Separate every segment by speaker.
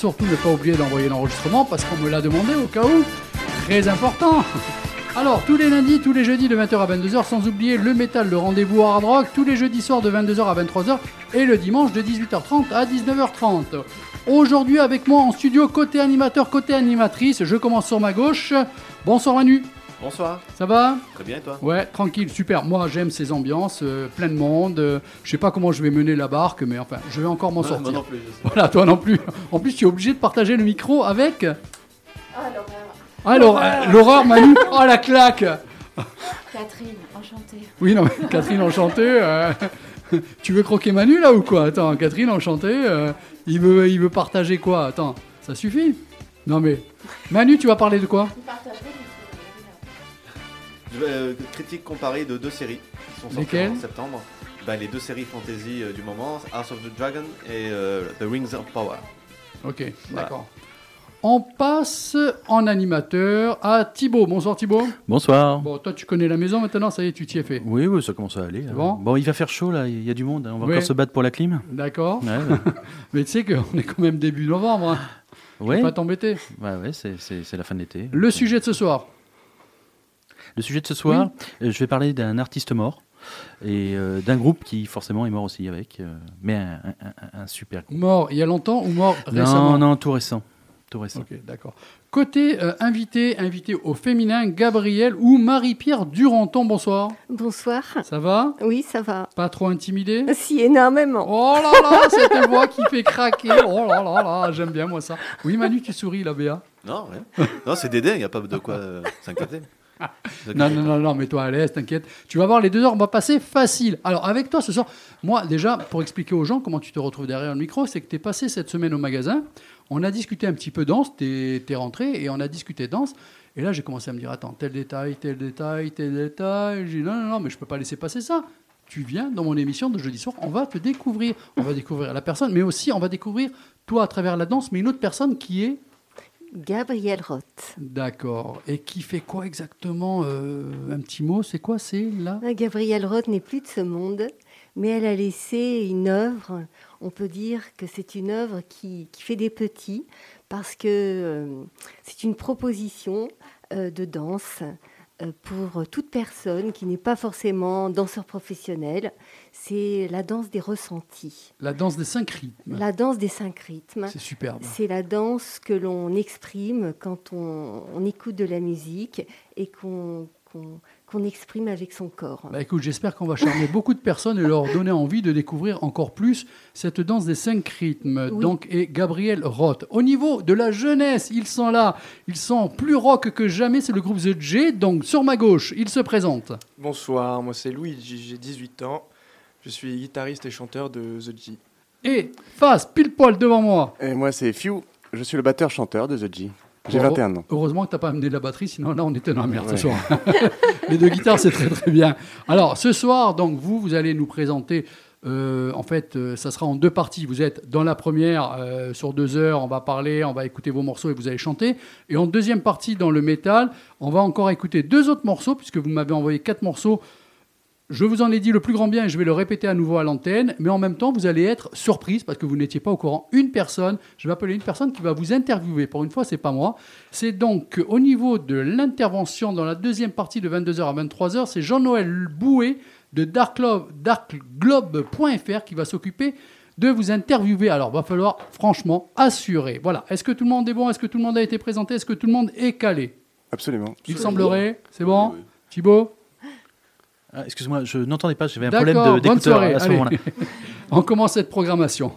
Speaker 1: Surtout ne pas oublier d'envoyer l'enregistrement parce qu'on me l'a demandé au cas où. Très important. Alors, tous les lundis, tous les jeudis de 20h à 22h, sans oublier le métal, le rendez-vous hard rock, tous les jeudis soirs de 22h à 23h et le dimanche de 18h30 à 19h30. Aujourd'hui, avec moi en studio, côté animateur, côté animatrice, je commence sur ma gauche. Bonsoir Manu,
Speaker 2: Bonsoir,
Speaker 1: ça va
Speaker 2: très bien et toi
Speaker 1: Ouais, tranquille, super. Moi, j'aime ces ambiances, euh, plein de monde. euh, je sais pas comment je vais mener la barque, mais enfin, je vais encore m'en
Speaker 2: Ouais, moi
Speaker 1: sortir.
Speaker 2: non plus, je sais.
Speaker 1: Voilà, toi non plus. En plus, tu es obligé de partager le micro avec.
Speaker 3: Ah, l'horreur.
Speaker 1: Alors, euh, l'horreur, Manu. Oh la claque
Speaker 3: Catherine, enchantée.
Speaker 1: Oui, non, mais Catherine enchantée. euh, tu veux croquer Manu là ou quoi? Attends, Catherine enchantée. euh, il, veut, il veut partager quoi? Attends, ça suffit? Non mais. Manu, tu vas parler de quoi?
Speaker 2: Euh, critique comparée de deux séries qui sont sorties
Speaker 1: Lesquelles
Speaker 2: en septembre. Bah, les deux séries fantasy euh, du moment, House of the Dragon et euh, The Rings of Power.
Speaker 1: Ok,
Speaker 2: Voilà.
Speaker 1: d'accord. On passe en animateur à Thibaut. Bonsoir Thibaut.
Speaker 4: Bonsoir.
Speaker 1: Bon, toi tu connais la maison maintenant, ça y est, tu t'y es fait.
Speaker 4: Oui, oui, ça commence à aller.
Speaker 1: bon
Speaker 4: bon, il va faire chaud là, il y a du monde. On va encore se battre pour la clim.
Speaker 1: D'accord.
Speaker 4: Ouais, ouais.
Speaker 1: Mais tu sais qu'on est quand même début novembre. Hein.
Speaker 4: ouais.
Speaker 1: Pas t'embêter.
Speaker 4: Ouais, ouais, c'est, c'est- c'est la fin de l'été.
Speaker 1: Le sujet de ce soir.
Speaker 4: Le sujet de ce soir, euh, je vais parler d'un artiste mort et euh, d'un groupe qui forcément est mort aussi avec, euh, mais un, un- un- un super groupe.
Speaker 1: Mort il y a longtemps ou mort récemment
Speaker 4: Non, non, tout récent. Tout récent.
Speaker 1: Ok, d'accord. Côté euh, invité, invité au féminin, Gabriel ou Marie-Pierre Duranton, bonsoir.
Speaker 5: Bonsoir.
Speaker 1: Ça va?
Speaker 5: Oui, ça va.
Speaker 1: Pas trop intimidé?
Speaker 5: Si, énormément.
Speaker 1: Oh là là, cette voix qui fait craquer. Oh là là là, j'aime bien moi ça. Oui Manu, tu souris là, Béa?
Speaker 2: Non, rien. non, c'est Dédé, il n'y a pas de quoi euh, s'inquiéter.
Speaker 1: Non, non, non, non, mets-toi à l'aise, t'inquiète. Tu vas voir, les deux heures, on va passer facile. Alors, avec toi ce soir, moi, déjà, pour expliquer aux gens comment tu te retrouves derrière le micro, c'est que tu es passé cette semaine au magasin. On a discuté un petit peu danse, tu es, rentré et on a discuté danse. Et là, j'ai commencé à me dire attends, tel détail, tel détail, tel détail. J'ai dit non, non, non, mais je peux pas laisser passer ça. Tu viens dans mon émission de jeudi soir, on va te découvrir. On va découvrir la personne, mais aussi on va découvrir toi à travers la danse, mais une autre personne qui est.
Speaker 5: Gabriel Roth.
Speaker 1: D'accord. Et qui fait quoi exactement euh, Un petit mot, c'est quoi C'est là?
Speaker 5: Ah, Gabriel Roth n'est plus de ce monde, mais elle a laissé une œuvre. On peut dire que c'est une œuvre qui, qui fait des petits, parce que euh, c'est une proposition euh, de danse pour toute personne qui n'est pas forcément danseur professionnel. C'est la danse des ressentis,
Speaker 1: La danse des cinq rythmes.
Speaker 5: la danse des cinq rythmes.
Speaker 1: C'est superbe.
Speaker 5: C'est la danse que l'on exprime quand on, on écoute de la musique et qu'on qu'on- qu'on exprime avec son corps.
Speaker 1: Bah écoute, j'espère qu'on va charmer beaucoup de personnes et leur donner envie de découvrir encore plus cette danse des cinq rythmes.
Speaker 5: Oui.
Speaker 1: Donc, et Gabriel Roth. Au niveau de la jeunesse, ils sont là. Ils sont plus rock que jamais. C'est le groupe The J. Donc, sur ma gauche, il se présente.
Speaker 6: Bonsoir, moi c'est Louis, j'ai 18 ans. Je suis guitariste et chanteur de The G.
Speaker 1: Et face, pile poil devant moi.
Speaker 7: Et moi, c'est Few. Je suis le batteur-chanteur de The G. J'ai
Speaker 1: Bon,
Speaker 7: 21 ans.
Speaker 1: Heureusement que tu n'as pas amené la batterie, sinon là, on était dans la merde
Speaker 7: Ouais.
Speaker 1: ce soir. Les deux guitares, c'est très très bien. Alors, ce soir, donc, vous, vous allez nous présenter. euh, en fait, euh, ça sera en deux parties. Vous êtes dans la première, euh, sur deux heures, on va parler, on va écouter vos morceaux et vous allez chanter. Et en deuxième partie, dans le métal, on va encore écouter deux autres morceaux, puisque vous m'avez envoyé quatre morceaux. Je vous en ai dit le plus grand bien et je vais le répéter à nouveau à l'antenne, mais en même temps, vous allez être surprise parce que vous n'étiez pas au courant. Une personne, je vais appeler une personne qui va vous interviewer. Pour une fois, c'est pas moi. C'est donc au niveau de l'intervention dans la deuxième partie de 22h à 23h, c'est Jean-Noël Bouet de Dark Globe- darkglobe.fr qui va s'occuper de vous interviewer. Alors, va falloir franchement assurer. Voilà. Est-ce que tout le monde est bon? Est-ce que tout le monde a été présenté? Est-ce que tout le monde est calé?
Speaker 7: Absolument.
Speaker 1: Il semblerait. C'est bon? Thibaut?
Speaker 4: Ah, excuse-moi, je n'entendais pas, j'avais un problème d'écouteur à ce moment-là.
Speaker 1: On commence cette programmation.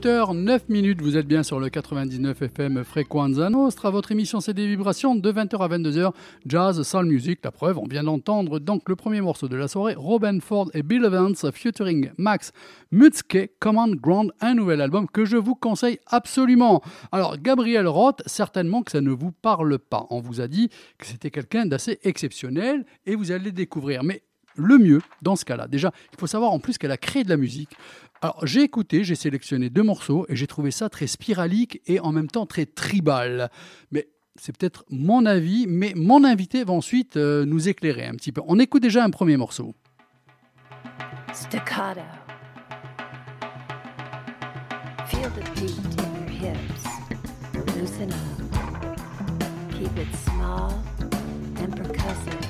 Speaker 1: 8h09 minutes, vous êtes bien sur le 99 FM Frequenza Nostra. Votre émission c'est des vibrations de 20h à 22h, jazz, soul music. La preuve, on vient d'entendre donc le premier morceau de la soirée, Robin Ford et Bill Evans featuring Max Mutzke, Command Ground, un nouvel album que je vous conseille absolument. Alors Gabriel Roth, certainement que ça ne vous parle pas. On vous a dit que c'était quelqu'un d'assez exceptionnel et vous allez découvrir. Mais le mieux dans ce cas-là. Déjà, il faut savoir en plus qu'elle a créé de la musique. Alors, j'ai écouté, j'ai sélectionné deux morceaux et j'ai trouvé ça très spiralique et en même temps très tribal. Mais c'est peut-être mon avis, mais mon invité va ensuite euh, nous éclairer un petit peu. On écoute déjà un premier morceau.
Speaker 8: Staccato. Feel the beat in your hips. Loosen up. Keep it small and percussive.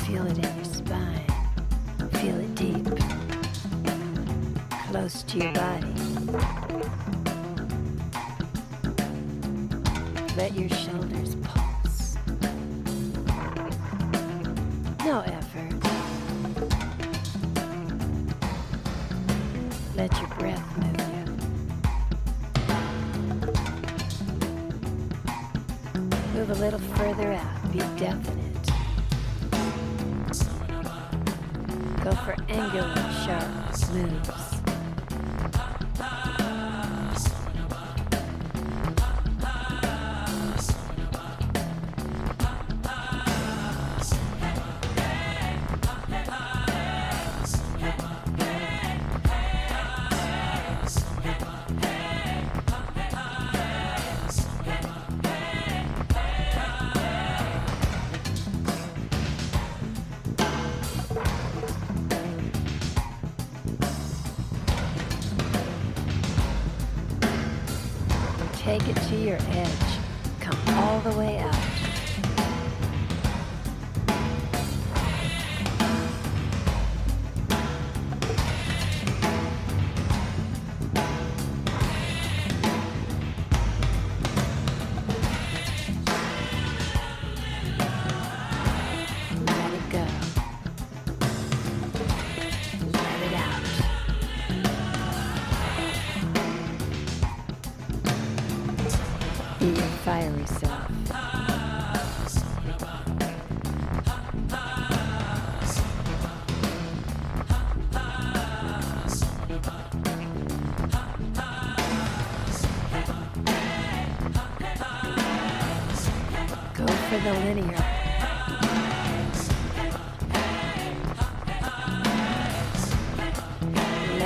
Speaker 8: Feel it in your spine. Deep. Close to your body. Let your shoulders pulse. No effort. Let your breath move you. Move a little further out. Be definite. Go for angular, sharp moves.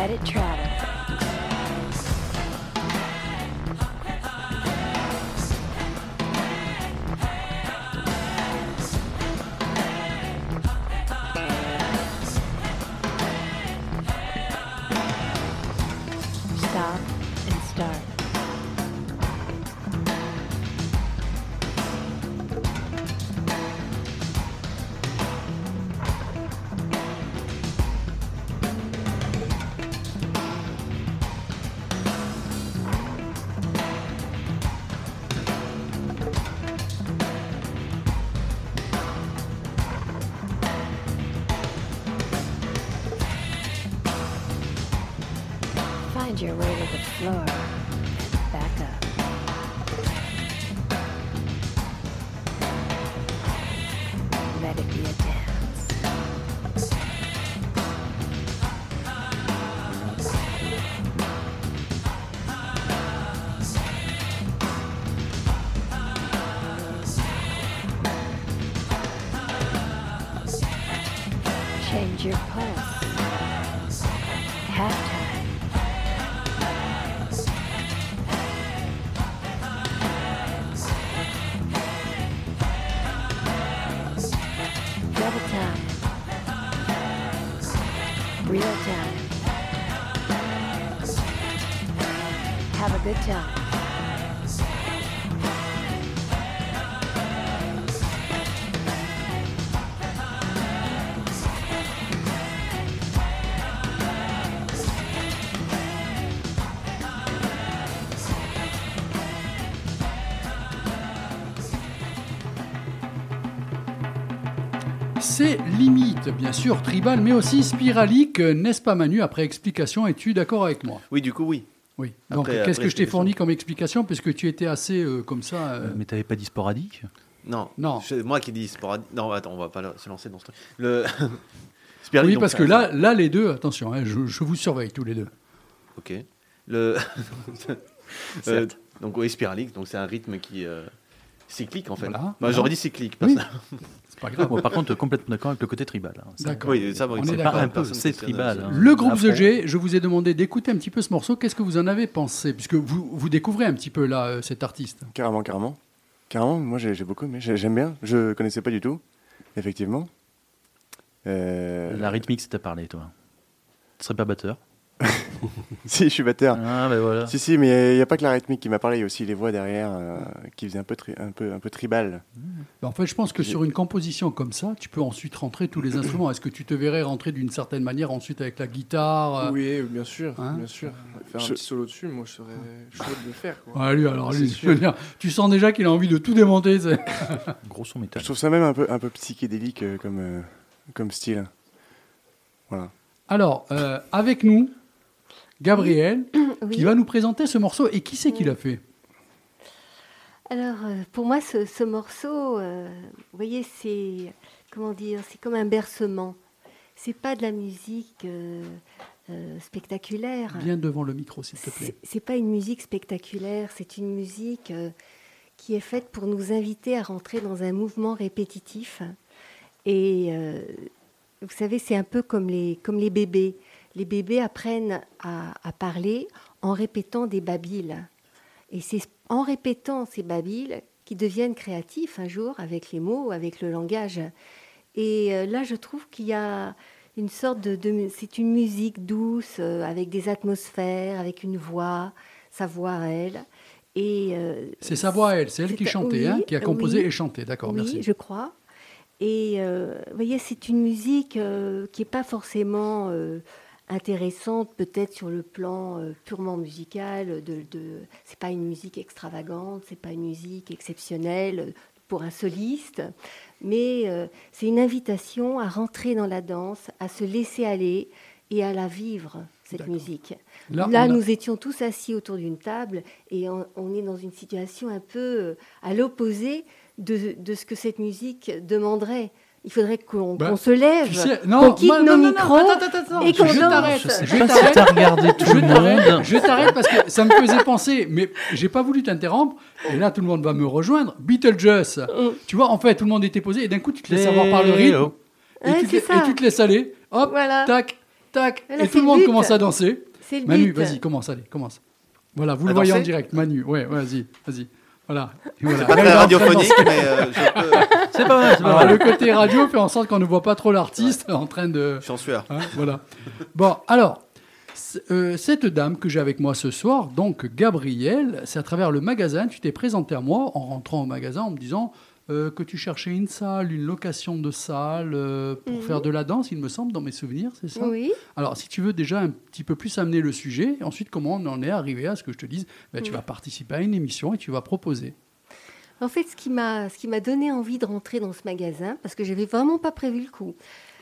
Speaker 8: Let it travel.
Speaker 1: Bien sûr, tribal, mais aussi spiralique, euh, n'est-ce pas Manu Après explication, es-tu d'accord avec moi?
Speaker 2: Oui, du coup, oui.
Speaker 1: Oui. Donc,
Speaker 2: Après-
Speaker 1: qu'est-ce
Speaker 2: après
Speaker 1: que je t'ai fourni comme explication? Puisque tu étais assez euh, comme ça. euh,
Speaker 4: Mais t'avais pas dit sporadique?
Speaker 2: Non.
Speaker 1: Non.
Speaker 2: C'est moi qui dis sporadique. Non, attends, on va pas se lancer dans ce truc. Le... Spiralique,
Speaker 1: oui,
Speaker 2: donc,
Speaker 1: parce que là, là, les deux, attention, hein, je, je vous surveille tous les deux.
Speaker 2: Ok. Le. Euh, donc oui, spiralique, donc c'est un rythme qui euh, cyclique en fait.
Speaker 1: Voilà,
Speaker 2: Bah. J'aurais dit cyclique.
Speaker 1: Oui. pas grave.
Speaker 4: Par contre, complètement d'accord avec le côté tribal. hein.
Speaker 1: D'accord.
Speaker 2: Oui, ça, oui,
Speaker 1: On
Speaker 2: c'est
Speaker 1: est
Speaker 2: pas
Speaker 1: d'accord.
Speaker 4: un peu,
Speaker 2: personne
Speaker 4: c'est
Speaker 2: qui se-
Speaker 4: tribal. hein.
Speaker 1: Le groupe. The G, je vous ai demandé d'écouter un petit peu ce morceau. Qu'est-ce que vous en avez pensé? Puisque vous, vous découvrez un petit peu là euh, cet artiste.
Speaker 7: Carrément, carrément. Carrément, moi j'ai beaucoup aimé. J'ai- J'aime bien. Je connaissais pas du tout, effectivement. Euh,
Speaker 4: La rythmique, c'est à parler, toi. Tu serais pas batteur
Speaker 7: si, je suis batteur.
Speaker 4: Ah, ben voilà.
Speaker 7: Si, si, mais il n'y a pas que la rythmique qui m'a parlé, il y a aussi les voix derrière euh, qui faisaient un peu, tri- un peu, un peu tribal.
Speaker 1: Ben, En fait, je pense que sur une composition comme ça, tu peux ensuite rentrer tous les instruments. Est-ce que tu te verrais rentrer d'une certaine manière ensuite avec la guitare euh,
Speaker 6: Oui, bien sûr,
Speaker 1: Hein
Speaker 6: bien sûr. Faire
Speaker 7: Je-
Speaker 6: un petit solo dessus, moi je serais chaud de le faire. Quoi.
Speaker 1: Ah, lui, alors, lui,
Speaker 6: C'est
Speaker 1: je veux
Speaker 6: sûr.
Speaker 1: dire, tu sens déjà qu'il a envie de tout démonter.
Speaker 4: Gros son métal.
Speaker 7: Je trouve ça même un peu, un peu psychédélique euh, comme, euh, comme style. Voilà.
Speaker 1: Alors, euh, avec nous, Gabriel,
Speaker 5: Oui.
Speaker 1: qui va nous présenter ce morceau. Et qui c'est qui l'a fait?
Speaker 5: Alors, euh, pour moi, ce, ce morceau, euh, vous voyez, c'est comment dire, c'est comme un bercement. C'est pas de la musique euh, euh, spectaculaire.
Speaker 1: Viens devant le micro, s'il te plaît.
Speaker 5: c'est pas une musique spectaculaire, c'est une musique qui est faite pour nous inviter à rentrer dans un mouvement répétitif. Et vous savez, c'est un peu comme les, comme les bébés. Les bébés apprennent à, à parler en répétant des babiles. Et c'est en répétant ces babiles qu'ils deviennent créatifs un jour avec les mots, avec le langage. Et euh, là, je trouve qu'il y a une sorte de, de- c'est une musique douce euh, avec des atmosphères, avec une voix, sa voix à elle. Et euh,
Speaker 1: C'est sa voix à elle, c'est elle qui chantait,
Speaker 5: oui,
Speaker 1: hein, qui a composé
Speaker 5: oui.
Speaker 1: et chanté. D'accord,
Speaker 5: oui,
Speaker 1: merci.
Speaker 5: je crois. Et euh, vous voyez, c'est une musique qui n'est pas forcément intéressante, peut-être sur le plan euh, purement musical. De, de, c'est pas une musique extravagante, c'est pas une musique exceptionnelle pour un soliste, mais euh, c'est une invitation à rentrer dans la danse, à se laisser aller et à la vivre, cette musique.
Speaker 1: Là,
Speaker 5: Là,
Speaker 1: on a-
Speaker 5: nous étions tous assis autour d'une table et on, on est dans une situation un peu euh, à l'opposé de, de ce que cette musique demanderait. Il faudrait qu'on
Speaker 1: Bah,
Speaker 5: qu'on se lève,
Speaker 1: Tu sais-
Speaker 5: qu'on
Speaker 1: non,
Speaker 5: quitte
Speaker 1: moi-
Speaker 5: nos
Speaker 1: non, non, non,
Speaker 5: micros
Speaker 1: attends, attends, attends,
Speaker 5: et qu'on
Speaker 1: je
Speaker 5: danse.
Speaker 1: t'arrête.
Speaker 4: Je pas
Speaker 1: t'arrête. Je
Speaker 4: le
Speaker 1: t'arrête,
Speaker 4: monde.
Speaker 1: je t'arrête parce que ça me faisait penser, mais j'ai pas voulu t'interrompre. Et là, tout le monde va me rejoindre. Beetlejuice.
Speaker 5: Mm.
Speaker 1: Tu vois, en fait, tout le monde était posé et d'un coup, tu te laisses avoir par le rythme.
Speaker 4: Hello.
Speaker 1: Et,
Speaker 5: Ouais,
Speaker 1: tu
Speaker 5: c'est
Speaker 1: et tu te laisses aller. Hop,
Speaker 5: Voilà.
Speaker 1: tac, tac.
Speaker 5: Voilà,
Speaker 1: et
Speaker 5: c'est
Speaker 1: tout le monde
Speaker 5: but.
Speaker 1: commence à danser.
Speaker 5: C'est le
Speaker 1: Manu, vas-y, commence, allez, commence. Voilà, vous
Speaker 2: À
Speaker 1: le voyez en direct. Manu, ouais, vas-y, vas-y. Voilà. Voilà.
Speaker 2: Pas
Speaker 1: Là, il
Speaker 2: très radiophonique, mais euh, je peux.
Speaker 4: C'est pas mal, c'est pas
Speaker 1: Alors, le côté radio fait en sorte qu'on ne voit pas trop l'artiste en train de.
Speaker 2: Je suis en sueur.
Speaker 1: Hein, voilà. Bon, alors, euh, cette dame que j'ai avec moi ce soir, donc Gabrielle, c'est à travers le magasin, tu t'es présenté à moi en rentrant au magasin en me disant euh, que tu cherchais une salle, une location de salle euh, pour faire de la danse, il me semble, dans mes souvenirs, c'est ça?
Speaker 5: Oui.
Speaker 1: Alors, si tu veux déjà un petit peu plus amener le sujet, ensuite, comment on en est arrivé à ce que je te dise ben, Tu vas participer à une émission et tu vas proposer.
Speaker 5: En fait, ce qui m'a ce qui m'a donné envie de rentrer dans ce magasin, parce que j'avais vraiment pas prévu le coup,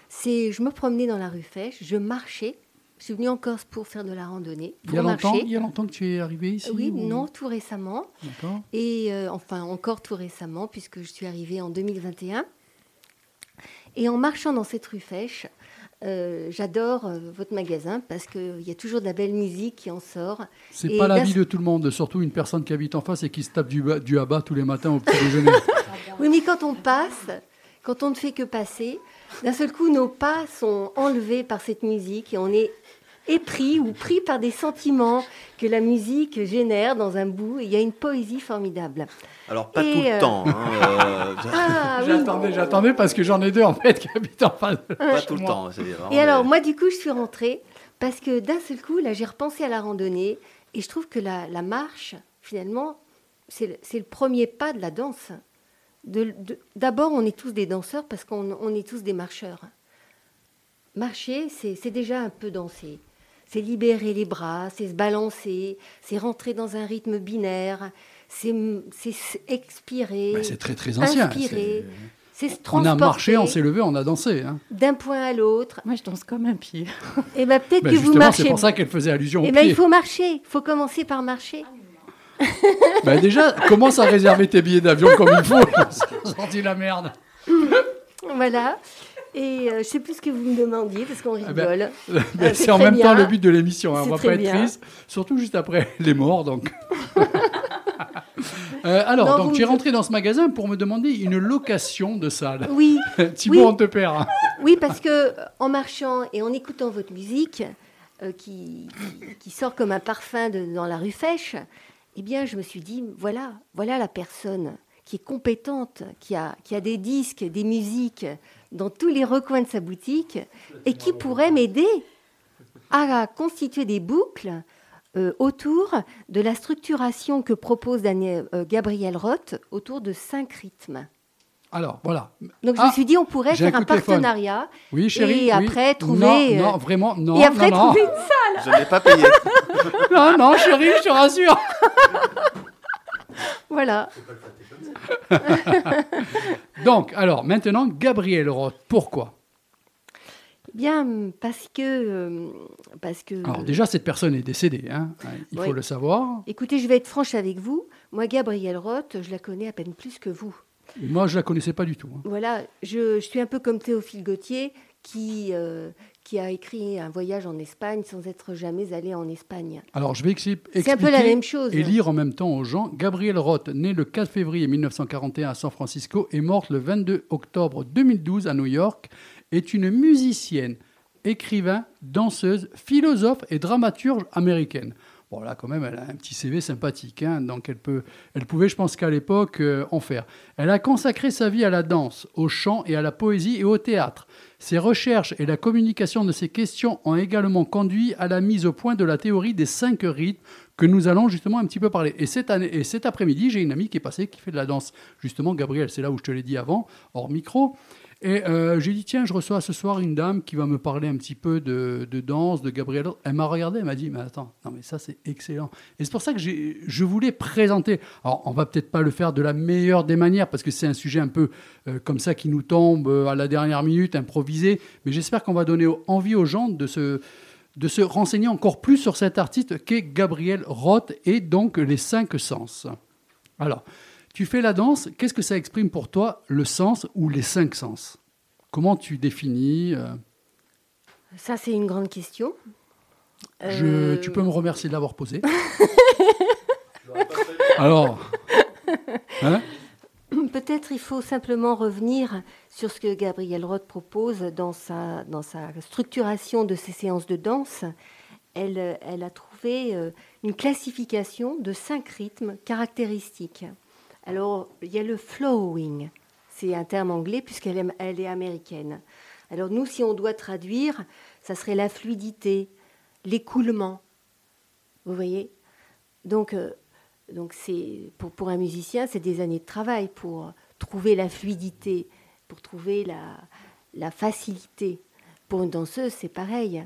Speaker 5: c'est je me promenais dans la rue Fèche, je marchais. Je suis venue en Corse pour faire de la randonnée,
Speaker 1: Il y, a
Speaker 5: pour
Speaker 1: longtemps, il y a longtemps que tu es arrivé ici
Speaker 5: Oui,
Speaker 1: ou-
Speaker 5: non, tout récemment.
Speaker 1: D'accord.
Speaker 5: Et euh, enfin, encore tout récemment, puisque je suis arrivée en 2021. Et en marchant dans cette rue Fèche, euh, j'adore euh, votre magasin parce qu'il y a toujours de la belle musique qui en sort.
Speaker 1: C'est pas la vie de tout le monde, surtout une personne qui habite en face et qui se tape du, du abat tous les matins au petit déjeuner.
Speaker 5: Oui, mais quand on passe, quand on ne fait que passer, d'un seul coup, nos pas sont enlevés par cette musique et on est épris ou pris par des sentiments que la musique génère dans un bout. Il y a une poésie formidable.
Speaker 2: Alors, pas
Speaker 5: Et,
Speaker 2: tout le
Speaker 5: euh,
Speaker 2: temps. hein, euh,
Speaker 5: Ah oui.
Speaker 1: j'attendais, j'attendais parce que j'en ai deux en fait qui habitent en face. de
Speaker 2: pas tout le
Speaker 1: moi.
Speaker 2: temps. c'est vraiment
Speaker 5: Et alors, moi, du coup, je suis rentrée parce que d'un seul coup, là, j'ai repensé à la randonnée et je trouve que la, la marche, finalement, c'est le, c'est le premier pas de la danse. De- de- D'abord, on est tous des danseurs parce qu'on on est tous des marcheurs. Marcher, c'est c'est déjà un peu danser. C'est libérer les bras, c'est se balancer, c'est rentrer dans un rythme binaire, c'est expirer,
Speaker 1: Ben, c'est très très ancien.
Speaker 5: inspirer, se
Speaker 1: On a marché, on s'est levé, on a dansé. hein.
Speaker 5: d'un point à l'autre.
Speaker 3: Moi, je danse comme un pied.
Speaker 5: Et ben peut-être
Speaker 1: Ben,
Speaker 5: que vous
Speaker 1: justement,
Speaker 5: marchez.
Speaker 1: c'est pour ça qu'elle faisait allusion au
Speaker 5: Eh ben,
Speaker 1: pied.
Speaker 5: il faut marcher. Il faut commencer par marcher.
Speaker 1: Ben, déjà, commence à réserver tes billets d'avion comme il faut. Sorti la merde.
Speaker 5: Voilà. Et euh, je sais plus ce que vous me demandiez parce qu'on
Speaker 1: Ah ben,
Speaker 5: rigole.
Speaker 1: Ben,
Speaker 5: Ah,
Speaker 1: c'est en même temps
Speaker 5: bien.
Speaker 1: le but de l'émission. hein. On va pas être triste, surtout juste après les morts. Donc. Euh, alors,
Speaker 5: Non,
Speaker 1: donc
Speaker 5: me-
Speaker 1: rentré dans ce magasin pour me demander une location de salle.
Speaker 5: Oui,
Speaker 1: Thibaut,
Speaker 5: Oui.
Speaker 1: on te perd. hein.
Speaker 5: oui, parce que euh, en marchant et en écoutant votre musique, euh, qui, qui, qui sort comme un parfum de- dans la rue Fèche, eh bien, je me suis dit, voilà, voilà la personne qui est compétente, qui a, qui a des disques, des musiques dans tous les recoins de sa boutique et qui pourrait m'aider à constituer des boucles euh, autour de la structuration que propose Daniel, euh, Gabriel Roth autour de cinq rythmes.
Speaker 1: Alors, voilà.
Speaker 5: Donc je
Speaker 1: Ah,
Speaker 5: me suis dit, on pourrait
Speaker 1: un
Speaker 5: faire un partenariat
Speaker 1: Oui, chérie.
Speaker 5: Et
Speaker 1: oui.
Speaker 5: après, trouver,
Speaker 1: Non, non,
Speaker 5: euh,
Speaker 1: vraiment, non.
Speaker 5: et après
Speaker 1: non, non.
Speaker 5: trouver une salle.
Speaker 2: Je n'ai pas payé.
Speaker 1: Non, non, chérie, je te rassure.
Speaker 5: Voilà.
Speaker 1: Donc, alors, maintenant, Gabriel Roth, pourquoi?
Speaker 5: Bien, parce que. euh, parce que
Speaker 1: Alors, déjà, cette personne est décédée, hein, il faut le savoir.
Speaker 5: Écoutez, je vais être franche avec vous. Moi, Gabrielle Roth, je la connais à peine plus que vous.
Speaker 1: Moi, je la connaissais pas du tout. hein.
Speaker 5: Voilà, je, je suis un peu comme Théophile Gautier, qui, euh, qui a écrit un voyage en Espagne sans être jamais allé en Espagne.
Speaker 1: Alors, je vais expli- expliquer
Speaker 5: un peu la même chose.
Speaker 1: et lire en même temps aux gens. Gabrielle Roth, née le 4 février 1941 à San Francisco et morte le 22 octobre 2012 à New York, est une musicienne, écrivain, danseuse, philosophe et dramaturge américaine. Bon, là, quand même, elle a un petit CV sympathique, hein, donc elle, peut, elle pouvait, je pense qu'à l'époque, euh, en faire. Elle a consacré sa vie à la danse, au chant et à la poésie et au théâtre. Ses recherches et la communication de ces questions ont également conduit à la mise au point de la théorie des cinq rythmes que nous allons justement un petit peu parler. Et, cette année, et cet après-midi, j'ai une amie qui est passée, qui fait de la danse. Justement, Gabriel, c'est là où je te l'ai dit avant, hors micro. Et euh, j'ai dit, tiens, je reçois ce soir une dame qui va me parler un petit peu de, danse, de Gabriel. Elle m'a regardé, elle m'a dit, mais attends, non, mais ça, c'est excellent. Et c'est pour ça que je voulais présenter. Alors, on va peut-être pas le faire de la meilleure des manières, parce que c'est un sujet un peu euh, comme ça qui nous tombe euh, à la dernière minute, improvisé. Mais j'espère qu'on va donner envie aux gens de se, de se renseigner encore plus sur cet artiste qu'est Gabriel Roth et donc les cinq sens. Alors, tu fais la danse, qu'est-ce que ça exprime pour toi, le sens ou les cinq sens? Comment tu définis euh,
Speaker 5: Ça, c'est une grande question.
Speaker 1: je-
Speaker 5: Euh,
Speaker 1: Tu peux me remercier de l'avoir posé. Alors, hein?
Speaker 5: Peut-être il faut simplement revenir sur ce que Gabrielle Roth propose dans sa, dans sa structuration de ses séances de danse. Elle, elle a trouvé euh, une classification de cinq rythmes caractéristiques. Alors, il y a le flowing, c'est un terme anglais puisqu'elle est, elle est américaine. Alors nous, si on doit traduire, ça serait la fluidité, l'écoulement. Vous voyez? Donc, euh, donc c'est pour, pour un musicien, c'est des années de travail pour trouver la fluidité, pour trouver la, facilité. Pour une danseuse, c'est pareil.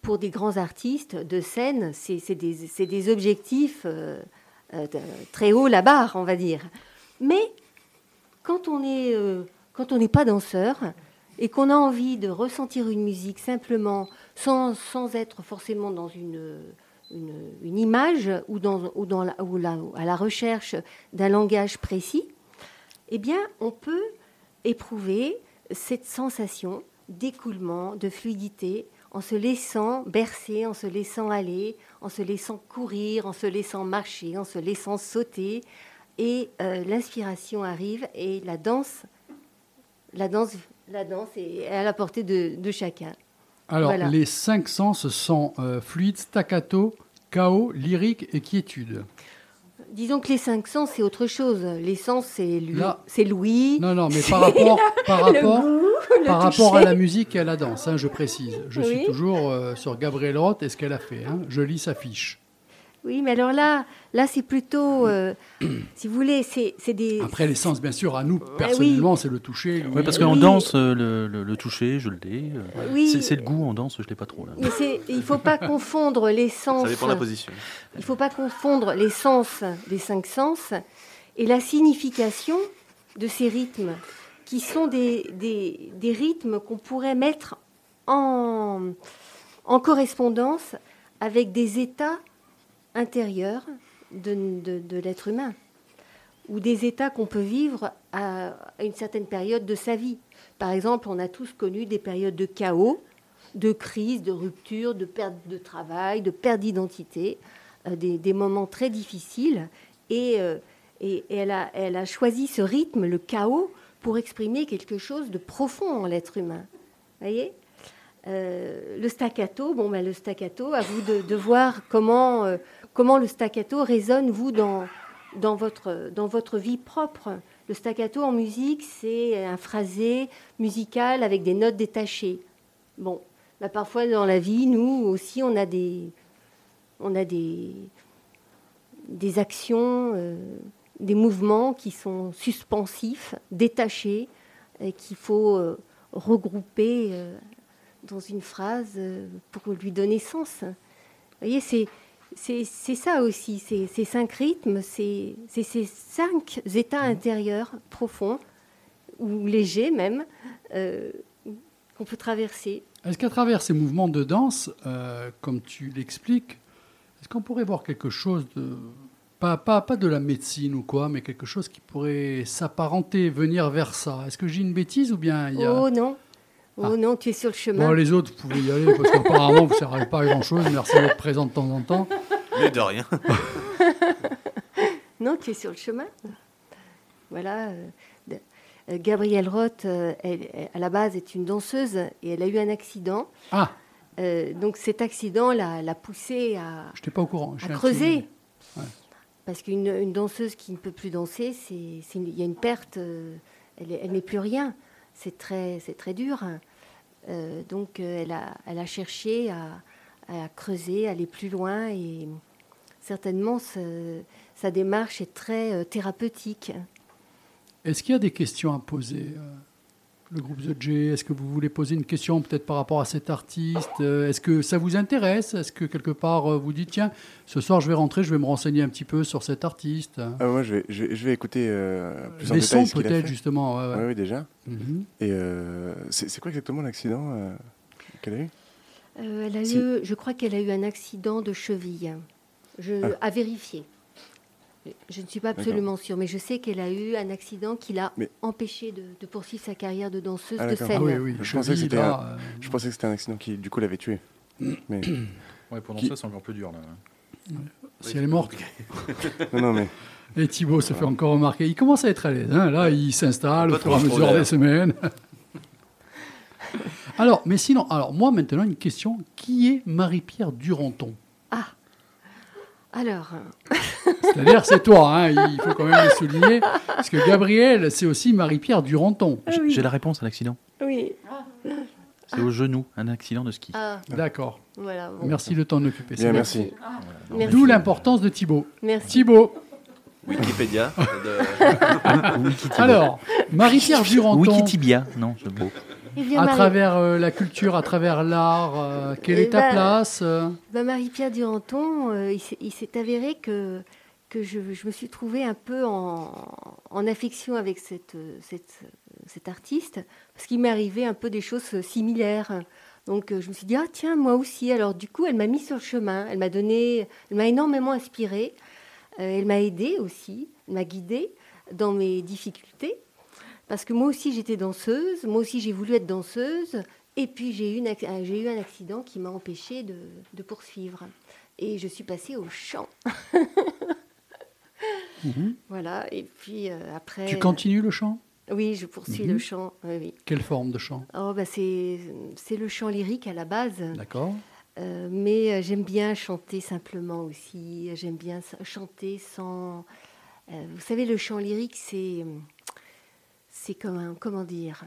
Speaker 5: Pour des grands artistes de scène, c'est des, des objectifs euh, euh, très haut la barre, on va dire. Mais quand on est, euh, quand on n'est pas danseur et qu'on a envie de ressentir une musique simplement, sans, sans être forcément dans une, une, image ou, dans, ou, dans ou à la recherche d'un langage précis, eh bien, on peut éprouver cette sensation d'écoulement, de fluidité, en se laissant bercer, en se laissant aller, en se laissant courir, en se laissant marcher, en se laissant sauter. Et euh, l'inspiration arrive et la danse, la danse, la danse est à la portée de, de chacun.
Speaker 1: alors
Speaker 5: Voilà.
Speaker 1: les cinq sens sont euh, fluide, staccato, chaos, lyrique et quiétude.
Speaker 5: Disons que les cinq sens, c'est autre chose. Les sens, c'est lui,
Speaker 1: Là-
Speaker 5: c'est Louis.
Speaker 1: Non, non, mais par rapport, par rapport,
Speaker 5: goût,
Speaker 1: par rapport à la musique et à la danse, hein, je précise. Je suis toujours euh, sur Gabriel Roth et ce qu'elle a fait. hein. Je lis sa fiche.
Speaker 5: Oui, mais alors là, là, c'est plutôt, euh, si vous voulez, c'est c'est des.
Speaker 1: Après, les sens, bien sûr, à nous, personnellement, c'est le toucher.
Speaker 4: Oui, parce qu'en
Speaker 5: Oui.
Speaker 4: danse, euh, le, le- le toucher, je l'ai. euh,
Speaker 5: Oui.
Speaker 4: c'est- le goût en danse, je l'ai pas trop là.
Speaker 5: Mais c'est- il ne faut pas confondre les sens.
Speaker 2: Ça dépend de la position.
Speaker 5: Il ne faut pas confondre les sens des cinq sens et la signification de ces rythmes, qui sont des, des- des rythmes qu'on pourrait mettre en, en correspondance avec des états intérieurs de, de- l'être humain, ou des états qu'on peut vivre à, une certaine période de sa vie. Par exemple, on a tous connu des périodes de chaos, de crise, de rupture, de perte de travail, de perte d'identité, euh, des, des moments très difficiles. Et, euh, et- et elle, a, elle a choisi ce rythme, le chaos, pour exprimer quelque chose de profond en l'être humain. voyez? Euh, le staccato, bon, ben, le staccato, à vous de, de voir comment, euh, comment le staccato résonne, vous, dans, dans, votre, dans votre vie propre? Le staccato en musique, c'est un phrasé musical avec des notes détachées. Bon, bah, parfois dans la vie, nous aussi, on a des, actions, euh, des mouvements qui sont suspensifs, détachés, qu'il faut euh, regrouper euh, dans une phrase pour lui donner sens. Vous voyez, c'est, ça aussi, c'est, ces cinq rythmes, c'est, c'est ces cinq états intérieurs profonds, ou légers même, euh, qu'on peut traverser.
Speaker 1: Est-ce qu'à travers ces mouvements de danse, euh, comme tu l'expliques, est-ce qu'on pourrait voir quelque chose de. Pas, pas, pas de la médecine ou quoi, mais quelque chose qui pourrait s'apparenter, venir vers ça? Est-ce que j'ai une bêtise ou bien il y a.
Speaker 5: Oh non, oh
Speaker 1: Ah.
Speaker 5: non, tu es sur le chemin.
Speaker 1: Bon, les autres, vous pouvez y aller parce qu'apparemment, vous ne servez pas à grand-chose. Merci d'être présent de temps en temps.
Speaker 2: Mais de rien.
Speaker 5: Non, tu es sur le chemin. Voilà. euh, euh, Gabrielle Roth, euh, elle- elle- à la base, est une danseuse et elle a eu un accident.
Speaker 1: Ah,
Speaker 5: Euh, donc cet accident l'a poussée à,
Speaker 1: je n'étais pas au courant.
Speaker 5: à creuser.
Speaker 1: Ouais.
Speaker 5: Parce qu'une une danseuse qui ne peut plus danser, il y a une perte, elle est- elle n'est plus rien. C'est très, c'est très dur. Euh, donc euh, elle, a, elle a cherché à, creuser, à aller plus loin et certainement ce- sa démarche est très euh, thérapeutique.
Speaker 1: Est-ce qu'il y a des questions à poser le groupe The J Est-ce que vous voulez poser une question peut-être par rapport à cet artiste Euh, Est-ce que ça vous intéresse Est-ce que quelque part euh, vous dites tiens, ce soir je vais rentrer, je vais me renseigner un petit peu sur cet artiste
Speaker 7: Ah, moi, je vais, je vais, je vais écouter euh, plus en
Speaker 1: Les sons peut-être justement. ouais, ouais.
Speaker 7: Ouais, oui, déjà.
Speaker 1: Mhm.
Speaker 7: Et euh, c'est quoi exactement l'accident euh, qu'elle a eu?
Speaker 5: Euh, elle a eu, je crois qu'elle a eu un accident de cheville. Je,
Speaker 7: Ah.
Speaker 5: À vérifier. Je ne suis pas absolument sûre, mais je sais qu'elle a eu un accident qui l'a
Speaker 7: Mais-
Speaker 5: empêchée de, de poursuivre sa carrière de danseuse
Speaker 7: Ah,
Speaker 5: de scène.
Speaker 1: Ah oui, oui,
Speaker 7: Je pensais que
Speaker 1: là,
Speaker 7: un-
Speaker 1: euh,
Speaker 7: Je pensais que c'était un accident qui, du coup, l'avait tué. Mais
Speaker 4: Ouais, pour
Speaker 7: Qui-
Speaker 4: danser, c'est encore plus dur là.
Speaker 1: si elle est morte.
Speaker 7: non, non, mais
Speaker 1: Et Thibaut se fait encore remarquer. Il commence à être à l'aise. hein. Là, il s'installe au fur et à mesure des semaines. alors, mais sinon, alors moi maintenant une question. Qui est Marie-Pierre Duranton?
Speaker 5: Alors,
Speaker 1: C'est-à-dire, c'est toi, hein, il faut quand même le souligner. Parce que Gabriel, c'est aussi Marie-Pierre Duranton.
Speaker 5: Ah
Speaker 4: J'ai-
Speaker 5: oui.
Speaker 4: J'ai la réponse à l'accident.
Speaker 5: oui.
Speaker 4: C'est au genou, un accident de ski.
Speaker 5: Ah,
Speaker 1: D'accord.
Speaker 5: voilà. bon.
Speaker 1: Merci de t'en occuper.
Speaker 7: bien,
Speaker 1: c'est
Speaker 7: merci.
Speaker 5: Merci.
Speaker 1: D'où l'importance de Thibaut.
Speaker 5: Merci.
Speaker 1: Thibaut,
Speaker 2: Wikipédia. de-
Speaker 1: alors, Marie-Pierre Duranton,
Speaker 4: Wikitibia, non, je beau.
Speaker 5: Bien,
Speaker 1: à
Speaker 5: Marie-
Speaker 1: travers euh, la culture, à travers l'art, euh, quelle
Speaker 5: Eh
Speaker 1: est ta
Speaker 5: ben,
Speaker 1: place euh
Speaker 5: Ben, Marie-Pierre Duranton, euh, il s'est- il s'est avéré que, je, me suis trouvée un peu en, affection avec cette, cette, cet artiste, parce qu'il m'est arrivé un peu des choses similaires. Donc je me suis dit, ah tiens, moi aussi. Alors du coup, elle m'a mis sur le chemin, elle m'a donné, elle m'a énormément inspirée, Euh, elle m'a aidée aussi, elle m'a guidée dans mes difficultés. Parce que moi aussi j'étais danseuse, moi aussi j'ai voulu être danseuse, et puis j'ai eu, euh, eu un accident qui m'a empêchée de poursuivre. Et je suis passée au chant. Voilà, et puis euh, après.
Speaker 1: Mhm. Tu continues le chant?
Speaker 5: Oui, je poursuis
Speaker 1: Mhm.
Speaker 5: le chant. Oui, oui.
Speaker 1: Quelle forme de chant?
Speaker 5: Oh, bah, c'est, c'est le chant lyrique à la base.
Speaker 1: D'accord.
Speaker 5: Euh, mais euh, j'aime bien chanter simplement aussi. J'aime bien chanter sans. euh, vous savez, le chant lyrique, c'est. C'est comme un. Comment dire?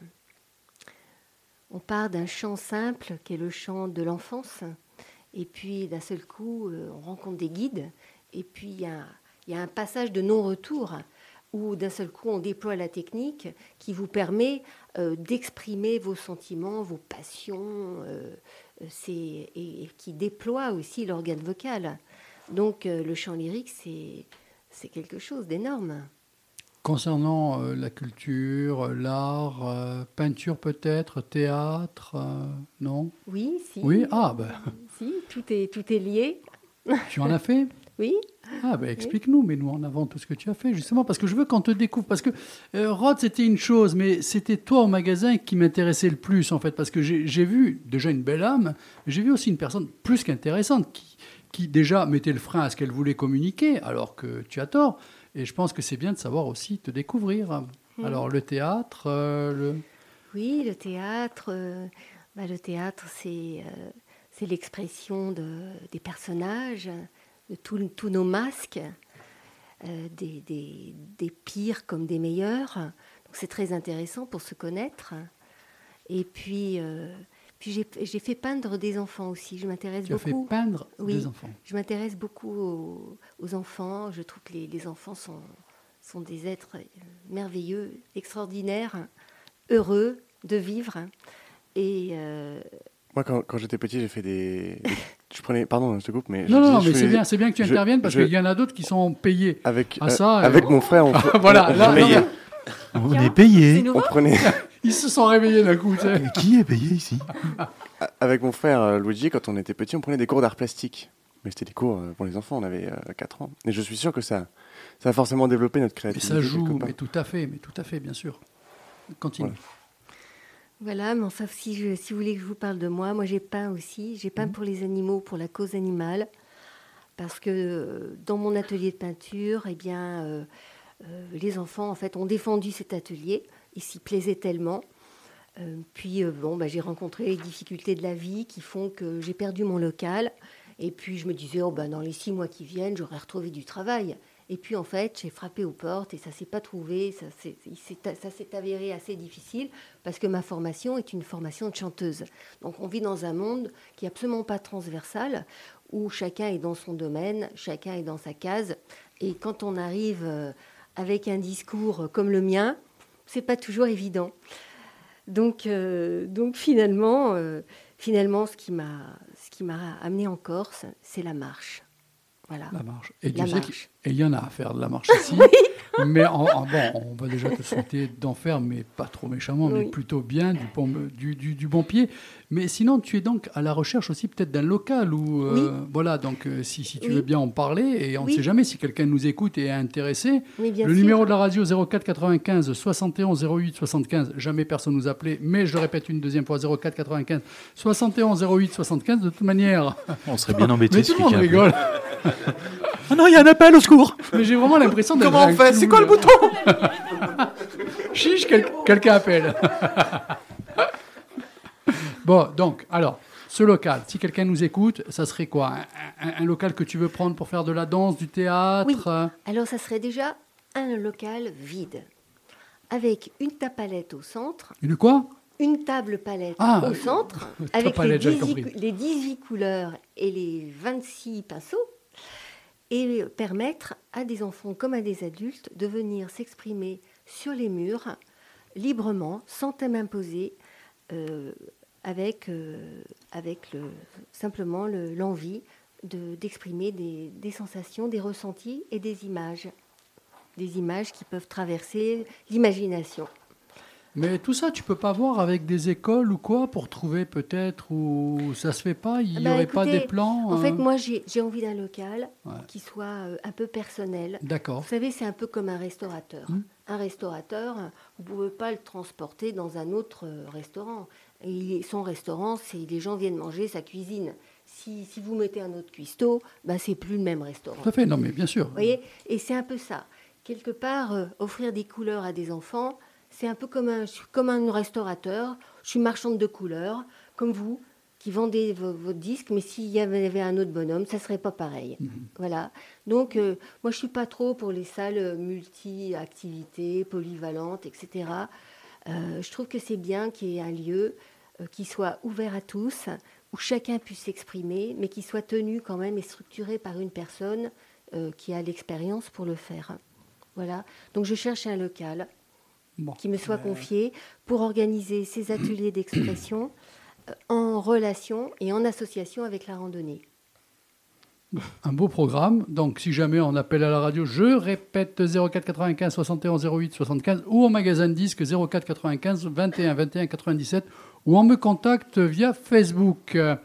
Speaker 5: On part d'un chant simple, qui est le chant de l'enfance. Et puis, d'un seul coup, on rencontre des guides. Et puis, il y a, il y a un passage de non-retour où, d'un seul coup, on déploie la technique qui vous permet euh, d'exprimer vos sentiments, vos passions. euh, et, et qui déploie aussi l'organe vocal. Donc euh, le chant lyrique, c'est quelque chose d'énorme.
Speaker 1: Concernant la culture, l'art, peinture peut-être, théâtre, non?
Speaker 5: Oui, si.
Speaker 1: Oui, ah, ben,
Speaker 5: Si, tout est tout est lié.
Speaker 1: tu en as fait?
Speaker 5: Oui.
Speaker 1: Ah, ben explique-nous, mais nous en avant tout ce que tu as fait, justement, parce que je veux qu'on te découvre. Parce que euh, Rod, c'était une chose, mais c'était toi au magasin qui m'intéressait le plus, en fait, parce que j'ai vu déjà une belle âme, j'ai vu aussi une personne plus qu'intéressante qui, qui déjà mettait le frein à ce qu'elle voulait communiquer, alors que tu as tort. Et je pense que c'est bien de savoir aussi te découvrir.
Speaker 5: Mhm.
Speaker 1: Alors, le théâtre, euh, le.
Speaker 5: Oui, le théâtre. euh, bah, le théâtre, c'est euh, c'est l'expression de, des personnages, de tous tous nos masques, euh, des, des- des pires comme des meilleurs. Donc c'est très intéressant pour se connaître. Et puis, euh, puis j'ai j'ai fait peindre des enfants aussi. Je m'intéresse
Speaker 1: Tu as fait
Speaker 5: beaucoup.
Speaker 1: peindre
Speaker 5: Oui.
Speaker 1: des enfants.
Speaker 5: Je m'intéresse beaucoup aux, aux enfants. Je trouve que les, les enfants sont, sont des êtres merveilleux, extraordinaires, heureux de vivre. Et euh,
Speaker 7: moi, quand, quand j'étais petit, j'ai fait des, des- Je prenais. Pardon, je te coupe, mais. je
Speaker 1: Non, non, non, mais c'est bien, c'est bien que tu
Speaker 7: je-
Speaker 1: interviennes parce
Speaker 7: je-
Speaker 1: qu'il y en a d'autres qui sont payés.
Speaker 7: Avec,
Speaker 1: Ah,
Speaker 7: euh,
Speaker 1: ça,
Speaker 7: avec
Speaker 1: euh,
Speaker 7: mon frère, on, fait-
Speaker 1: voilà,
Speaker 7: on-
Speaker 1: là, non,
Speaker 2: payé.
Speaker 1: non,
Speaker 4: On est payé.
Speaker 7: on prenait.
Speaker 1: ils se sont réveillés d'un coup.
Speaker 4: Qui est payé ici?
Speaker 7: Avec mon frère euh, Luigi, quand on était petit, on prenait des cours d'art plastique. Mais c'était des cours euh, pour les enfants, on avait 4 ans. Et je suis sûr que ça, ça a forcément développé notre
Speaker 1: Mais
Speaker 7: créativité.
Speaker 1: ça joue, mais tout à fait, mais tout à fait, bien sûr. Continue.
Speaker 5: Voilà, mais enfin, si, je- si vous voulez que je vous parle de moi, moi j'ai peint aussi. J'ai peint pour les animaux, pour la cause animale. Parce que euh, dans mon atelier de peinture, eh bien, euh, euh, les enfants, en fait, ont défendu cet atelier. Ils s'y plaisaient tellement. Euh, puis, bon, bah, j'ai rencontré les difficultés de la vie qui font que j'ai perdu mon local. Et puis, je me disais, oh, bah, dans les six mois qui viennent, j'aurai retrouvé du travail. Et puis, en fait, j'ai frappé aux portes et ça s'est pas trouvé. Ça s'est avéré assez difficile parce que ma formation est une formation de chanteuse. Donc, on vit dans un monde qui est absolument pas transversal, où chacun est dans son domaine, chacun est dans sa case. Et quand on arrive euh, avec un discours comme le mien, c'est pas toujours évident. Donc, euh, finalement, euh, finalement, ce qui m'a amené en Corse, c'est la marche. Voilà.
Speaker 1: La marche. Et
Speaker 5: La
Speaker 1: Dieu sait
Speaker 5: marche.
Speaker 1: qu'il et il y en a à faire de la marche ici. Mais en- en- bon, on va déjà te souhaiter d'en faire, mais pas trop méchamment, mais plutôt bien, du bon, du, du- du bon pied. Mais sinon, tu es donc à la recherche aussi peut-être d'un local où, euh, voilà, donc euh, si, si tu
Speaker 5: Oui.
Speaker 1: veux bien en parler, et on ne
Speaker 5: Oui.
Speaker 1: sait jamais si quelqu'un nous écoute et est intéressé. Le
Speaker 5: sûr.
Speaker 1: numéro de la radio 04 95 71 08 75, jamais personne nous appelait, mais je le répète une deuxième fois 04 95 71 08 75. De toute manière,
Speaker 4: On serait bien embêté.
Speaker 1: mais tout le monde rigole.
Speaker 4: Ah non, il y a un appel au secours
Speaker 1: Mais j'ai vraiment l'impression d'être
Speaker 6: Comment on fait C'est quoi le
Speaker 1: clown.
Speaker 6: bouton
Speaker 1: Chiche, quel- quelqu'un appelle. bon, donc, alors, ce local, si quelqu'un nous écoute, ça serait quoi? Un, un- un local que tu veux prendre pour faire de la danse, du théâtre?
Speaker 5: Oui.
Speaker 1: euh,
Speaker 5: Alors, ça serait déjà un local vide, avec une tapalette au centre,
Speaker 1: Une quoi?
Speaker 5: Une table palette
Speaker 1: Ah,
Speaker 5: au centre,
Speaker 1: table
Speaker 5: avec les,
Speaker 1: palette, j'avais
Speaker 5: 18,
Speaker 1: compris.
Speaker 5: les 18 couleurs et les 26 pinceaux, et permettre à des enfants comme à des adultes de venir s'exprimer sur les murs librement, sans thème imposé, euh, avec, euh, simplement le- l'envie de- d'exprimer des sensations, des ressentis et des images. Des images qui peuvent traverser l'imagination.
Speaker 1: Mais tout ça, tu peux pas voir avec des écoles ou quoi pour trouver peut-être où ça se fait pas Il n'y
Speaker 5: Bah,
Speaker 1: aurait pas des plans
Speaker 5: En
Speaker 1: euh,
Speaker 5: fait, moi, j'ai envie d'un local
Speaker 1: Ouais.
Speaker 5: qui soit euh, un peu personnel.
Speaker 1: D'accord.
Speaker 5: Vous savez, c'est un peu comme un restaurateur.
Speaker 1: Hmm.
Speaker 5: Un restaurateur, vous ne pouvez pas le transporter dans un autre euh, restaurant. Et son restaurant, c'est les gens viennent manger sa cuisine. Si, si vous mettez un autre cuistot, bah, c'est plus le même restaurant.
Speaker 1: Tout à fait, non mais bien sûr.
Speaker 5: Vous voyez? Et c'est un peu ça. Quelque part, euh, offrir des couleurs à des enfants, c'est un peu comme un, je suis comme un restaurateur. Je suis marchande de couleurs, comme vous, qui vendez vo- votre disque, mais s'il y avait un autre bonhomme, ça serait pas pareil. Voilà. Donc, euh, moi, je suis pas trop pour les salles multi-activités, polyvalentes, etc. Euh, je trouve que c'est bien qu'il y ait un lieu euh, qui soit ouvert à tous, où chacun puisse s'exprimer, mais qui soit tenu quand même et structuré par une personne qui a l'expérience pour le faire. Voilà. Donc je cherche un local
Speaker 1: Bon.
Speaker 5: qui me soit
Speaker 1: Ben,
Speaker 5: confié pour organiser ces ateliers d'expression euh, en relation et en association avec la randonnée.
Speaker 1: Un beau programme. Donc, si jamais on appelle à la radio, je répète 04 95 71 08 75 ou au magasin de disques 04 95 21 21 97 ou on me contacte via Facebook. Euh,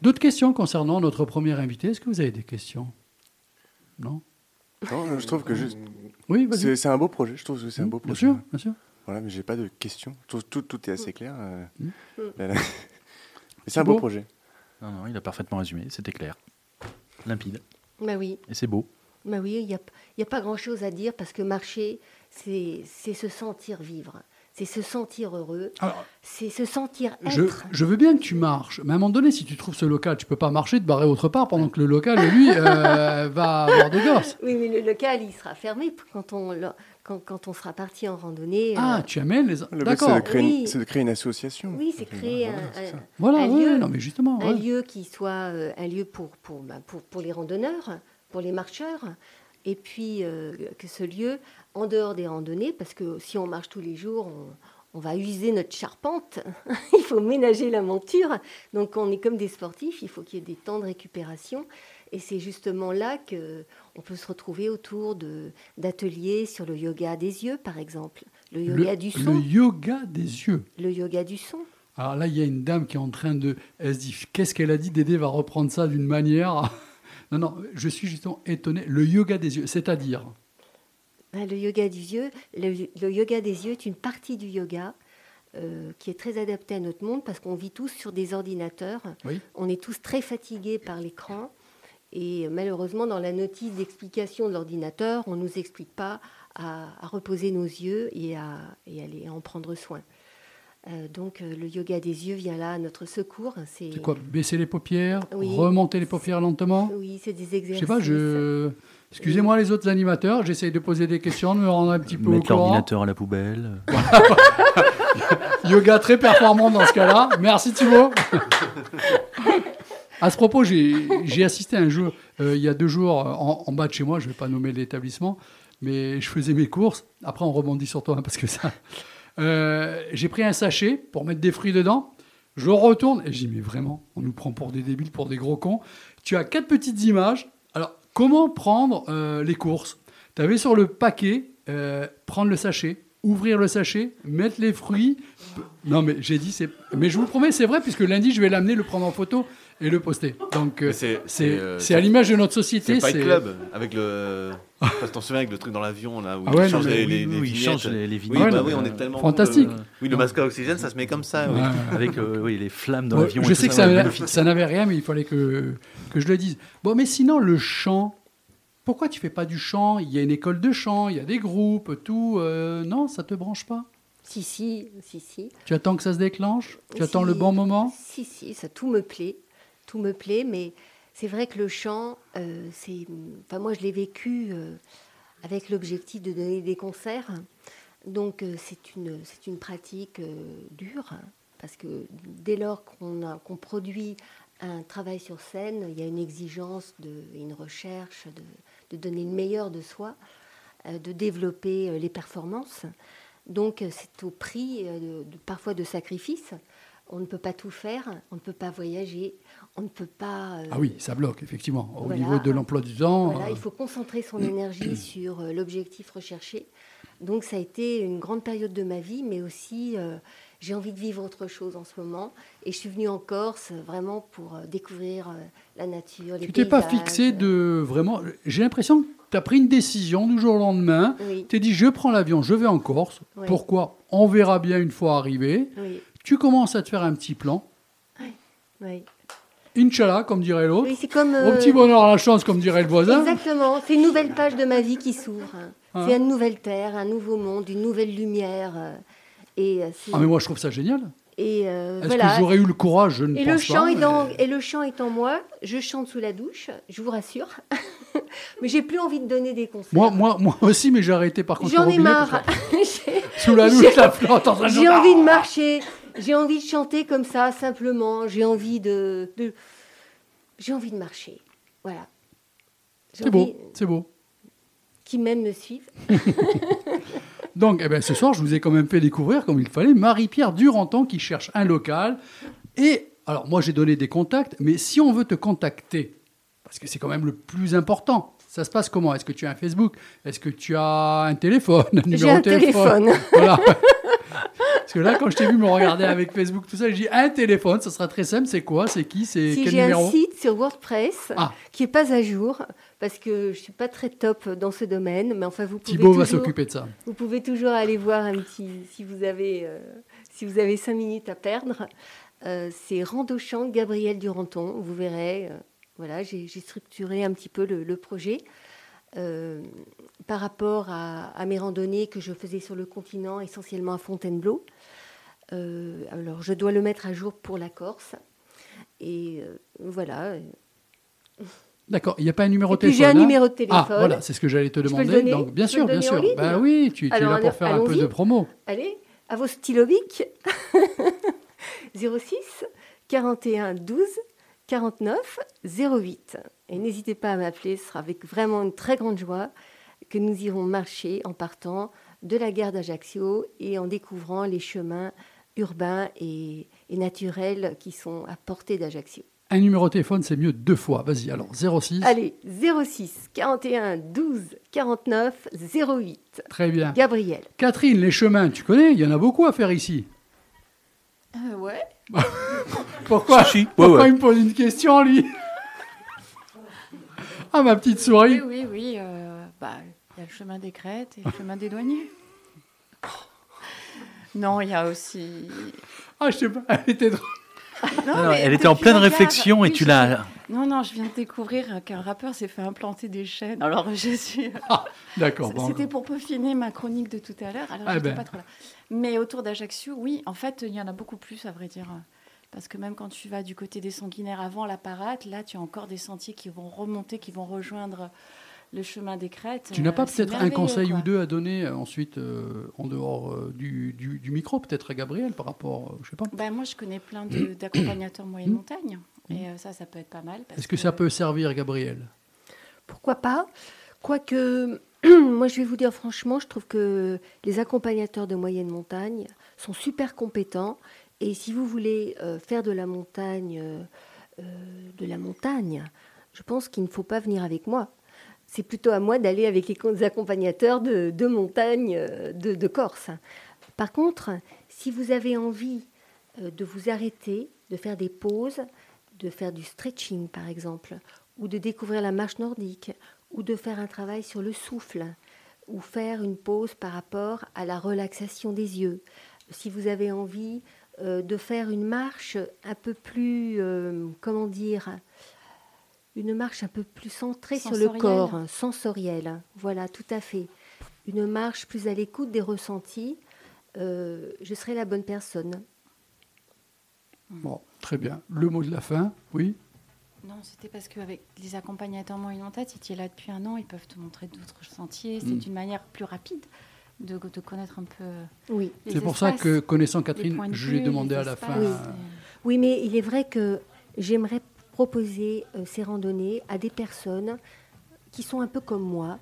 Speaker 1: D'autres questions concernant notre premier invité? Est-ce que vous avez des questions? Non?
Speaker 7: Non, je trouve que juste-
Speaker 1: Oui, vas-y.
Speaker 7: c'est un beau projet. Je trouve que c'est un beau
Speaker 1: Bien
Speaker 7: projet.
Speaker 1: sûr, bien sûr.
Speaker 7: Voilà, mais j'ai pas de questions. Tout, tout, tout est assez clair. euh.
Speaker 1: Mm.
Speaker 7: C'est un beau
Speaker 1: beau.
Speaker 7: projet.
Speaker 4: Non, non, il a parfaitement résumé, c'était clair. Limpide.
Speaker 5: Bah oui,
Speaker 4: Et c'est beau.
Speaker 5: bah oui, il n'y a, y a pas grand-chose à dire parce que marcher, c'est c'est se sentir vivre, c'est se sentir heureux, c'est se sentir
Speaker 1: je,
Speaker 5: être.
Speaker 1: je veux bien que tu marches, mais à un moment donné, si tu trouves ce local, tu peux pas marcher, te barrer autre part pendant que le local, lui, euh, va avoir des gosses.
Speaker 5: Oui, mais le local, il sera fermé quand on, quand, quand on sera parti en randonnée.
Speaker 1: Ah,
Speaker 5: euh,
Speaker 1: tu amènes les.
Speaker 7: Le but, c'est
Speaker 1: D'accord.
Speaker 7: de, créer
Speaker 5: Oui.
Speaker 7: une- c'est de créer une association.
Speaker 5: oui, c'est créer un,
Speaker 7: Voilà,
Speaker 5: un-
Speaker 1: Voilà,
Speaker 5: un
Speaker 1: oui,
Speaker 5: lieu-
Speaker 1: non, mais justement.
Speaker 5: un
Speaker 1: ouais.
Speaker 5: lieu qui soit euh, un lieu pour, pour, bah, pour, pour les randonneurs, pour les marcheurs, et puis euh, que ce lieu, en dehors des randonnées, parce que si on marche tous les jours, on, on va user notre charpente, il faut ménager la monture, donc on est comme des sportifs, il faut qu'il y ait des temps de récupération, et c'est justement là que on peut se retrouver autour de d'ateliers sur le yoga des yeux, par exemple, le yoga
Speaker 1: Le,
Speaker 5: du
Speaker 1: le
Speaker 5: son,
Speaker 1: yoga des yeux.
Speaker 5: le yoga du son.
Speaker 1: Alors là, il y a une dame qui est en train de. Elle se dit Qu'est-ce qu'elle a dit? Dédé va reprendre ça d'une manière. Non, non, je suis justement étonné. Le yoga des yeux, c'est-à-dire.
Speaker 5: Ben, Le yoga des yeux, le, le yoga des yeux est une partie du yoga euh, qui est très adaptée à notre monde parce qu'on vit tous sur des ordinateurs.
Speaker 1: Oui.
Speaker 5: On est tous très fatigués par l'écran. Et euh, malheureusement, dans la notice d'explication de l'ordinateur, on ne nous explique pas à, à reposer nos yeux et à, et à les- à en prendre soin. Euh, donc le yoga des yeux vient là à notre secours. C'est
Speaker 1: quoi? Baisser les paupières?
Speaker 5: Oui.
Speaker 1: Remonter les paupières lentement?
Speaker 5: Oui, c'est des
Speaker 1: Je
Speaker 5: exercices.
Speaker 1: sais pas, je. Excusez-moi les autres animateurs, j'essaye de poser des questions, de me rendre un petit peu au
Speaker 4: Mettre
Speaker 1: courant.
Speaker 4: l'ordinateur à la poubelle.
Speaker 1: Yoga très performant dans ce cas-là. Merci Thibaut. À ce propos, j'ai j'ai assisté à un jeu euh, il y a deux jours en, en bas de chez moi, je ne vais pas nommer l'établissement, mais je faisais mes courses. Après, on rebondit sur toi hein, parce que ça. Euh, j'ai pris un sachet pour mettre des fruits dedans. Je retourne et je dis mais vraiment, on nous prend pour des débiles, pour des gros cons. Tu as quatre petites images. Comment prendre euh, les courses? Tu avais sur le paquet euh, prendre le sachet, ouvrir le sachet, mettre les fruits. Non mais j'ai dit c'est, mais je vous promets c'est vrai puisque lundi je vais l'amener, le prendre en photo et le poster. Donc euh,
Speaker 2: c'est- euh,
Speaker 1: c'est à l'image de notre société.
Speaker 2: C'est Fight Club avec le. Si t'en souviens avec le truc dans l'avion là où
Speaker 1: Ah
Speaker 2: il
Speaker 1: ouais,
Speaker 2: change
Speaker 1: non, mais
Speaker 2: les,
Speaker 4: oui,
Speaker 2: les,
Speaker 4: oui,
Speaker 2: les
Speaker 4: oui, il
Speaker 2: vignettes.
Speaker 4: change les- les
Speaker 2: Oui, bah oui, on est tellement.
Speaker 1: fantastique.
Speaker 2: euh, oui, le masque à oxygène, ça se met comme ça. oui.
Speaker 4: Avec euh, oui, les flammes dans
Speaker 1: Ouais,
Speaker 4: l'avion.
Speaker 1: je sais que ça, n'avait rien, mais il fallait que, que je le dise. Bon, mais sinon, le chant, pourquoi tu fais pas du chant? Il y a une école de chant, il y a des groupes, tout. euh, non, ça te branche pas?
Speaker 5: Si, si, si, si.
Speaker 1: Tu attends que ça se déclenche? Tu
Speaker 5: Si.
Speaker 1: attends le bon moment?
Speaker 5: Si, si, ça tout me plaît. Me plaît, mais c'est vrai que le chant, euh, c'est. Enfin, moi, je l'ai vécu euh, avec l'objectif de donner des concerts. Donc, euh, c'est une, c'est une pratique dure, hein, parce que dès lors qu'on qu'on produit un travail sur scène, il y a une exigence, de, une recherche de, donner le meilleur de soi, de développer les performances. Donc, c'est au prix de- de- parfois de sacrifices. On ne peut pas tout faire, on ne peut pas voyager, on ne peut pas. euh,
Speaker 1: Ah oui, ça bloque, effectivement. Au
Speaker 5: Voilà.
Speaker 1: niveau de l'emploi du temps.
Speaker 5: voilà,
Speaker 1: euh,
Speaker 5: il faut concentrer son énergie sur euh, l'objectif recherché. Donc ça a été une grande période de ma vie, mais aussi j'ai envie de vivre autre chose en ce moment. Et je suis venue en Corse vraiment pour découvrir la nature, les
Speaker 1: tu t'es pas fixé de vraiment. J'ai l'impression que tu as pris une décision du jour au lendemain.
Speaker 5: Oui,
Speaker 1: Tu t'es dit, je prends l'avion, je vais en Corse.
Speaker 5: Oui.
Speaker 1: Pourquoi? On verra bien une fois arrivé.
Speaker 5: oui,
Speaker 1: Tu commences à te faire un petit plan.
Speaker 5: oui.
Speaker 1: Inch'Allah, comme dirait l'autre.
Speaker 5: Oui.
Speaker 1: Au
Speaker 5: euh,
Speaker 1: petit bonheur à la chance, comme dirait le voisin.
Speaker 5: Exactement, c'est une nouvelle page de ma vie qui s'ouvre.
Speaker 1: Hein.
Speaker 5: C'est une nouvelle terre, un nouveau monde, une nouvelle lumière. euh, Et, euh,
Speaker 1: Ah, mais moi, je trouve ça génial.
Speaker 5: et euh,
Speaker 1: Est-ce
Speaker 5: voilà.
Speaker 1: que j'aurais eu le courage? Je ne
Speaker 5: Et
Speaker 1: pense
Speaker 5: le,
Speaker 1: pas.
Speaker 5: chant est
Speaker 1: mais-
Speaker 5: dans, et le chant est en moi. Je chante sous la douche, je vous rassure. mais j'ai plus envie de donner des concerts.
Speaker 1: Moi, moi, moi aussi, mais j'ai arrêté par contre.
Speaker 5: J'en ai marre.
Speaker 1: que Sous la douche, la flotte en train de
Speaker 5: J'ai envie de marcher. J'ai envie de chanter comme ça, simplement. J'ai envie de, de- j'ai envie de marcher. Voilà.
Speaker 1: C'est beau, c'est beau.
Speaker 5: Qui même me suivent.
Speaker 1: Donc, eh ben, ce soir, je vous ai quand même fait découvrir, comme il fallait, Marie-Pierre Duranton qui cherche un local. Et, alors, moi, j'ai donné des contacts, mais si on veut te contacter, parce que c'est quand même le plus important, ça se passe comment? Est-ce que tu as un Facebook? Est-ce que tu as un téléphone? Un numéro
Speaker 5: J'ai un
Speaker 1: téléphone
Speaker 5: téléphone.
Speaker 1: Voilà. Parce que là, quand je t'ai vu me regarder avec Facebook, tout ça, j'ai dit un téléphone, ça sera très simple. C'est quoi? C'est qui? C'est
Speaker 5: Si
Speaker 1: quel
Speaker 5: j'ai
Speaker 1: numéro?
Speaker 5: un site sur WordPress
Speaker 1: Ah.
Speaker 5: qui est pas à jour parce que je suis pas très top dans ce domaine, mais enfin vous pouvez
Speaker 1: Thibaut va s'occuper de ça.
Speaker 5: Vous pouvez toujours aller voir un petit si vous avez euh, si vous avez cinq minutes à perdre. Euh, c'est Randochamp Gabriel Duranton. Vous verrez. euh, voilà, j'ai j'ai structuré un petit peu le, le projet. Euh, par rapport à, à mes randonnées que je faisais sur le continent, essentiellement à Fontainebleau. Euh, alors, je dois le mettre à jour pour la Corse. Et euh, voilà.
Speaker 1: D'accord, il n'y a pas un numéro de téléphone
Speaker 5: j'ai un
Speaker 1: hein
Speaker 5: numéro de téléphone.
Speaker 1: Ah, voilà, c'est ce que j'allais te
Speaker 5: Je peux le
Speaker 1: demander.
Speaker 5: donner
Speaker 1: Donc, bien
Speaker 5: Je peux
Speaker 1: sûr,
Speaker 5: le
Speaker 1: bien sûr.
Speaker 5: ligne
Speaker 1: Bah oui, tu, tu es là pour faire un peu de promo.
Speaker 5: Allez, à vos styloviques. 06 41 12 49 08. Et n'hésitez pas à m'appeler, ce sera avec vraiment une très grande joie que nous irons marcher en partant de la gare d'Ajaccio et en découvrant les chemins urbains et, et naturels qui sont à portée d'Ajaccio.
Speaker 1: Un numéro de téléphone, c'est mieux deux fois. Vas-y, alors 06.
Speaker 5: Allez, 06 41 12 49 08.
Speaker 1: Très bien.
Speaker 5: Gabriel.
Speaker 1: Catherine, les chemins, tu connais? Il y en a beaucoup à faire ici.
Speaker 3: Euh, ouais.
Speaker 1: Pourquoi,
Speaker 4: Si, si. Ouais,
Speaker 1: pourquoi
Speaker 4: ouais.
Speaker 1: il me pose une question, lui Ah, ma petite
Speaker 3: Oui,
Speaker 1: souris.
Speaker 3: oui, oui. euh, bah, il y a le chemin des crêtes et le chemin des douaniers. Non, il y a aussi.
Speaker 1: Ah, je sais pas, elle était drôle.
Speaker 3: Non,
Speaker 4: Non, non,
Speaker 3: mais
Speaker 4: elle était en pleine réflexion et
Speaker 3: oui,
Speaker 4: tu l'as.
Speaker 3: Non, non, je viens de découvrir qu'un rappeur s'est fait implanter des chaînes. Alors, je suis.
Speaker 1: D'accord, bon.
Speaker 3: C'était pour peaufiner ma chronique de tout à l'heure. Alors,
Speaker 1: Ah
Speaker 3: j'étais
Speaker 1: ben.
Speaker 3: pas trop là. Mais autour d'Ajaccio, oui, en fait, il y en a beaucoup plus, à vrai dire. Parce que même quand tu vas du côté des sanguinaires avant la parade, là, tu as encore des sentiers qui vont remonter, qui vont rejoindre le chemin des crêtes.
Speaker 1: Tu n'as pas
Speaker 3: Euh,
Speaker 1: peut-être un conseil
Speaker 3: quoi.
Speaker 1: ou deux à donner euh, ensuite, euh, en dehors du, du- du micro, peut-être à Gabriel, par rapport, je sais pas.
Speaker 3: Ben, moi, je connais plein d'accompagnateurs moyenne montagne. Et euh, ça, ça peut être pas mal.
Speaker 1: Est-ce que ça peut servir, Gabriel?
Speaker 5: Pourquoi pas? Quoique, moi je vais vous dire franchement, je trouve que les accompagnateurs de moyenne montagne sont super compétents. Et si vous voulez euh, faire de la montagne, euh, de la montagne, je pense qu'il ne faut pas venir avec moi. C'est plutôt à moi d'aller avec les co- accompagnateurs de, de montagne de, de Corse. Par contre, si vous avez envie de vous arrêter, de faire des pauses, de faire du stretching par exemple, ou de découvrir la marche nordique, ou de faire un travail sur le souffle, ou faire une pause par rapport à la relaxation des yeux. Si vous avez envie euh, de faire une marche un peu plus, euh, comment dire, une marche un peu plus centrée sur le corps, sensorielle. Voilà, tout à fait. Une marche plus à l'écoute des ressentis. euh, je serai la bonne personne.
Speaker 1: Bon, très bien. Le mot de la fin, oui.
Speaker 3: Non, c'était parce qu'avec les accompagnateurs moyen tête, si tu es là depuis un an, ils peuvent te montrer d'autres sentiers. C'est
Speaker 1: Mm.
Speaker 3: une manière plus rapide de, de connaître un peu.
Speaker 5: Oui.
Speaker 3: les
Speaker 1: C'est pour ça que, connaissant Catherine,
Speaker 3: de
Speaker 1: je lui ai demandé à la fin.
Speaker 5: Oui.
Speaker 1: euh,
Speaker 5: Oui, mais il est vrai que j'aimerais proposer euh, ces randonnées à des personnes qui sont un peu comme moi,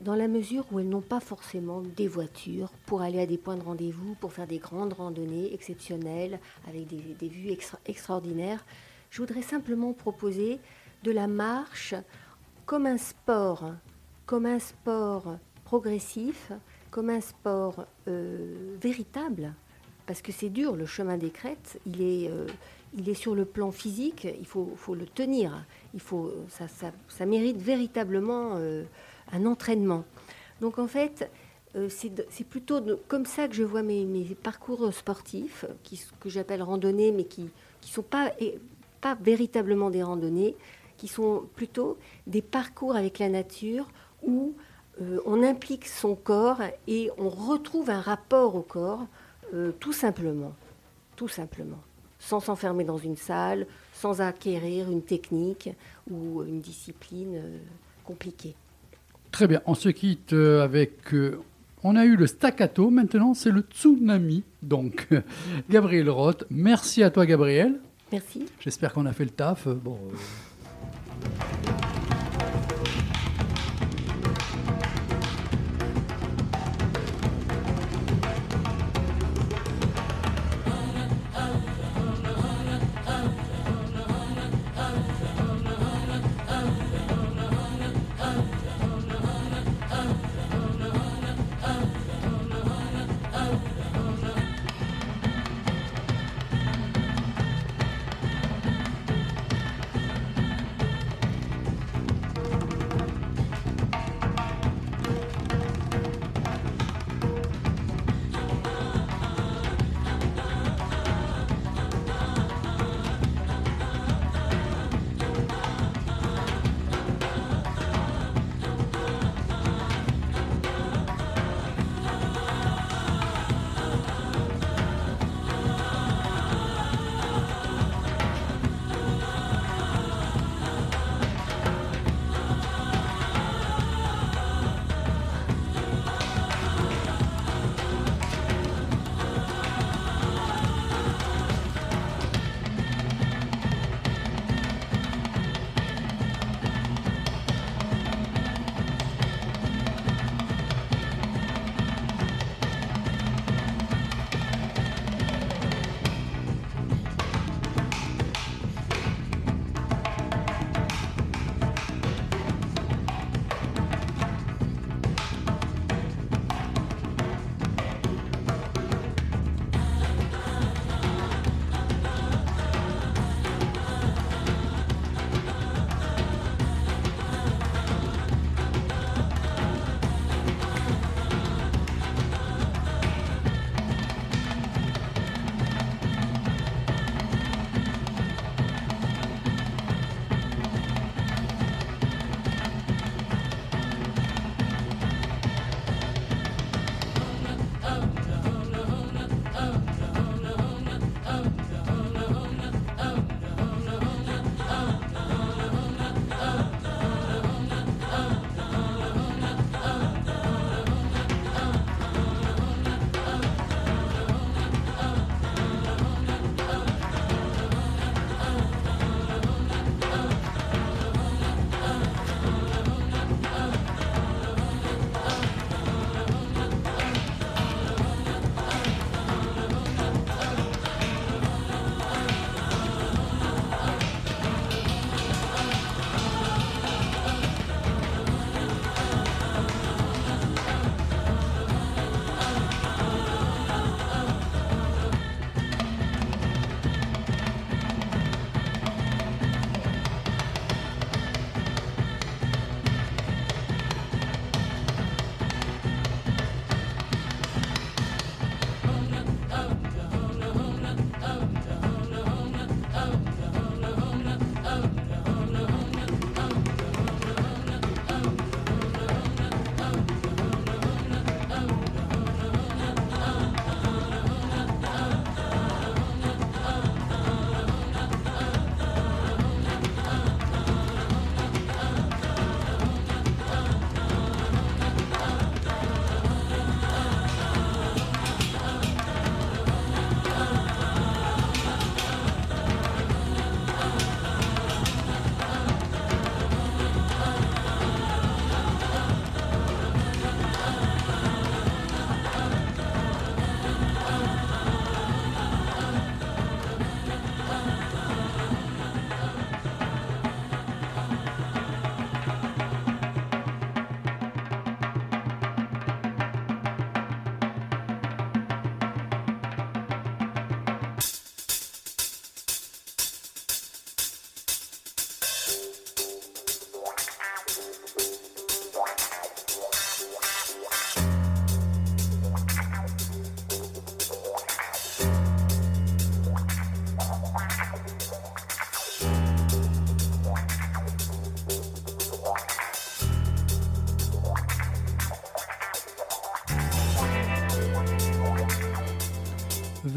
Speaker 5: dans la mesure où elles n'ont pas forcément des voitures pour aller à des points de rendez-vous, pour faire des grandes randonnées exceptionnelles, avec des, vues extra- extraordinaires. Je voudrais simplement proposer de la marche comme un sport, comme un sport progressif, comme un sport euh, véritable, parce que c'est dur, le chemin des crêtes, il est, euh, il est sur le plan physique, il faut, faut le tenir, il faut, ça, ça- ça mérite véritablement euh, un entraînement. Donc en fait, euh, c'est plutôt comme ça que je vois mes, parcours sportifs, qui, s- que j'appelle randonnées, mais qui ne sont pas, véritablement des randonnées, qui sont plutôt des parcours avec la nature où euh, on implique son corps et on retrouve un rapport au corps, euh, tout simplement. Tout simplement. Sans s'enfermer dans une salle, sans acquérir une technique ou une discipline euh, compliquée.
Speaker 1: Très bien, on se quitte euh, avec. euh, on a eu le staccato, maintenant c'est le tsunami. Donc, Gabriel Roth, merci à toi, Gabriel.
Speaker 5: Merci.
Speaker 1: J'espère qu'on a fait le taf. Euh, Bon, euh,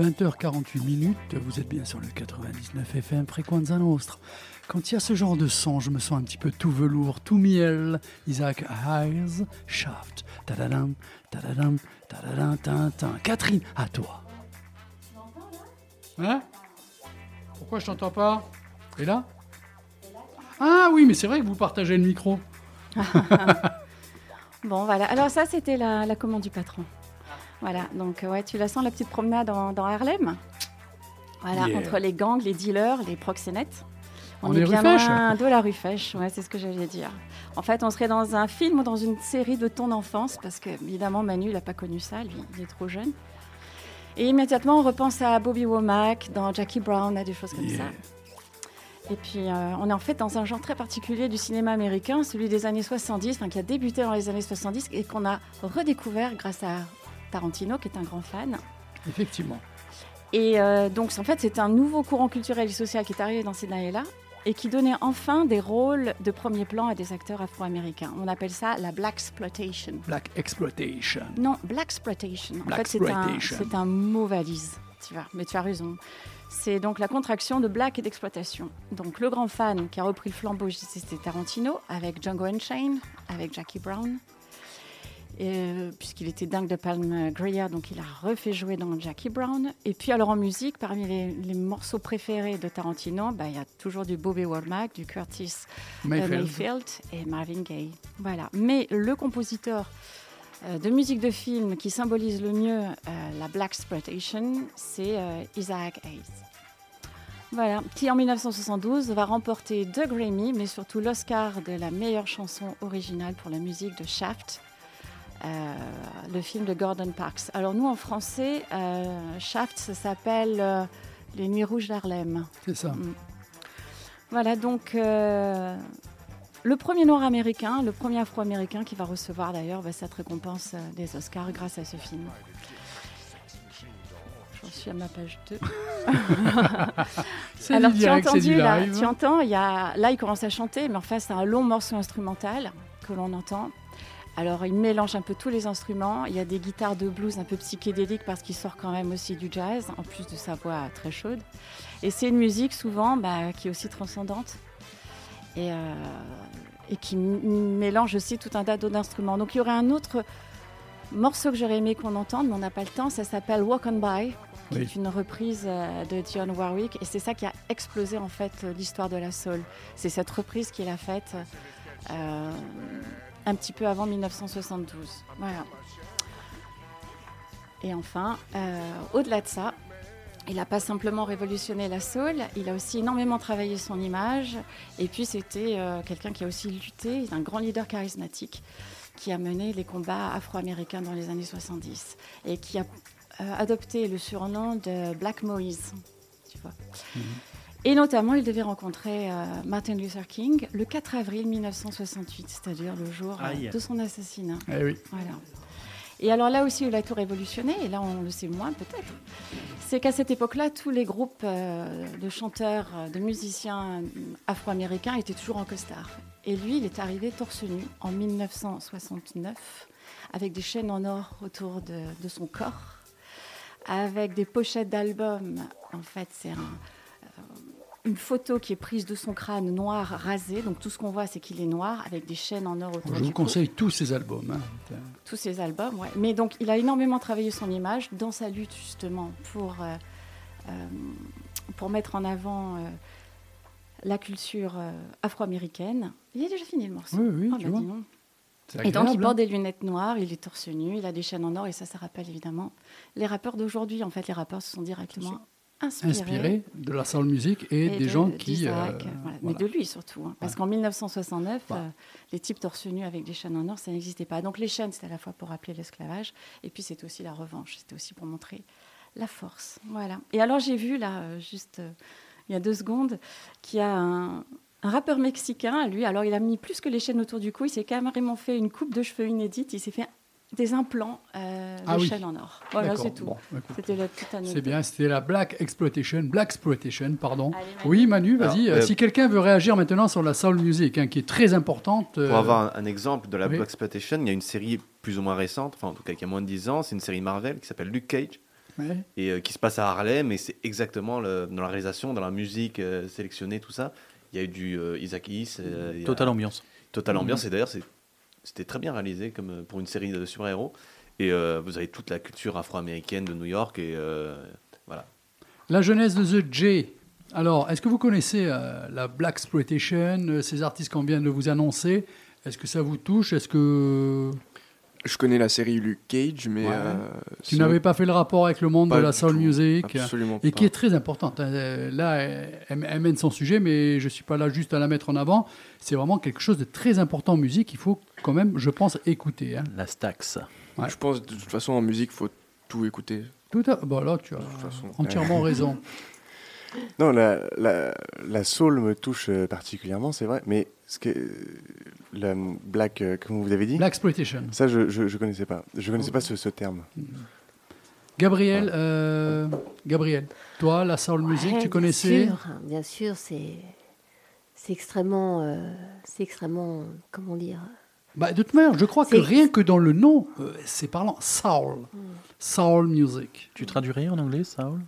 Speaker 1: 20h48 minutes, vous êtes bien sur le 99 FM Frequenza Nostra. Quand il y a ce genre de son, je me sens un petit peu tout velours, tout miel. Isaac Hayes, Shaft. Tadadam, tadadam, tadadam, tin, tin. Catherine, à toi. Hein? Pourquoi je t'entends pas? Et là? Ah oui, mais c'est vrai que vous partagez le micro.
Speaker 3: Bon, voilà. Alors ça, c'était la, la commande du patron. Voilà, donc euh, ouais, tu la sens la petite promenade dans, dans Harlem? Voilà,
Speaker 1: Yeah.
Speaker 3: entre les gangs, les dealers, les proxénètes. On,
Speaker 1: On
Speaker 3: est,
Speaker 1: est
Speaker 3: bien loin de la rue Fèche, ouais, c'est ce que j'allais dire. En fait, on serait dans un film ou dans une série de ton enfance, parce que évidemment Manu, il n'a pas connu ça, lui, il est trop jeune. Et immédiatement, on repense à Bobby Womack, dans Jackie Brown, à des choses comme
Speaker 1: Yeah.
Speaker 3: ça. Et puis, euh, on est en fait dans un genre très particulier du cinéma américain, celui des années 70, enfin, qui a débuté dans les années 70 et qu'on a redécouvert grâce à Tarantino, qui est un grand fan.
Speaker 1: Effectivement.
Speaker 3: Et euh, donc, en fait, c'est un nouveau courant culturel et social qui est arrivé dans ces années-là et qui donnait enfin des rôles de premier plan à des acteurs afro-américains. On appelle ça la Black Exploitation.
Speaker 1: Black Exploitation.
Speaker 3: Non, Black Exploitation. En
Speaker 1: Black
Speaker 3: fait, c'est un,
Speaker 1: Exploitation.
Speaker 3: c'est un mot valise, tu vois. Mais tu as raison. C'est donc la contraction de black et d'exploitation. Donc le grand fan qui a repris le flambeau, c'était Tarantino, avec Django Unchained, avec Jackie Brown. Euh, puisqu'il était dingue de Palm Greer, donc il a refait jouer dans Jackie Brown. Et puis alors en musique, parmi les, les morceaux préférés de Tarantino, bah, il y a toujours du Bobby Womack, du Curtis euh,
Speaker 1: Mayfield.
Speaker 3: Et Marvin Gaye. Voilà. Mais le compositeur euh, de musique de film qui symbolise le mieux la Black Exploitation, c'est Isaac Hayes. Voilà, qui en 1972 va remporter deux Grammy, mais surtout l'Oscar de la meilleure chanson originale pour la musique de Shaft, euh, le film de Gordon Parks. Alors nous en français, euh, Shaft, ça s'appelle euh, Les Nuits Rouges d'Harlem.
Speaker 1: C'est ça.
Speaker 3: Mm. Voilà, donc le premier noir américain, le premier afro-américain qui va recevoir d'ailleurs bah, cette récompense des Oscars grâce à ce film. J'en suis à ma page 2.
Speaker 1: C'est
Speaker 3: Alors tu as entendu, là, tu entends, il y a, là il commence à chanter, mais en fait c'est un long morceau instrumental que l'on entend. Alors il mélange un peu tous les instruments, il y a des guitares de blues un peu psychédéliques parce qu'il sort quand même aussi du jazz, en plus de sa voix très chaude. Et c'est une musique souvent bah, qui est aussi transcendante et, euh, et qui mélange aussi tout un tas d'autres instruments. Donc il y aurait un autre morceau que j'aurais aimé qu'on entende, mais on n'a pas le temps, ça s'appelle Walk on By qui
Speaker 1: Oui.
Speaker 3: est une reprise euh, de Dionne Warwick. Et c'est ça qui a explosé en fait l'histoire de la soul. C'est cette reprise qu'il a faite euh, un petit peu avant 1972. Voilà. Et enfin, euh, au-delà de ça, il n'a pas simplement révolutionné la soul, il a aussi énormément travaillé son image. Et puis c'était euh, quelqu'un qui a aussi lutté, un grand leader charismatique qui a mené les combats afro-américains dans les années 70 et qui a euh, adopté le surnom de Black Moïse. Tu vois. Et notamment, il devait rencontrer euh, Martin Luther King le 4 avril 1968, c'est-à-dire le jour euh, de son assassinat.
Speaker 1: Eh oui.
Speaker 3: Voilà. Et alors là aussi, où il a tout révolutionné, et là on le sait moins peut-être, c'est qu'à cette époque-là, tous les groupes euh, de chanteurs, de musiciens afro-américains étaient toujours en costard. Et lui, il est arrivé torse nu en 1969, avec des chaînes en or autour de, de son corps, avec des pochettes d'albums. En fait, c'est un, une photo qui est prise de son crâne noir rasé. Donc tout ce qu'on voit, c'est qu'il est noir, avec des chaînes en or autour
Speaker 1: Je
Speaker 3: du
Speaker 1: vous conseille tous ces albums. hein.
Speaker 3: tous ses albums. ouais. Mais donc, il a énormément travaillé son image dans sa lutte justement pour, euh, euh, pour mettre en avant euh, la culture afro-américaine. Il a déjà fini le morceau.
Speaker 1: Oui, oui,
Speaker 3: Oh,
Speaker 1: tu
Speaker 3: bah,
Speaker 1: vois.
Speaker 3: Et donc, il porte
Speaker 1: hein.
Speaker 3: des lunettes noires, il est torse nu, il a des chaînes en or, et ça, ça rappelle évidemment les rappeurs d'aujourd'hui. En fait, les rappeurs se sont directement
Speaker 1: inspiré de la soul music et, des
Speaker 3: de-
Speaker 1: gens qui. euh,
Speaker 3: voilà. Mais de lui surtout. hein. Parce qu'en 1969,
Speaker 1: Ouais.
Speaker 3: euh, les types torse nu avec des chaînes en or, ça n'existait pas. Donc les chaînes, c'était à la fois pour rappeler l'esclavage, et puis c'était aussi la revanche. C'était aussi pour montrer la force. Voilà. Et alors j'ai vu là, euh, juste il y a deux secondes, qu'il y a un, un rappeur mexicain, lui, alors il a mis plus que les chaînes autour du cou, il s'est carrément fait une coupe de cheveux inédite, il s'est fait des implants euh, de
Speaker 1: Ah oui.
Speaker 3: en or. Voilà, c'est tout.
Speaker 1: Bon.
Speaker 3: C'était la petite anecdote.
Speaker 1: C'est bien, c'était la Black Exploitation, Black Exploitation, pardon.
Speaker 3: Allez, Manu.
Speaker 1: Oui, Manu, vas-y. Euh,
Speaker 2: euh,
Speaker 1: si quelqu'un veut réagir maintenant sur la soul music, hein, qui est très importante. euh,
Speaker 2: Pour avoir un, un exemple de la
Speaker 1: oui.
Speaker 2: Black Exploitation, il y a une série plus ou moins récente, enfin en tout cas qui a moins de 10 ans, c'est une série Marvel qui s'appelle Luke Cage.
Speaker 1: Ouais.
Speaker 2: et euh, qui se passe à Harlem, et c'est exactement le- dans la réalisation, dans la musique euh, sélectionnée, tout ça. Il y a eu du euh, Isaac euh, a-
Speaker 4: Totale ambiance.
Speaker 2: Totale ambiance, et d'ailleurs, c'est- c'était très bien réalisé comme euh, pour une série de super-héros. Et euh, vous avez toute la culture afro-américaine de New York, et euh, voilà.
Speaker 1: La jeunesse de The J. Alors, est-ce que vous connaissez la Black Exploitation, ces artistes qu'on vient de vous annoncer? Est-ce que ça vous touche? Est-ce que
Speaker 6: Je connais la série Luke Cage, mais.
Speaker 1: Ouais.
Speaker 6: euh,
Speaker 1: tu n'avais pas fait le rapport avec le monde
Speaker 6: pas
Speaker 1: de la soul
Speaker 6: tout.
Speaker 1: music
Speaker 6: Absolument
Speaker 1: et
Speaker 6: pas.
Speaker 1: qui est très importante. Euh, Là, elle, elle mène son sujet, mais je suis pas là juste à la mettre en avant. C'est vraiment quelque chose de très important en musique. Il faut quand même, je pense, écouter. hein.
Speaker 4: La Stax.
Speaker 1: Ouais.
Speaker 6: Je pense, de toute façon, en musique, faut tout écouter.
Speaker 1: Tout à... bon, là, tu as entièrement raison.
Speaker 7: Non, la, la, la soul me touche euh, particulièrement, c'est vrai. Mais ce que, la black, euh, comme vous avez dit,
Speaker 1: Black Exploitation.
Speaker 7: ça, je, je, je connaissais pas. Je connaissais pas ce, ce terme.
Speaker 1: Gabriel, euh, Gabriel, toi, la soul music, tu
Speaker 5: bien
Speaker 1: connaissais
Speaker 5: sûr, Bien sûr, c'est c'est extrêmement, euh, c'est extrêmement, comment dire
Speaker 1: Bah, de toute manière, je crois que rien que dans le nom, euh, c'est parlant. Soul. Soul music.
Speaker 4: Tu traduirais en anglais, Saul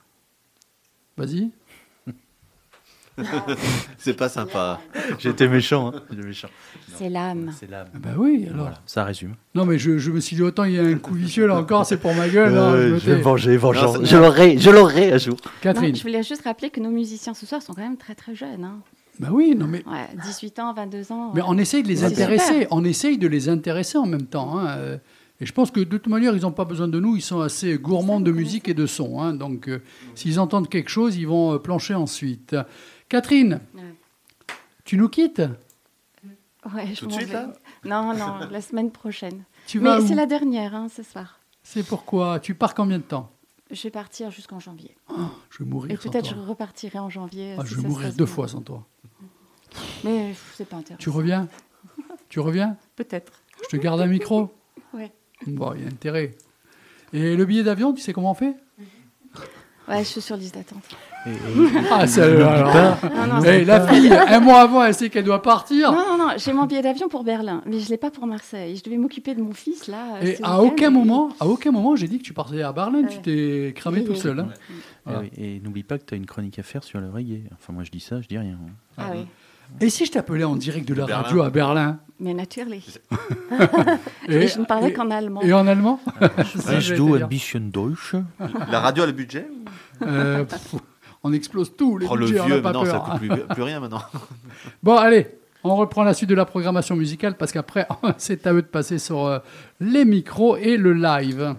Speaker 1: Vas-y.
Speaker 2: C'est pas sympa.
Speaker 4: J'étais méchant. Hein. Méchant.
Speaker 3: C'est l'âme.
Speaker 4: C'est l'âme.
Speaker 1: Ah bah oui, alors.
Speaker 4: Voilà, ça résume.
Speaker 1: Non, mais je, je me suis dit, autant il y a un coup vicieux là encore, c'est pour ma gueule. hein, je me tais.
Speaker 4: venger,
Speaker 2: vengeance.
Speaker 4: Je l'aurai, je l'aurai un jour.
Speaker 1: Catherine.
Speaker 3: Non, je voulais juste rappeler que nos musiciens ce soir sont quand même très très jeunes. hein.
Speaker 1: Bah oui, non, mais.
Speaker 3: Ouais, 18 ans, 22 ans.
Speaker 1: Mais on essaye de les intéresser,
Speaker 3: super.
Speaker 1: on essaye de les intéresser en même temps. hein, euh, Et je pense que de toute manière, ils n'ont pas besoin de nous, ils sont assez gourmands de musique et de son. hein, Donc, euh, s'ils entendent quelque chose, ils vont euh, plancher ensuite. Catherine,
Speaker 3: Ouais.
Speaker 1: tu nous quittes
Speaker 3: Ouais, je
Speaker 2: Tout de
Speaker 3: m'en
Speaker 2: suite,
Speaker 3: vais.
Speaker 2: là
Speaker 3: Non, non, la semaine prochaine.
Speaker 1: Tu
Speaker 3: Mais c'est la dernière hein, ce soir.
Speaker 1: C'est pourquoi? Tu pars combien de temps?
Speaker 3: Je vais partir jusqu'en janvier.
Speaker 1: Je vais mourir
Speaker 3: Et peut-être je repartirai en janvier.
Speaker 1: Ah,
Speaker 3: si
Speaker 1: je vais mourir deux fois sans toi.
Speaker 3: Mais c'est pas intéressant.
Speaker 1: Tu reviens? Tu reviens?
Speaker 3: Peut-être.
Speaker 1: Je te garde un micro?
Speaker 3: Ouais.
Speaker 1: Bon, il y a intérêt. Et le billet d'avion, tu sais comment on fait?
Speaker 3: Ouais, je suis sur liste d'attente.
Speaker 1: Ah, c'est alors.
Speaker 3: Non, non,
Speaker 1: Eh, la fille, un mois avant, elle sait qu'elle doit partir.
Speaker 3: Non, non, non, j'ai mon billet d'avion pour Berlin, mais je l'ai pas pour Marseille. Je devais m'occuper de mon fils là.
Speaker 1: Et
Speaker 3: ce
Speaker 1: à
Speaker 3: week-end,
Speaker 1: aucun
Speaker 3: et-
Speaker 1: moment, à aucun moment, j'ai dit que tu partais à Berlin, tu
Speaker 3: Ouais.
Speaker 1: t'es cramé
Speaker 3: Oui,
Speaker 1: tout
Speaker 3: oui.
Speaker 1: seul. hein.
Speaker 4: Eh oui, Et n'oublie pas que tu as une chronique à faire sur le reggae. Enfin, moi je dis ça, je dis rien. hein.
Speaker 3: Ah oui,
Speaker 1: Et si je t'appelais en direct de la
Speaker 2: Berlin.
Speaker 1: radio à Berlin?
Speaker 3: Mais naturellement.
Speaker 1: et,
Speaker 3: Et je ne parlais
Speaker 1: et-
Speaker 3: qu'en allemand.
Speaker 1: et en allemand? Ça te dire.
Speaker 4: bisschen Deutsch.
Speaker 2: La radio a le budget
Speaker 1: Euh, pff, On explose tout, les
Speaker 2: Oh, le
Speaker 1: budgets, on
Speaker 2: vieux,
Speaker 1: pas
Speaker 2: maintenant, ça coûte plus, plus rien maintenant.
Speaker 1: Bon, allez, on reprend la suite de la programmation musicale parce qu'après, c'est à eux de passer sur euh, les micros et le live.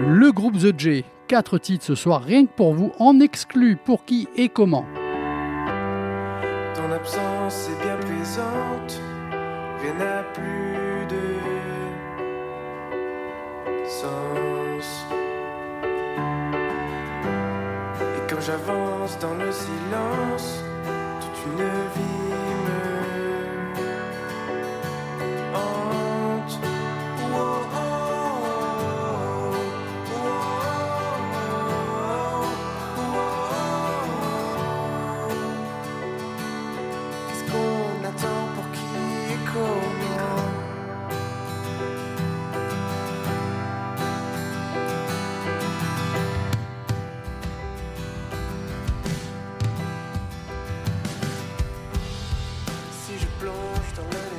Speaker 1: Le groupe The J, quatre titres ce soir, rien que pour vous, en exclu pour qui et comment?
Speaker 9: Ton absence j'avance dans le silence, to live.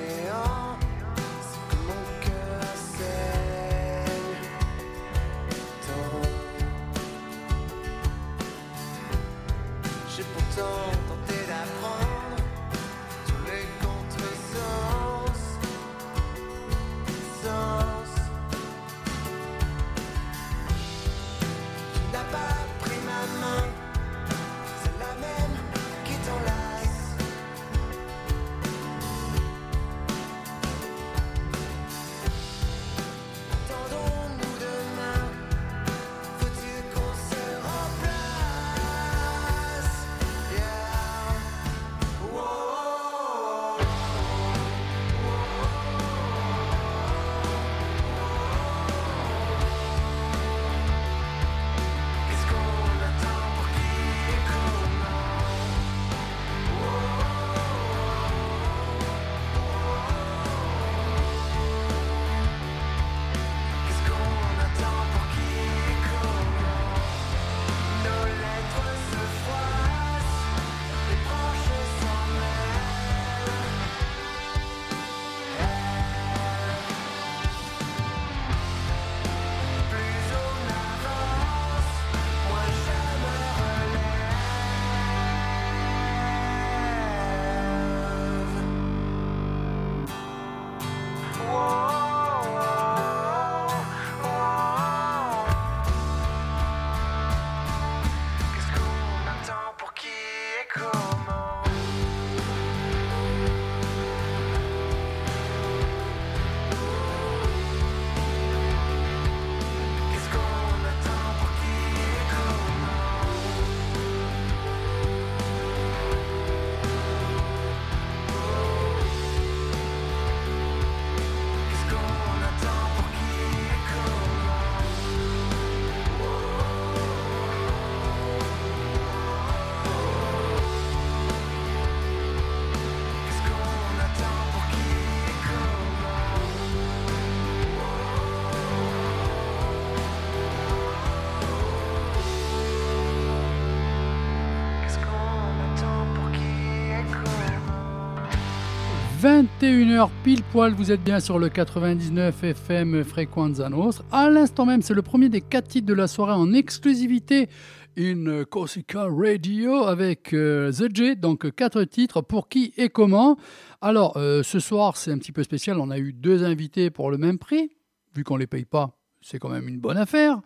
Speaker 1: 21h pile poil, vous êtes bien sur le 99 FM Frequenza Nostra. À l'instant même, c'est le premier des quatre titres de la soirée en exclusivité. Une Corsica Radio avec euh, The donc quatre titres pour qui et comment. Alors, euh, ce soir, c'est un petit peu spécial. On a eu deux invités pour le même prix. Vu qu'on ne les paye pas, c'est quand même une bonne affaire.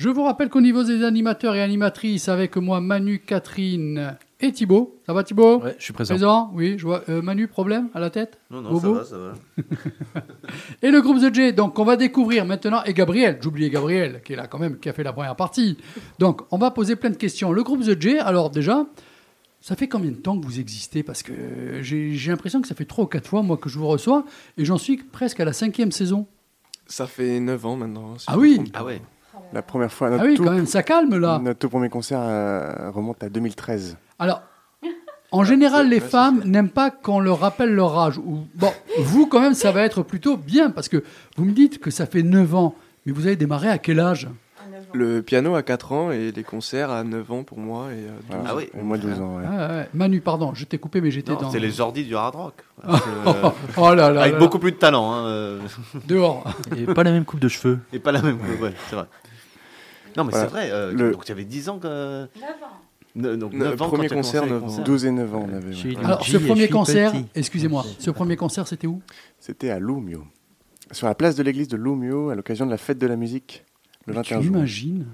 Speaker 1: Je vous rappelle qu'au niveau des animateurs et animatrices, avec moi Manu, Catherine et Thibaut. Ça va Thibaut
Speaker 4: Ouais, je suis présent.
Speaker 1: Présent, oui. Je vois. Euh, Manu, problème à la tête
Speaker 2: Non, non,
Speaker 1: Bobo
Speaker 2: ça va, ça va.
Speaker 1: Et le groupe The J, donc on va découvrir maintenant, et Gabriel, j'oubliais Gabriel, qui est là quand même, qui a fait la première partie. Donc on va poser plein de questions. Le groupe The J, alors déjà, ça fait combien de temps que vous existez? Parce que j'ai l'impression que ça fait trois ou quatre fois, moi, que je vous reçois, et j'en suis presque à la cinquième saison.
Speaker 6: Ça fait 9 ans maintenant. si
Speaker 1: Ah oui.
Speaker 2: Ah ouais.
Speaker 7: La première fois,
Speaker 1: Ah
Speaker 7: notre,
Speaker 1: oui,
Speaker 7: tout,
Speaker 1: quand même, ça calme là.
Speaker 7: notre tout premier concert euh, remonte à 2013.
Speaker 1: Alors, en général, les femmes n'aiment pas qu'on leur rappelle leur âge. Ou, bon, vous, quand même, ça va être plutôt bien, parce que vous me dites que ça fait 9 ans, mais vous avez démarré à quel âge?
Speaker 6: Le piano à 4 ans et les concerts à 9 ans pour moi. Et, euh,
Speaker 7: Voilà.
Speaker 2: Ah oui.
Speaker 7: Et moi 12 ans, ouais.
Speaker 1: Ah, ouais. Manu, pardon, je t'ai coupé, mais j'étais dans...
Speaker 2: C'est les ordi du hard rock.
Speaker 1: oh,
Speaker 2: Euh,
Speaker 1: oh là là
Speaker 2: avec
Speaker 1: là
Speaker 2: beaucoup plus de talent. hein, euh.
Speaker 1: Dehors.
Speaker 4: Et pas la même coupe de cheveux.
Speaker 2: Et pas la même. ouais, c'est vrai. Non, mais
Speaker 7: Voilà.
Speaker 2: c'est vrai. euh,
Speaker 7: Le-
Speaker 2: Donc, tu avais 10 ans que.
Speaker 3: 9 ans.
Speaker 2: Ne- donc,
Speaker 6: Ne-
Speaker 2: 9 ans
Speaker 6: premier concert,
Speaker 2: commencé les
Speaker 6: 9 ans.
Speaker 2: concerts.
Speaker 7: 12 et 9 ans, on avait. Ouais.
Speaker 1: Alors, ce premier concert, excusez-moi, ce premier concert, c'était où?
Speaker 7: C'était à Lumio. Sur la place de l'église de Lumio, à l'occasion de la fête de la musique, le 21
Speaker 1: Tu
Speaker 7: juin.
Speaker 1: imagines?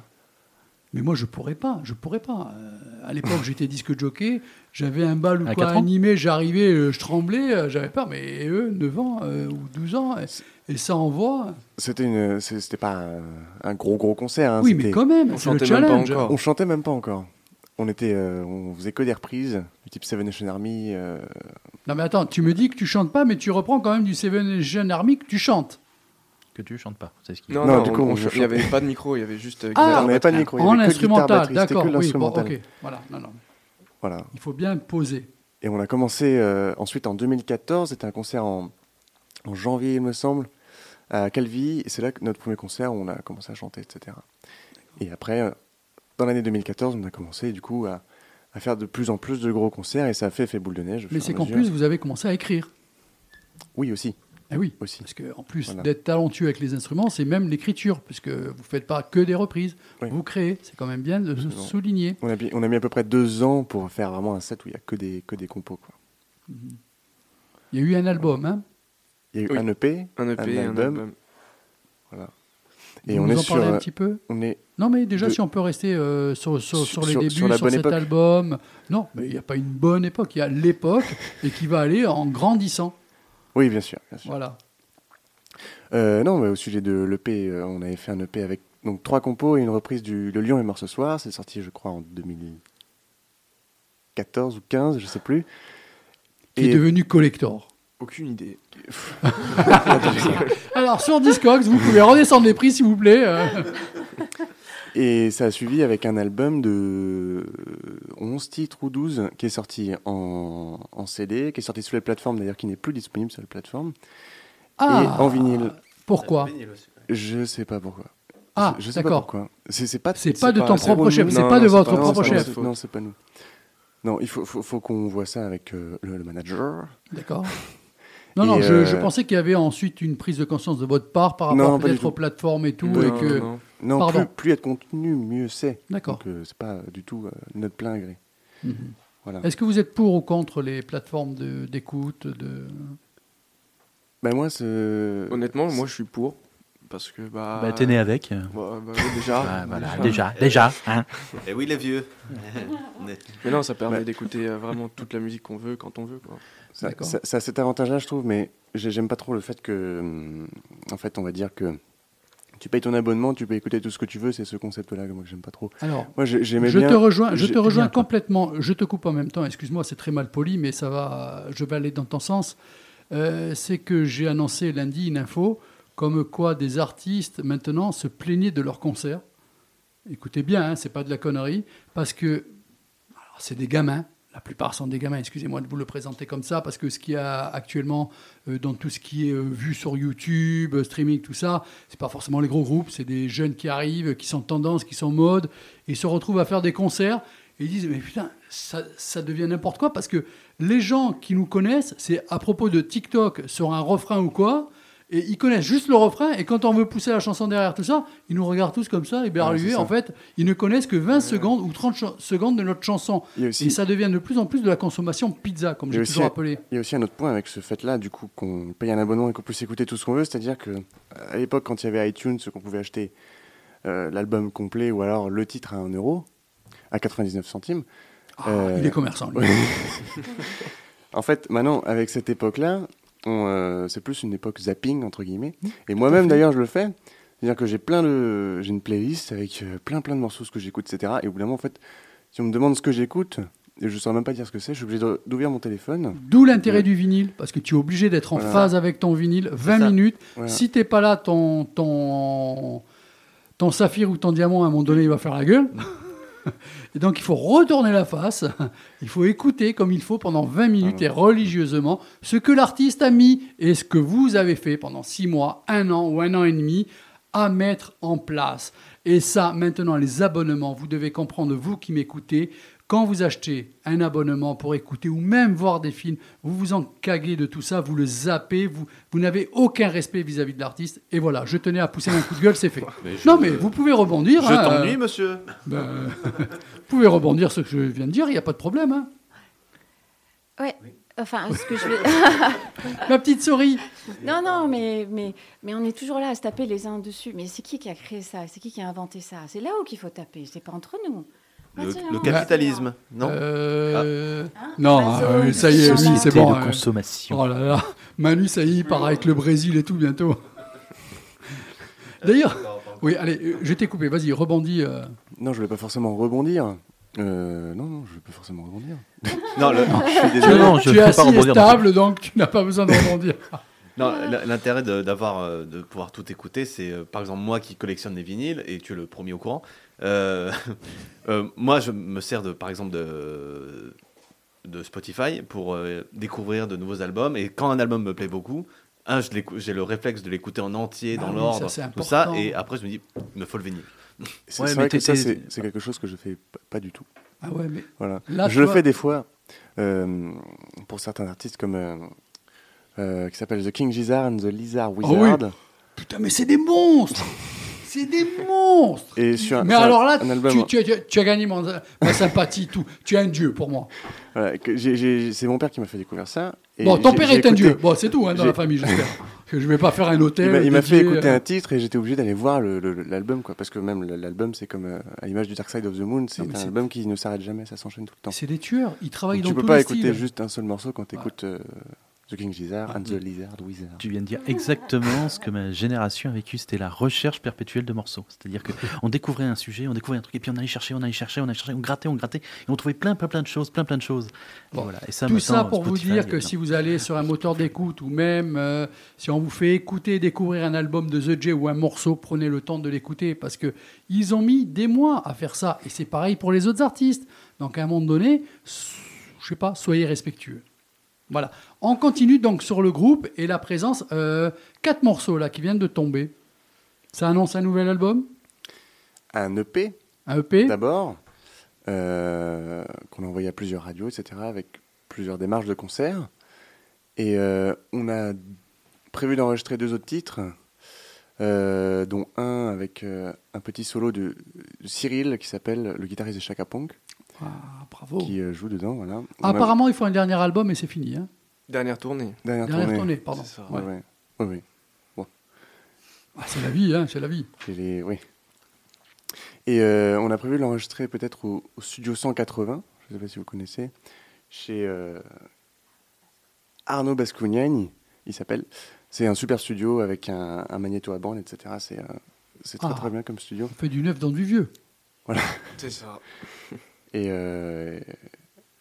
Speaker 1: Mais moi, je pourrais pas. Je pourrais pas. Euh, à l'époque, j'étais disque jockey. J'avais un bal ou
Speaker 4: À
Speaker 1: quoi animé. J'arrivais, euh, je tremblais. euh, J'avais peur. Mais eux, 9 ans euh, ou 12 ans, et, et ça envoie.
Speaker 7: C'était une, c'était pas un, un gros gros concert. hein,
Speaker 1: oui, mais quand même,
Speaker 6: on
Speaker 1: le
Speaker 6: chantait même pas
Speaker 1: challenge.
Speaker 6: encore.
Speaker 7: On chantait même pas encore. On était, euh, on faisait que des reprises du type Seven Nation Army. euh,
Speaker 1: Non, mais attends, tu me dis que tu chantes pas, mais tu reprends quand même du Seven Nation Army que tu chantes.
Speaker 4: Que tu chantes pas. C'est ce qui...
Speaker 6: Non,
Speaker 7: Non,
Speaker 6: non,
Speaker 7: du
Speaker 6: on-
Speaker 7: coup,
Speaker 6: on
Speaker 7: on
Speaker 6: il n'y avait pas de micro, il y avait juste euh,
Speaker 1: Ah,
Speaker 7: on n'avait pas de micro. il y
Speaker 1: En
Speaker 7: avait que guitare,
Speaker 1: instrumental,
Speaker 7: batterie, c'était
Speaker 1: d'accord. Oui, bon,
Speaker 7: l'instrumental.
Speaker 1: ok. Voilà, non, non.
Speaker 7: Voilà.
Speaker 1: Il faut bien poser.
Speaker 7: Et on a commencé euh, ensuite en 2014. C'était un concert en, en janvier, il me semble, à Calvi. Et c'est là que notre premier concert où on a commencé à chanter, etc. Et après, euh, dans l'année 2014, on a commencé du coup à, à faire de plus en plus de gros concerts et ça a fait effet boule de neige.
Speaker 1: Mais c'est qu'en plus, vous avez commencé à écrire.
Speaker 7: Oui, aussi.
Speaker 1: Eh oui.
Speaker 7: aussi.
Speaker 1: Parce que en plus
Speaker 7: Voilà.
Speaker 1: d'être talentueux avec les instruments, c'est même l'écriture, puisque vous faites pas que des reprises,
Speaker 7: Oui.
Speaker 1: vous créez. C'est quand même bien de souligner.
Speaker 7: On a, mis- on a mis à peu près deux ans pour faire vraiment un set où il n'y a que des, que des compos. Quoi.
Speaker 1: Il y a eu un album, hein?
Speaker 7: Il y a eu
Speaker 6: Oui.
Speaker 7: un EP,
Speaker 6: Un EP, un,
Speaker 7: album,
Speaker 6: album.
Speaker 7: et
Speaker 1: Vous
Speaker 7: on
Speaker 1: nous
Speaker 7: est
Speaker 1: en
Speaker 7: sur,
Speaker 1: parlez un petit peu?
Speaker 7: on est
Speaker 1: Non, mais déjà,
Speaker 7: de-
Speaker 1: si on peut rester euh, sur, sur,
Speaker 7: Sur-
Speaker 1: sur les
Speaker 7: sur-
Speaker 1: débuts,
Speaker 7: sur
Speaker 1: cet
Speaker 7: époque.
Speaker 1: album. Non, mais il n'y a pas une bonne époque, il y a l'époque, et qui va aller en grandissant.
Speaker 7: Oui, bien sûr. Bien sûr.
Speaker 1: Voilà.
Speaker 7: Euh, non, mais au sujet de l'EP, euh, on avait fait un EP avec donc, trois compos et une reprise du Le Lion est mort ce soir. C'est sorti, je crois, en 2014 ou 15, je sais plus.
Speaker 1: Qui est devenu collector.
Speaker 6: Aucune idée.
Speaker 1: Alors, sur Discogs, vous pouvez redescendre les prix, s'il vous plaît. euh.
Speaker 7: Et ça a suivi avec un album de 11 titres ou 12 qui est sorti en, en CD, qui est sorti sur les plateformes d'ailleurs, qui n'est plus disponible sur les plateformes.
Speaker 1: Ah,
Speaker 7: Et en vinyle.
Speaker 1: Pourquoi
Speaker 7: Je sais pas pourquoi.
Speaker 1: Ah,
Speaker 7: je, je sais pas
Speaker 1: d'accord.
Speaker 7: pourquoi. C'est c'est pas,
Speaker 1: C'est pas de ton propre chef, c'est pas de votre
Speaker 6: pas-
Speaker 1: propre
Speaker 6: non, c'est pas
Speaker 1: chef.
Speaker 7: Non, c'est pas nous. Non, il faut, faut, faut qu'on voit ça avec euh, le, le manager.
Speaker 1: D'accord. Non, non,
Speaker 7: Et,
Speaker 1: je,
Speaker 7: euh,
Speaker 1: je pensais qu'il y avait ensuite une prise de conscience de votre part par rapport peut-être aux plateformes et tout.
Speaker 6: Non,
Speaker 1: et que...
Speaker 6: non.
Speaker 7: Non,
Speaker 1: Pardon.
Speaker 7: plus, plus il y a de contenu, mieux c'est.
Speaker 1: D'accord.
Speaker 7: Donc, euh, c'est pas du tout euh, notre plein gré.
Speaker 1: Mhm.
Speaker 7: Voilà.
Speaker 1: Est-ce que vous êtes pour ou contre les plateformes de- d'écoute de...
Speaker 7: Ben moi, c'est.
Speaker 6: Honnêtement, moi je suis pour. Parce que bah.
Speaker 4: Bah, t'es né avec.
Speaker 6: Bah, bah, oui, déjà.
Speaker 4: Ah, voilà, déjà, déjà. Hein.
Speaker 2: Et oui, les vieux.
Speaker 6: Mais non, ça permet
Speaker 7: Ouais.
Speaker 6: d'écouter vraiment toute la musique qu'on veut quand on veut. Quoi.
Speaker 7: Ça,
Speaker 1: D'accord.
Speaker 7: ça- ça a cet avantage-là, je trouve, mais j'ai- j'aime pas trop le fait que, hum, en fait, on va dire que tu payes ton abonnement, tu peux écouter tout ce que tu veux, c'est ce concept-là que moi que j'aime pas trop.
Speaker 1: Alors,
Speaker 7: Moi, j'ai- j'aimais
Speaker 1: je
Speaker 7: bien.
Speaker 1: te rejoins, je te rejoins complètement. Je te coupe en même temps. Excuse-moi, c'est très mal poli, mais ça va. Je vais aller dans ton sens. Euh, c'est que j'ai annoncé lundi une info comme quoi des artistes maintenant se plaignaient de leurs concerts. Écoutez bien, hein, c'est pas de la connerie, parce que c'est des gamins. La plupart sont des gamins. Excusez-moi de vous le présenter comme ça, parce que ce qu'il y a actuellement euh, dans tout ce qui est euh, vu sur YouTube, euh, streaming, tout ça, c'est pas forcément les gros groupes. C'est des jeunes qui arrivent, qui sont tendance, qui sont mode, et se retrouvent à faire des concerts. et ils disent mais putain ça, ça devient n'importe quoi parce que les gens qui nous connaissent c'est à propos de TikTok sur un refrain ou quoi et ils connaissent juste le refrain et quand on veut pousser la chanson derrière tout ça ils nous regardent tous comme ça éberlués
Speaker 7: ça.
Speaker 1: en fait ils ne connaissent que 20 secondes ou 30 cha- secondes de notre chanson
Speaker 7: aussi-
Speaker 1: et ça devient de plus en plus de la consommation pizza comme j'ai toujours appelé
Speaker 7: Il y a aussi un autre point avec ce fait-là, du coup, qu'on paye un abonnement et qu'on puisse écouter tout ce qu'on veut. C'est-à-dire que à l'époque, quand il y avait iTunes, qu'on pouvait acheter euh, l'album complet ou alors le titre à 1 euro, à 99 centimes.
Speaker 1: Ah,
Speaker 7: euh,
Speaker 1: il est commerçant lui.
Speaker 7: En fait, maintenant, avec cette époque-là, euh, c'est plus une époque zapping, entre guillemets.
Speaker 1: Mmh,
Speaker 7: Et moi-même, d'ailleurs, je le fais. C'est-à-dire que j'ai plein de, j'ai une playlist avec euh, plein plein de morceaux ce que j'écoute, etc. Et au bout d'un moment, en fait, si on me demande ce que j'écoute, et je ne saurais même pas dire ce que c'est, je suis obligé d'ouvrir mon téléphone.
Speaker 1: D'où l'intérêt du vinyle, parce que tu es obligé d'être en
Speaker 7: Voilà.
Speaker 1: phase avec ton vinyle 20
Speaker 2: ça.
Speaker 1: minutes.
Speaker 7: Voilà.
Speaker 1: Si t'es pas là, ton, ton, ton saphir ou ton diamant, à un moment donné, il va faire la gueule. Et donc, il faut retourner la face. Il faut écouter comme il faut pendant 20 minutes et religieusement ce que l'artiste a mis et ce que vous avez fait pendant 6 mois, un an ou un an et demi à mettre en place. Et ça, maintenant, les abonnements, vous devez comprendre, vous qui m'écoutez, quand vous achetez un abonnement pour écouter ou même voir des films, vous vous en caguez de tout ça, vous le zappez, vous, vous n'avez aucun respect vis-à-vis de l'artiste. Et voilà, je tenais à pousser un coup de gueule, c'est fait.
Speaker 2: Mais
Speaker 1: Non, mais vous pouvez rebondir.
Speaker 2: Je
Speaker 1: hein,
Speaker 2: t'ennuie,
Speaker 1: euh,
Speaker 2: monsieur
Speaker 1: ben, vous pouvez rebondir ce que je viens de dire, il n'y a pas de problème. hein.
Speaker 3: Ouais. Enfin, ce que je veux...
Speaker 1: Ma petite souris.
Speaker 3: Non, non, mais, mais, mais on est toujours là à se taper les uns dessus. Mais c'est qui qui a créé ça? C'est qui qui a inventé ça? C'est là où qu'il faut taper, c'est pas entre nous.
Speaker 2: Le,
Speaker 3: hein.
Speaker 2: capitalisme, non
Speaker 1: Euh,
Speaker 3: Hein
Speaker 1: Non,
Speaker 3: Amazon,
Speaker 1: euh, ça y est, lui, c'est bon.
Speaker 4: de
Speaker 1: hein.
Speaker 4: consommation.
Speaker 1: Oh là là, Manu, ça y est, il part avec le Brésil et tout bientôt. D'ailleurs, oui, allez, euh, je t'ai coupé, vas-y, rebondis. euh.
Speaker 7: Non, je voulais pas forcément rebondir. Euh, non, non, je vais pas forcément rebondir.
Speaker 2: Non, le-
Speaker 7: Je suis désolé.
Speaker 4: non, je
Speaker 1: tu es
Speaker 4: peux pas
Speaker 1: assis et
Speaker 4: non plus.
Speaker 1: stable, donc tu n'as pas besoin de rebondir.
Speaker 2: non, l'intérêt de, d'avoir, euh, de pouvoir tout écouter, c'est euh, par exemple moi qui collectionne des vinyles, et tu es le premier au courant. Euh, euh, moi, je me sers de, par exemple de, de Spotify pour euh, découvrir de nouveaux albums, et quand un album me plaît beaucoup, un, j'ai le réflexe de l'écouter en entier,
Speaker 1: Ah
Speaker 2: dans
Speaker 1: oui,
Speaker 2: l'ordre, tout ça, et après je me dis, il me faut le vinyle.
Speaker 7: C'est
Speaker 4: Ouais,
Speaker 7: vrai que ça, c'est quelque chose que je fais pas du tout.
Speaker 1: Ah ouais, mais
Speaker 7: Voilà.
Speaker 1: Là,
Speaker 7: je le fais des fois euh, pour certains artistes comme euh, euh, qui s'appelle The King Gizzard and the Lizard
Speaker 1: Ah oui.
Speaker 7: Wizard.
Speaker 1: putain, mais c'est des monstres C'est des monstres
Speaker 7: Et sur un-
Speaker 1: Mais
Speaker 7: sur
Speaker 1: alors là,
Speaker 7: un album-
Speaker 1: tu, tu- tu- tu as gagné mon- ma sympathie, tout. Tu es un dieu pour moi.
Speaker 7: Voilà, c'est mon père qui m'a fait découvrir ça. Et
Speaker 1: bon, ton père est un dieu. Bon, c'est tout hein, dans la famille, j'espère. Je vais pas faire un hôtel.
Speaker 7: Il m'a- fait écouter
Speaker 1: euh,
Speaker 7: un titre et j'étais obligé d'aller voir l'album, quoi. Parce que même l'album, c'est comme euh, à l'image du Dark Side of the Moon, c'est un album qui ne s'arrête jamais, ça s'enchaîne tout le temps.
Speaker 1: C'est des tueurs. Ils travaillent
Speaker 7: Donc,
Speaker 1: dans
Speaker 7: tu peux
Speaker 1: tous
Speaker 7: pas
Speaker 1: les
Speaker 7: écouter
Speaker 1: styles.
Speaker 7: juste un seul morceau quand tu écoutes The King Gizzard and the Lizard Wizard.
Speaker 4: Tu viens de dire exactement ce que ma génération a vécu, c'était la recherche perpétuelle de morceaux. C'est-à-dire que on découvrait un sujet, on découvrait un truc, et puis on allait chercher, on allait chercher, on allait chercher, on grattait, on grattait, et on trouvait plein, plein, plein de choses, plein, plein de choses.
Speaker 1: Bon.
Speaker 4: voilà. Et ça,
Speaker 1: Tout ça pour vous dire que si vous allez sur un moteur d'écoute ou même euh, si on vous fait écouter, découvrir un album de The J ou un morceau, prenez le temps de l'écouter parce que ils ont mis des mois à faire ça et c'est pareil pour les autres artistes. Donc à un moment donné, je sais pas, soyez respectueux. Voilà. On continue donc sur le groupe et la présence. euh, quatre morceaux là qui viennent de tomber. Ça annonce un nouvel album,
Speaker 7: Un EP,
Speaker 1: un EP.
Speaker 7: d'abord, euh, qu'on a envoyé à plusieurs radios, etc., avec plusieurs démarches de concert. Et euh, on a prévu d'enregistrer deux autres titres, dont un avec un petit solo de, de Cyril qui s'appelle le guitariste de Chaka Punk,
Speaker 1: Ah, bravo.
Speaker 7: qui euh, joue dedans. Voilà. On a-
Speaker 1: Apparemment, il faut un dernier album et c'est fini. Hein.
Speaker 6: Dernière tournée.
Speaker 7: Dernière,
Speaker 1: Dernière
Speaker 7: tournée.
Speaker 1: tournée, pardon.
Speaker 6: C'est ça.
Speaker 1: Ouais.
Speaker 7: Ouais, ouais. Ouais, ouais.
Speaker 1: Ah, c'est la vie, hein, c'est la vie.
Speaker 7: Les- oui. Et euh, on a prévu de l'enregistrer peut-être au, au studio 180, je ne sais pas si vous connaissez, chez euh, Arnaud Bascugnani, il s'appelle. C'est un super studio avec un, un magnéto à bande, etc. C'est euh, c'est très
Speaker 1: Ah.
Speaker 7: très bien comme studio.
Speaker 1: On fait du neuf dans du vieux.
Speaker 6: C'est ça.
Speaker 7: Et euh,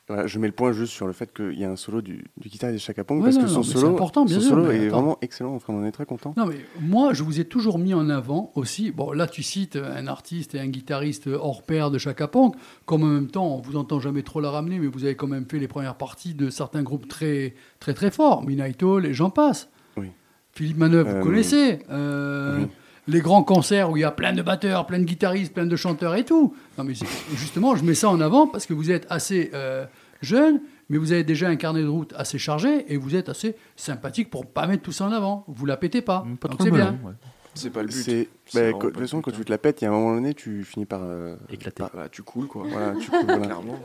Speaker 7: voilà, je mets le point juste sur le fait qu'il y a un solo du, du guitariste de Chaka Pong,
Speaker 1: Ouais,
Speaker 7: parce
Speaker 1: non,
Speaker 7: que son solo,
Speaker 1: important, bien
Speaker 7: son
Speaker 1: sûr,
Speaker 7: solo est
Speaker 1: attends.
Speaker 7: vraiment excellent, enfin, on en est très content.
Speaker 1: Non, mais moi, je vous ai toujours mis en avant aussi. Bon, là, tu cites un artiste et un guitariste hors pair de Chaka Punk. Comme en même temps, on vous entend jamais trop la ramener, mais vous avez quand même fait les premières parties de certains groupes très, très, très forts. Midnight Hall et j'en passe.
Speaker 7: Oui.
Speaker 1: Philippe Manœuvre, vous
Speaker 7: Euh,
Speaker 1: connaissez. Euh,
Speaker 7: oui.
Speaker 1: Les grands concerts où il y a plein de batteurs, plein de guitaristes, plein de chanteurs et tout. Non, mais justement, je mets ça en avant parce que vous êtes assez euh, jeune, mais vous avez déjà un carnet de route assez chargé et vous êtes assez sympathique pour pas mettre tout ça en avant. Vous la pétez pas.
Speaker 4: Pas
Speaker 1: Donc
Speaker 4: trop
Speaker 1: c'est
Speaker 4: le
Speaker 1: bien.
Speaker 4: ouais.
Speaker 6: C'est pas le but.
Speaker 7: C'est,
Speaker 6: C'est
Speaker 7: bah, de toute façon, quand
Speaker 6: but,
Speaker 7: tu te la pètes, il y a un moment donné, tu finis par. euh,
Speaker 4: Éclaté.
Speaker 7: par-
Speaker 6: Voilà, tu coules quoi.
Speaker 7: voilà, tu coules, voilà.
Speaker 6: Clairement.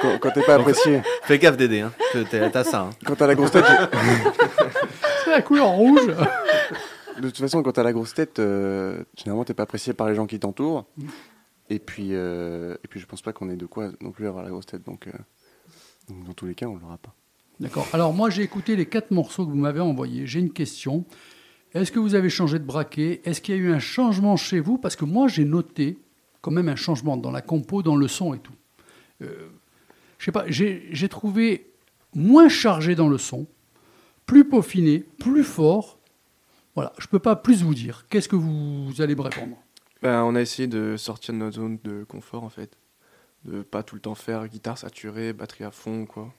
Speaker 7: Quand, quand t'es pas apprécié,
Speaker 2: Fais gaffe Dédé, hein. T'as ça. hein.
Speaker 7: quand t'as la grosse tête,
Speaker 1: C'est la couleur rouge.
Speaker 7: de toute façon, quand t'as la grosse tête, euh, généralement, t'es pas apprécié par les gens qui t'entourent. Et puis, euh, et puis, je pense pas qu'on ait de quoi non plus avoir la grosse tête. Donc, euh, donc dans tous les cas, on l'aura pas.
Speaker 1: D'accord. Alors moi j'ai écouté les quatre morceaux que vous m'avez envoyés. J'ai une question. Est-ce que vous avez changé de braquet? Est-ce qu'il y a eu un changement chez vous? Parce que moi j'ai noté quand même un changement dans la compo, dans le son et tout. Euh, je sais pas, j'ai trouvé moins chargé dans le son, plus peaufiné, plus fort. Voilà, je peux pas plus vous dire. Qu'est-ce que vous allez me répondre
Speaker 6: Ben, on a essayé de sortir de notre zone de confort en fait. De pas tout le temps faire guitare saturée, batterie à fond quoi.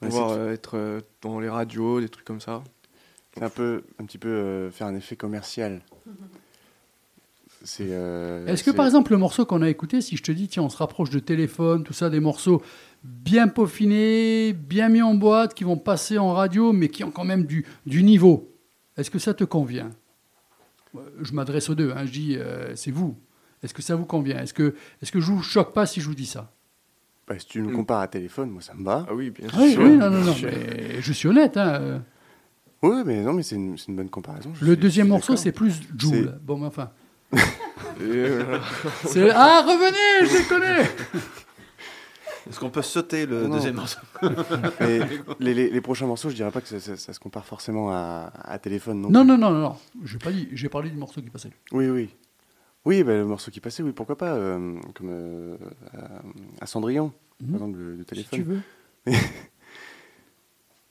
Speaker 7: Ouais,
Speaker 6: Pouvoir euh, être euh, dans les radios, des trucs comme ça.
Speaker 7: C'est un peu, un petit peu euh, faire un effet commercial. C'est. euh,
Speaker 1: Est-ce que
Speaker 7: c'est-
Speaker 1: par exemple le morceau qu'on a écouté, si je te dis tiens on se rapproche de téléphone, tout ça, des morceaux bien peaufinés, bien mis en boîte, qui vont passer en radio, mais qui ont quand même du, du niveau, est-ce que ça te convient? Euh, Je m'adresse aux deux, hein, je dis euh, c'est vous. Est-ce que ça vous convient? Est-ce que, est que je vous choque pas si je vous dis ça?
Speaker 7: Bah, si tu me
Speaker 6: Mm.
Speaker 7: compares à téléphone, moi ça me va.
Speaker 6: Ah oui, bien
Speaker 1: Oui,
Speaker 6: sûr.
Speaker 1: oui, non, non, non,
Speaker 6: Je-
Speaker 1: mais je suis honnête. hein, euh.
Speaker 7: Ouais, mais non, mais c'est une, bonne comparaison. je
Speaker 1: Le
Speaker 7: suis-
Speaker 1: deuxième morceau, c'est plus Joule. Bon, mais enfin. Ah, revenez, je les connais
Speaker 2: Est-ce qu'on peut sauter le
Speaker 7: Non.
Speaker 2: deuxième morceau
Speaker 7: Mais les, les- les prochains morceaux, je dirais pas que ça, ça- ça se compare forcément à, à téléphone. Non,
Speaker 1: Non, non, non, non, non. J'ai pas dit. J'ai parlé du morceau qui passait.
Speaker 7: Oui, oui. Oui, bah, le morceau qui passait, oui, pourquoi pas. euh, comme euh, à, à Cendrillon,
Speaker 1: Mhm.
Speaker 7: par exemple, de, de
Speaker 1: Si
Speaker 7: téléphone.
Speaker 1: tu veux.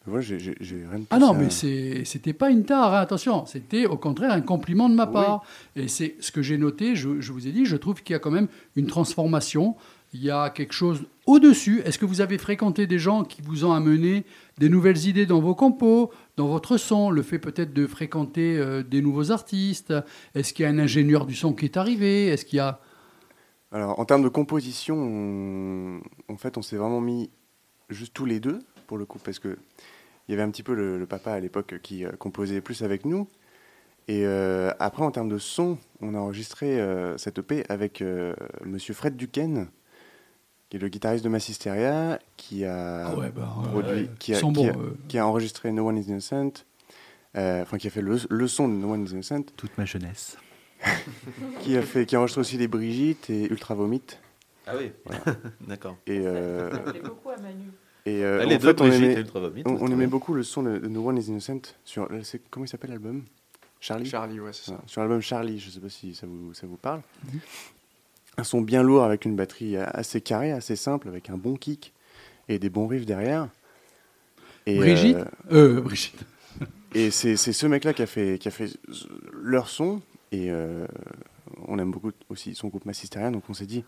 Speaker 7: Moi, j'ai j'ai- j'ai rien de plus
Speaker 1: Ah non,
Speaker 7: à-
Speaker 1: mais c'est- c'était pas une tare, hein, attention. C'était au contraire un compliment de ma
Speaker 7: Oui.
Speaker 1: part. Et c'est ce que j'ai noté, je, je vous ai dit, je trouve qu'il y a quand même une transformation. Il y a quelque chose au-dessus. Est-ce que vous avez fréquenté des gens qui vous ont amené des nouvelles idées dans vos compos, dans votre son Le fait peut-être de fréquenter euh, des nouveaux artistes? Est-ce qu'il y a un ingénieur du son qui est arrivé? Est-ce qu'il y a.
Speaker 7: Alors, en termes de composition, on- en fait, on s'est vraiment mis juste tous les deux, pour le coup, parce que il y avait un petit peu le, papa à l'époque qui euh, composait plus avec nous. Et euh, après, en termes de son, on a enregistré cette EP avec Monsieur Fred Duquesne, qui est le guitariste de Massisteria, qui a
Speaker 1: Ah ouais, bah,
Speaker 7: produit,
Speaker 1: ouais,
Speaker 7: qui, a,
Speaker 1: euh.
Speaker 7: qui enregistré No One Is Innocent, euh, enfin qui a fait le, le son de No One Is Innocent,
Speaker 4: Toute ma jeunesse.
Speaker 7: qui a fait, qui a enregistré aussi les Brigitte et Ultra Vomit.
Speaker 2: Ah oui, d'accord.
Speaker 7: Et, euh,
Speaker 3: beaucoup à Manu.
Speaker 7: et euh,
Speaker 2: les
Speaker 7: en
Speaker 2: deux
Speaker 7: fait, on
Speaker 2: Brigitte
Speaker 7: aimait,
Speaker 2: et Ultra Vomit,
Speaker 7: on,
Speaker 2: c'est
Speaker 7: on
Speaker 2: très
Speaker 7: aimait
Speaker 2: bien.
Speaker 7: beaucoup le son de, de No One Is Innocent sur, comment il s'appelle l'album? Charlie?
Speaker 6: Charlie, ouais, c'est ça.
Speaker 7: Voilà, sur l'album Charlie, je sais pas si ça vous, ça vous parle.
Speaker 1: Mhm.
Speaker 7: Un son bien lourd avec une batterie assez carrée, assez simple, avec un bon kick et des bons riffs derrière. Et,
Speaker 1: Brigitte
Speaker 7: euh,
Speaker 1: Euh, Brigitte.
Speaker 7: et c'est c'est ce mec-là qui a fait, qui a fait leur son. Et euh, on aime beaucoup aussi son groupe Massisteria, donc on s'est dit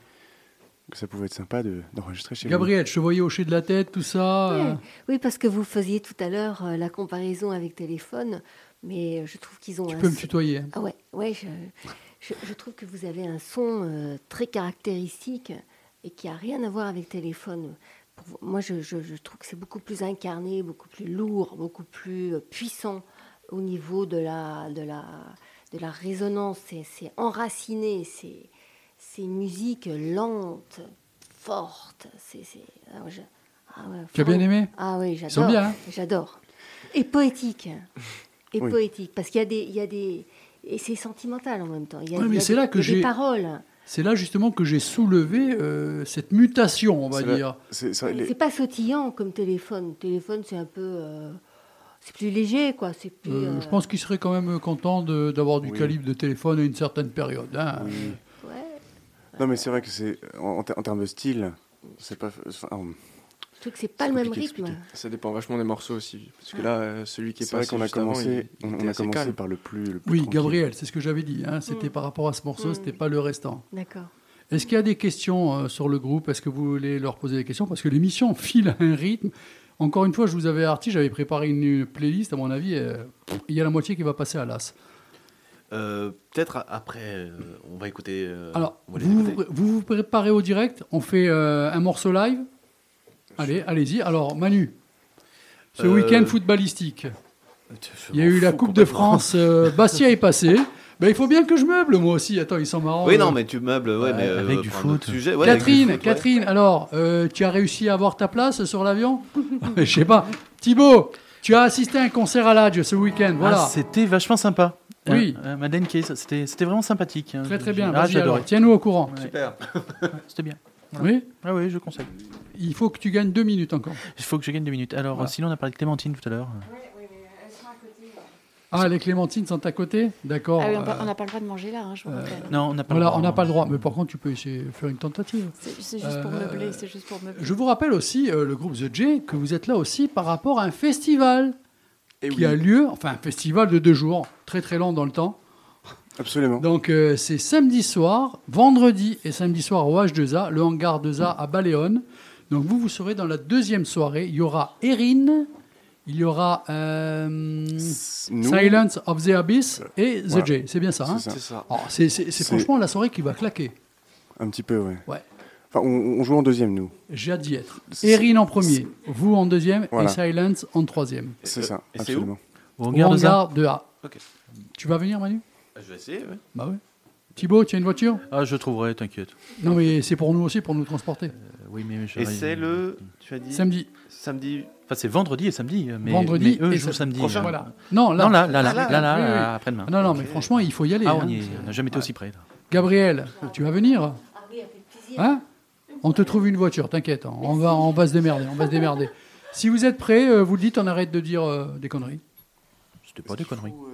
Speaker 7: que ça pouvait être sympa de- d'enregistrer chez lui.
Speaker 1: Gabriel, je te voyais hocher de la tête, tout ça.
Speaker 5: Ouais.
Speaker 1: euh.
Speaker 5: Oui, parce que vous faisiez tout à l'heure euh, la comparaison avec téléphone, mais euh, je trouve qu'ils ont
Speaker 1: Tu
Speaker 5: un
Speaker 1: peux me tutoyer. hein.
Speaker 5: Ah ouais, ouais je, je, je trouve que vous avez un son euh, très caractéristique et qui a rien à voir avec téléphone. Pour vous- moi, je, je- je trouve que c'est beaucoup plus incarné, beaucoup plus lourd, beaucoup plus euh, puissant au niveau de la, de la, de la résonance. C'est, enraciné, c'est, une musique lente, forte. C'est, ah ouais, ah ouais,
Speaker 1: Tu as bien aimé
Speaker 5: Ah oui, j'adore.
Speaker 1: hein
Speaker 5: J'adore. Et poétique. Et
Speaker 7: Oui.
Speaker 5: poétique. Parce qu'il y a des. Il y a des et c'est sentimental en même temps. Il y a,
Speaker 1: Ouais,
Speaker 5: il y
Speaker 1: mais
Speaker 5: a
Speaker 1: c'est
Speaker 5: des-
Speaker 1: là que j'ai-
Speaker 5: paroles.
Speaker 1: C'est là justement que j'ai soulevé euh, cette mutation, on va dire.
Speaker 7: C'est les-
Speaker 5: pas sautillant comme téléphone. Téléphone, c'est un peu. euh, c'est plus léger, quoi. C'est plus.
Speaker 1: Euh,
Speaker 5: euh,
Speaker 1: Je pense qu'il serait quand même content d'avoir du
Speaker 7: Oui.
Speaker 1: calibre de téléphone à une certaine période. hein.
Speaker 7: oui.
Speaker 5: ouais.
Speaker 7: Non, mais c'est vrai que c'est en, en ter- en termes de style, c'est pas. enfin,
Speaker 5: Je trouve que c'est pas le même rythme.
Speaker 6: Ça dépend vachement des morceaux aussi. Parce que là, euh, celui qui est passé
Speaker 7: qu'on a commencé, on, a commencé
Speaker 6: calme.
Speaker 7: par le plus. Le plus
Speaker 1: Oui,
Speaker 7: tranquille.
Speaker 1: Gabriel, c'est ce que j'avais dit. hein. C'était
Speaker 5: Mm.
Speaker 1: par rapport à ce morceau,
Speaker 5: Mm.
Speaker 1: c'était pas le restant.
Speaker 5: D'accord.
Speaker 1: Est-ce qu'il y a des questions euh, sur le groupe? Est-ce que vous voulez leur poser des questions? Parce que l'émission file à un rythme. Encore une fois, je vous avais averti, j'avais préparé une, playlist, à mon avis, euh, il y a la moitié qui va passer à l'as.
Speaker 2: Euh, Peut-être a- après, euh, on va écouter. euh,
Speaker 1: Alors,
Speaker 2: va
Speaker 1: vous,
Speaker 2: écouter.
Speaker 1: vous vous préparez au direct, on fait euh, un morceau live. Allez, allez-y. Alors, Manu, ce
Speaker 2: Euh,
Speaker 1: week-end footballistique, il y a eu la Coupe de. France, euh, Bastia est passé. Ben, il faut bien que je meuble, moi aussi. Attends, ils sont marrants.
Speaker 2: Oui,
Speaker 1: euh.
Speaker 2: non, mais tu meubles, ouais, mais euh,
Speaker 4: avec du foot.
Speaker 2: Sujet, ouais, avec du
Speaker 1: Catherine,
Speaker 2: foot, ouais.
Speaker 1: Catherine, alors, euh, tu as réussi à avoir ta place sur l'avion? Je sais pas. Thibaut, tu as assisté à un concert à l'Adj ce week-end, voilà.
Speaker 4: Ah, c'était vachement sympa.
Speaker 1: Oui.
Speaker 4: Euh, euh, Madeleine Case, c'était c'était vraiment sympathique. hein.
Speaker 1: très très bien.
Speaker 4: Ah,
Speaker 1: tiens-nous au courant.
Speaker 4: Ouais.
Speaker 2: Super.
Speaker 4: C'était bien.
Speaker 1: Oui
Speaker 4: Ah oui, je conseille.
Speaker 1: Il faut que tu gagnes deux minutes encore.
Speaker 4: Il faut que je gagne deux minutes. Alors,
Speaker 1: Voilà.
Speaker 4: sinon, on a parlé de Clémentine tout à l'heure.
Speaker 1: Ah, les clémentines sont à côté D'accord.
Speaker 3: Ah oui, on
Speaker 1: euh,
Speaker 3: n'a pas le droit de manger là, hein, je vous rappelle.
Speaker 4: Non, on n'a pas
Speaker 1: Voilà,
Speaker 4: le droit.
Speaker 1: on n'a pas le droit. Mais par contre, tu peux essayer de faire une tentative.
Speaker 3: C'est juste pour
Speaker 1: Euh,
Speaker 3: meubler, c'est juste pour meubler.
Speaker 1: Je vous rappelle aussi, euh, le groupe The J, que vous êtes là aussi par rapport à un festival
Speaker 7: Et
Speaker 1: qui a lieu, enfin un festival de deux jours, très très long dans le temps.
Speaker 7: Absolument.
Speaker 1: Donc euh, c'est samedi soir, vendredi et samedi soir au H2A, le hangar 2A à Baléone. Donc vous, vous serez dans la deuxième soirée. Il y aura Erin, il y aura euh, Silence of the Abyss et The
Speaker 7: Voilà.
Speaker 1: J. C'est bien ça, hein
Speaker 7: c'est ça.
Speaker 6: C'est
Speaker 1: franchement la soirée qui va claquer.
Speaker 7: Un petit peu, ouais.
Speaker 1: Ouais.
Speaker 7: Enfin, on, on joue en deuxième, nous.
Speaker 1: J'ai hâte d'y être. Erin en premier, vous en deuxième
Speaker 7: Voilà.
Speaker 1: et Silence en troisième.
Speaker 7: C'est ça, absolument.
Speaker 4: Au hangar de Zara.
Speaker 1: hangar 2A.
Speaker 2: Ok.
Speaker 1: Tu vas venir, Manu?
Speaker 2: Je vais essayer, ouais.
Speaker 1: Bah ouais. Thibaut, tu as une voiture?
Speaker 4: Ah, je trouverai, t'inquiète.
Speaker 1: Non, mais c'est pour nous aussi, pour nous transporter.
Speaker 4: Euh, oui, mais je-
Speaker 2: Et c'est le. Tu as dit
Speaker 1: Samedi.
Speaker 2: Samedi.
Speaker 4: Enfin, c'est vendredi et samedi. Mais,
Speaker 1: Vendredi
Speaker 4: mais eux
Speaker 1: et
Speaker 4: jouent
Speaker 1: samedi.
Speaker 4: samedi.
Speaker 2: Prochain.
Speaker 4: euh.
Speaker 1: Voilà. Non, là.
Speaker 4: Non, là, là, là,
Speaker 2: Ah, là,
Speaker 4: là, là,
Speaker 1: oui, oui.
Speaker 4: là, après-demain.
Speaker 1: Ah Non, non, mais franchement, il faut y aller.
Speaker 4: Ah,
Speaker 1: hein.
Speaker 4: on n'a jamais été aussi près. là.
Speaker 1: Gabriel, tu vas venir? Hein? On te trouve une voiture, t'inquiète. hein. On va, on va se démerder, on va se démerder. Si vous êtes prêts, euh, vous le dites, on arrête de dire euh, des conneries.
Speaker 4: C'était pas des conneries.
Speaker 7: Faut,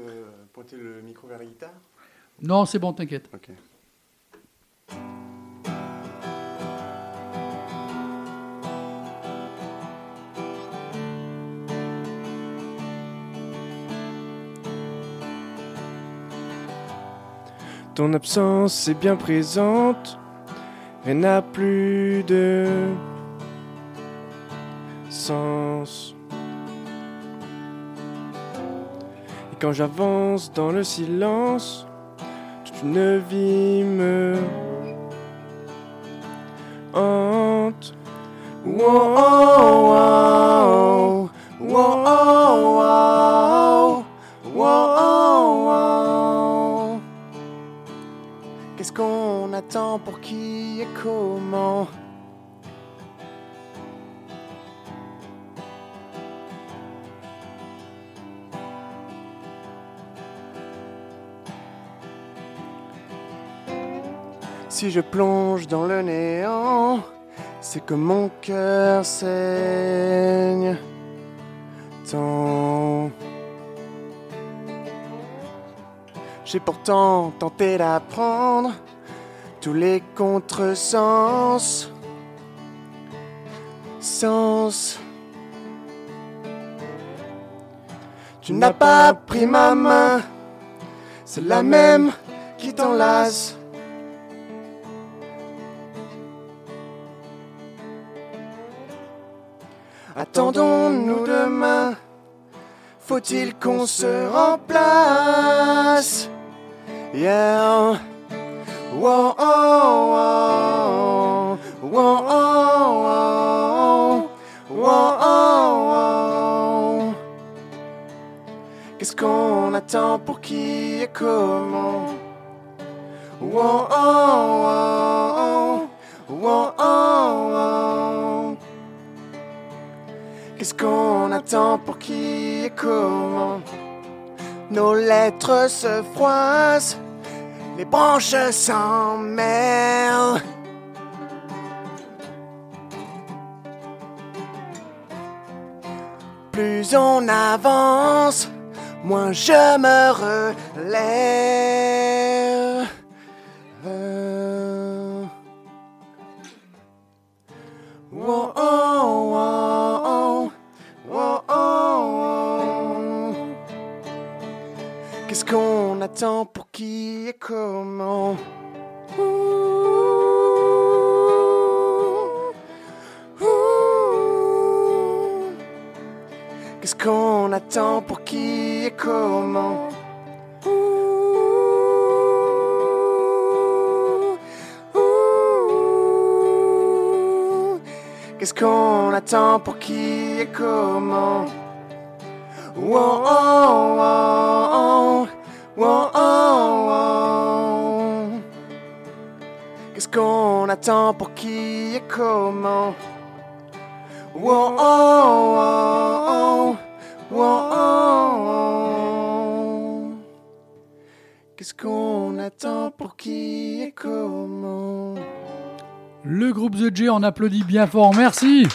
Speaker 7: pointer le micro vers la guitare
Speaker 1: Non, c'est bon, t'inquiète.
Speaker 7: Ok.
Speaker 6: Ton absence est bien présente, elle n'a plus de sens. Quand j'avance dans le silence, toute une vie me hante. Wow.
Speaker 7: Qu'est-ce qu'on attend pour qui et comment? Si je plonge dans le néant, c'est que mon cœur saigne tant. J'ai pourtant tenté d'apprendre tous les contresens. Sens. Tu n'as pas pris ma main, c'est la même qui t'enlace. Attendons-nous demain, faut-il qu'on se remplace? Yeah. Whoa, oh, oh, oh. Qu'est-ce qu'on attend? Pour qui et comment? Oh, oh. Qu'est-ce qu'on attend pour qui et comment? Nos lettres se froissent, les branches s'en mêlent. Plus on avance, moins je me relève. Euh. Oh, Qu'est-ce qu'on attend pour qui et comment. Qu'est-ce qu'on attend pour qui et comment. Qu'est-ce qu'on attend pour qui et comment. Oh, oh, oh. Pour qui et comment oh, oh, oh. Qu'est-ce qu'on attend pour qui et comment?
Speaker 1: Le groupe The J, on applaudit bien fort. Merci.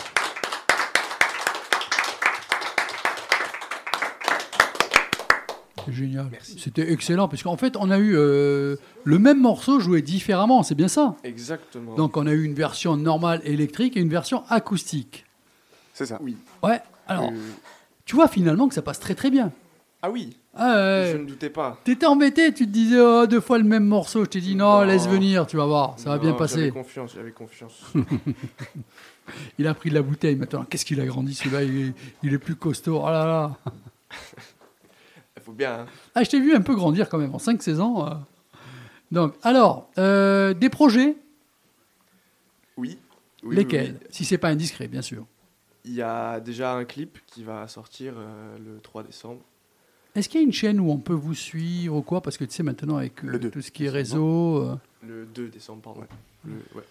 Speaker 1: C'est génial. C'était excellent parce qu'en fait, on a eu euh, le même morceau joué différemment. C'est bien ça?
Speaker 6: Exactement.
Speaker 1: Donc, on a eu une version normale électrique et une version acoustique.
Speaker 7: C'est ça.
Speaker 6: Oui.
Speaker 1: Ouais. Alors,
Speaker 6: Euh,
Speaker 1: tu vois finalement que ça passe très très bien.
Speaker 6: Ah oui,
Speaker 1: Ah, ouais.
Speaker 6: je ne doutais pas.
Speaker 1: T'étais embêté, tu te disais oh, deux fois le même morceau. Je t'ai dit non,
Speaker 6: Non.
Speaker 1: laisse venir, tu vas voir, ça va bien passer.
Speaker 6: J'avais confiance, j'avais confiance.
Speaker 1: Il a pris de la bouteille maintenant. Qu'est-ce qu'il a grandi celui-là il, est- il est plus costaud. Oh là là.
Speaker 6: Faut bien. hein.
Speaker 1: Ah, je t'ai vu un peu grandir quand même en 5-16 ans. euh. Donc, alors, euh, des projets,
Speaker 6: Oui. oui,
Speaker 1: lesquels
Speaker 6: oui, oui.
Speaker 1: Si c'est pas indiscret, bien sûr.
Speaker 6: Il y a déjà un clip qui va sortir euh, le 3 décembre.
Speaker 1: Est-ce qu'il y a une chaîne où on peut vous suivre ou quoi? Parce que tu sais, maintenant, avec euh,
Speaker 7: Le
Speaker 1: tout ce qui est réseau. euh,
Speaker 6: Le 2 décembre, pardon. Le- ouais.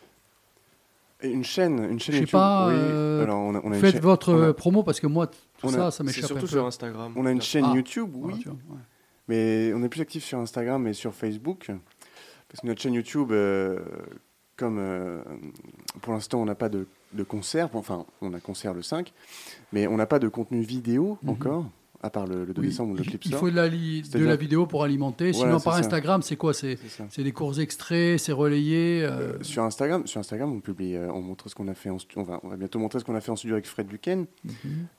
Speaker 7: Et une chaîne, une chaîne
Speaker 1: Je sais
Speaker 7: YouTube.
Speaker 1: pas,
Speaker 7: oui.
Speaker 1: euh,
Speaker 7: Alors, on a, on a une
Speaker 1: faites
Speaker 7: chaîne-
Speaker 1: votre
Speaker 7: on a-
Speaker 1: promo parce que moi, tout
Speaker 7: on a-
Speaker 1: ça, ça
Speaker 6: C'est
Speaker 1: m'échappe un
Speaker 6: surtout
Speaker 1: peu.
Speaker 6: sur Instagram.
Speaker 7: On a une chaîne
Speaker 1: Ah.
Speaker 7: YouTube, oui.
Speaker 1: tu vois, ouais.
Speaker 7: Mais on est plus actif sur Instagram et sur Facebook. Parce que notre chaîne YouTube, euh, comme euh, pour l'instant on n'a pas de, de concert, enfin on a concert le 5, mais on n'a pas de contenu vidéo
Speaker 1: Mhm.
Speaker 7: encore, à part le, le 2
Speaker 1: Oui,
Speaker 7: décembre le clip
Speaker 1: Il
Speaker 7: sort.
Speaker 1: faut de la, de vidéo pour alimenter.
Speaker 7: Voilà,
Speaker 1: Sinon, par
Speaker 7: ça.
Speaker 1: Instagram, c'est quoi? C'est des courts extraits, c'est relayé. euh,
Speaker 7: Euh, sur Instagram, sur Instagram, on publie, euh, on montre ce qu'on a fait en on va, on va bientôt montrer ce qu'on a fait en studio avec Fred Duquesne.
Speaker 1: mhm.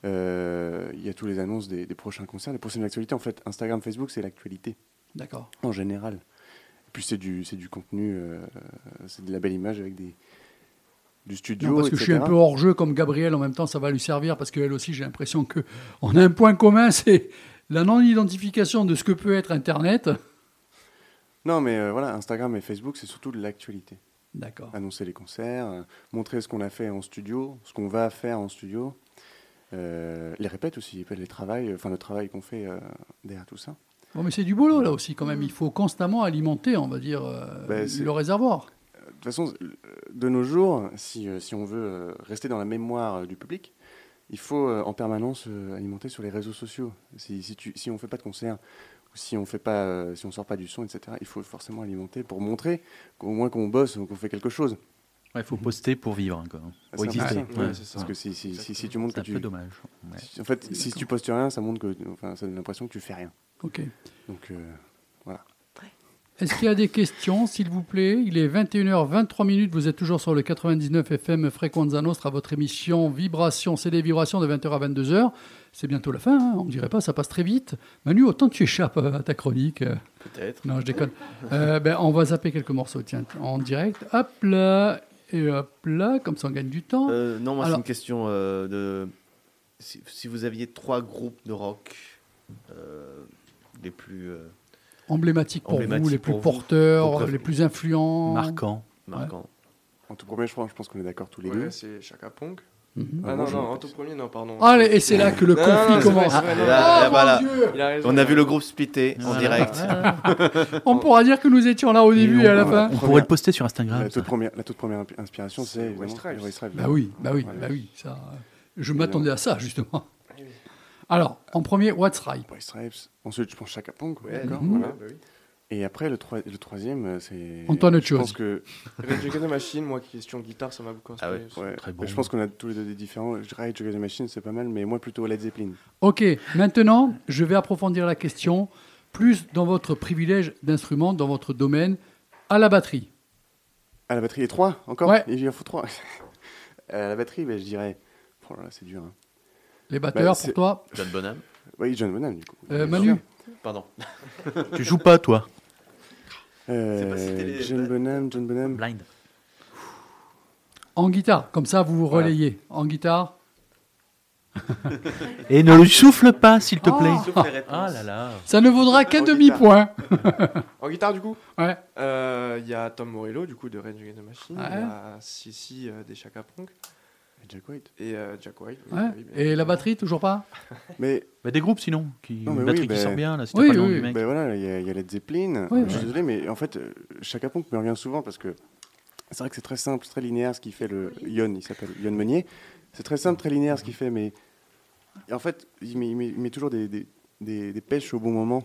Speaker 7: Euh, Il y a tous les annonces des, des prochains concerts, les prochaines actualités. En fait, Instagram, Facebook, c'est l'actualité
Speaker 1: D'accord.
Speaker 7: en général. Et puis c'est du, du contenu, c'est de la belle image avec des du studio.
Speaker 1: Non, parce que je suis un peu hors jeu comme Gabriel, en même temps, ça va lui servir parce qu'elle aussi, j'ai l'impression que on a un point commun, c'est la non-identification de ce que peut être Internet.
Speaker 7: Non, mais euh, voilà, Instagram et Facebook, c'est surtout de l'actualité.
Speaker 1: D'accord.
Speaker 7: Annoncer les concerts, euh, montrer ce qu'on a fait en studio, ce qu'on va faire en studio, euh, les répètes aussi, les travails, enfin le travail qu'on fait derrière tout ça.
Speaker 1: Bon, mais c'est du boulot là aussi quand même. Il faut constamment alimenter, on va dire,
Speaker 7: Ben,
Speaker 1: le réservoir.
Speaker 7: De toute façon, euh, de nos jours, si, euh, si on veut euh, rester dans la mémoire du public, il faut en permanence alimenter sur les réseaux sociaux. Si, si, tu, si on ne fait pas de concert, ou si on fait pas, si on sort pas du son, etc., il faut forcément alimenter pour montrer qu'au moins qu'on bosse ou qu'on fait quelque chose.
Speaker 4: Il faut poster pour vivre encore.
Speaker 7: Ah,
Speaker 4: Pour
Speaker 7: c'est
Speaker 4: exister.
Speaker 6: Ouais, c'est.
Speaker 7: Parce que si, si, si, si tu montres
Speaker 4: C'est
Speaker 7: que
Speaker 4: un peu
Speaker 7: tu...
Speaker 4: dommage. Ouais.
Speaker 7: En fait, si tu postes rien, ça montre que, enfin, ça donne l'impression que tu fais rien.
Speaker 1: Ok.
Speaker 7: Donc, euh,
Speaker 1: Est-ce qu'il y a des questions, s'il vous plaît? Il est 21h23 minutes. Vous êtes toujours sur le 99 FM Frequenza Nostra, votre émission Vibration, c'est des vibrations de 20h à 22h. C'est bientôt la fin, hein, on dirait pas, ça passe très vite. Manu, autant tu échappes euh, à ta chronique.
Speaker 2: Peut-être.
Speaker 1: Non, je déconne. Euh, ben, on va zapper quelques morceaux, tiens, en direct. Hop là, et hop là, comme ça on gagne du temps.
Speaker 2: Euh, non, moi, c'est une question euh, de. Si, si vous aviez trois groupes de rock les plus
Speaker 1: Emblématiques pour vous, les plus
Speaker 2: vous.
Speaker 1: porteurs, les plus influents.
Speaker 4: Marquant.
Speaker 2: marquants.
Speaker 7: en tout premier, je pense, je pense qu'on est d'accord tous les
Speaker 6: Ouais,
Speaker 7: deux.
Speaker 6: c'est Chaka Pong.
Speaker 7: Ah,
Speaker 6: Ah
Speaker 7: moi,
Speaker 6: non, non, en tout premier, non, pardon.
Speaker 1: Allez, et c'est là que le
Speaker 6: Non,
Speaker 1: conflit
Speaker 6: non, c'est vrai,
Speaker 1: commence.
Speaker 6: vrai, non,
Speaker 2: Et là-
Speaker 1: Oh,
Speaker 2: là, voilà.
Speaker 1: mon Dieu
Speaker 6: Il a raison.
Speaker 2: On a vu le groupe splitté en
Speaker 4: Voilà.
Speaker 2: direct.
Speaker 1: On pourra dire que nous étions là au début et, à la fin.
Speaker 4: On pourrait le poster sur Instagram.
Speaker 7: La toute première, la toute première imp- inspiration,
Speaker 6: C'est Stripes.
Speaker 1: Bah oui, bah oui, bah oui. Ça, euh, je m'attendais à ça, justement.
Speaker 6: Ah.
Speaker 1: Alors, en premier, What's Right
Speaker 7: White Stripes. Ensuite, je pense Chaka Punk.
Speaker 6: Ouais,
Speaker 7: d'accord. Voilà.
Speaker 6: bah oui.
Speaker 7: Et après, le, troi- le troisième, euh, c'est.
Speaker 1: Antoine
Speaker 7: Je pense que.
Speaker 6: Rage Against the Machine, moi, question de guitare, ça m'a beaucoup
Speaker 2: Ah
Speaker 6: inspiré.
Speaker 2: ouais.
Speaker 6: aussi.
Speaker 7: Ouais,
Speaker 4: Très bon.
Speaker 7: Je pense qu'on a tous les deux des différents. Rage Against the Machine, c'est pas mal, mais moi plutôt Led Zeppelin.
Speaker 1: Ok, maintenant, je vais approfondir la question, plus dans votre privilège d'instrument, dans votre domaine, à la batterie.
Speaker 7: À la batterie, et trois encore?
Speaker 1: Ouais.
Speaker 7: Il en faut trois. à la batterie, ben, je dirais. Oh là là, c'est dur. hein.
Speaker 1: Les batteurs,
Speaker 7: c'est-
Speaker 1: pour toi
Speaker 2: John Bonham.
Speaker 7: Oui, John Bonham, du coup.
Speaker 1: Euh, Manu
Speaker 7: sûr.
Speaker 2: Pardon.
Speaker 4: Tu joues pas, toi?
Speaker 7: Euh,
Speaker 2: pas les-
Speaker 7: John Bonham, John Bonham.
Speaker 4: Blind.
Speaker 1: En guitare, comme ça vous vous relayez. En guitare
Speaker 4: Et ne le souffle pas, s'il te
Speaker 1: Oh.
Speaker 4: plaît. Ah là là.
Speaker 1: Ça ne vaudra qu'un demi-point.
Speaker 6: En guitare, du coup,
Speaker 1: Ouais.
Speaker 6: euh, il y a Tom Morello, du coup, de Rage Against the Machine. Il
Speaker 1: Ouais.
Speaker 6: y a Sissi euh, des Chaka Punk.
Speaker 7: Jack White.
Speaker 6: Et euh, Jack White. oui,
Speaker 9: Ouais.
Speaker 6: oui, bien
Speaker 9: Et la batterie, toujours pas
Speaker 7: Mais
Speaker 4: Bah, des groupes sinon, qui,
Speaker 7: Non, mais
Speaker 4: une batterie
Speaker 7: oui,
Speaker 4: qui
Speaker 7: bah-
Speaker 4: sort bien, là, si
Speaker 9: Oui,
Speaker 4: pas le nom
Speaker 9: oui,
Speaker 4: du mec.
Speaker 7: Ben voilà, il y, a- il y a Led Zeppelin.
Speaker 9: Oui,
Speaker 7: je suis
Speaker 9: ouais.
Speaker 7: désolé, mais en fait, euh, Chaka Ponk me revient souvent parce que c'est vrai que c'est très simple, très linéaire ce qu'il fait. Le Yon, il s'appelle Yon Meunier. C'est très simple, très linéaire ce qu'il fait, mais en fait, il met, il met- il met toujours des, des, des- des pêches au bon moment.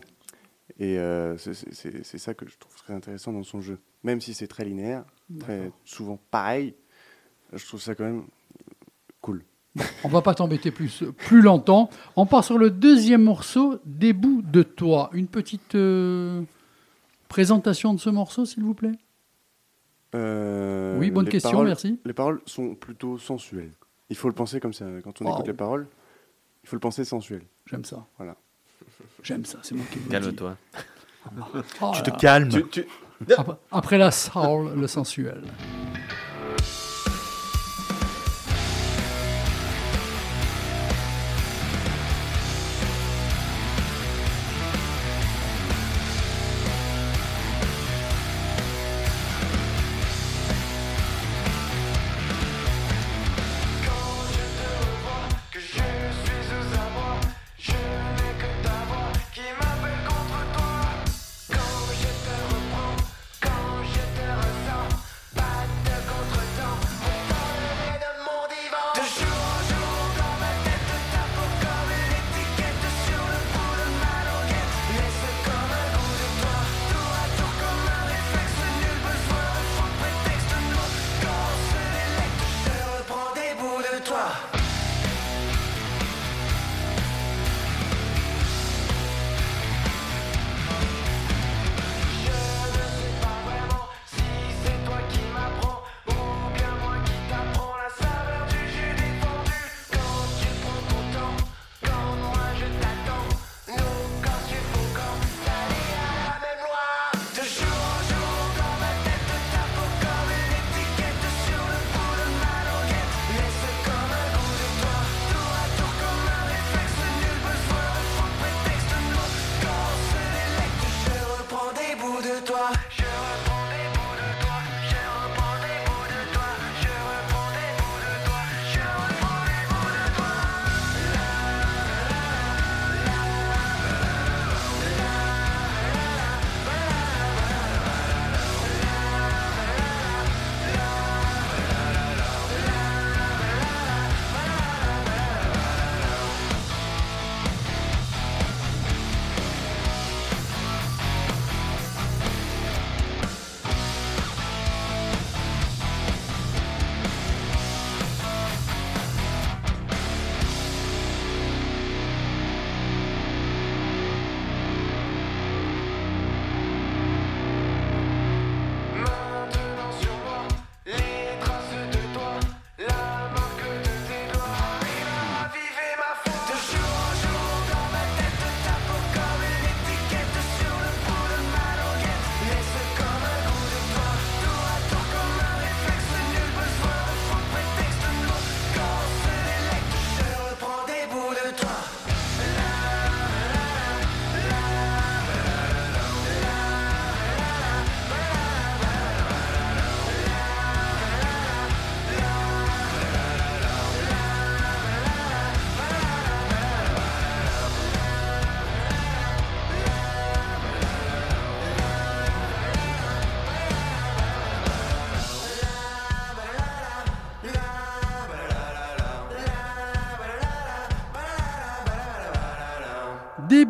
Speaker 7: Et euh, c'est- c'est c'est- c'est ça que je trouve très intéressant dans son jeu. Même si c'est très linéaire, très souvent pareil, je trouve ça quand même cool.
Speaker 9: On va pas t'embêter plus, plus longtemps. On part sur le deuxième morceau, Des bouts de toi. Une petite euh, présentation de ce morceau, s'il vous plaît
Speaker 7: Euh,
Speaker 9: Oui, bonne question,
Speaker 7: paroles-
Speaker 9: merci.
Speaker 7: Les paroles sont plutôt sensuelles. Il faut le penser comme ça. Quand on
Speaker 9: Wow.
Speaker 7: écoute les paroles, il faut le penser sensuel.
Speaker 9: J'aime ça.
Speaker 7: Voilà.
Speaker 9: J'aime ça, c'est moi qui le dis.
Speaker 2: Calme-toi.
Speaker 9: Oh
Speaker 4: Tu te calmes.
Speaker 2: Tu- tu-
Speaker 9: Après, après la soul, le sensuel.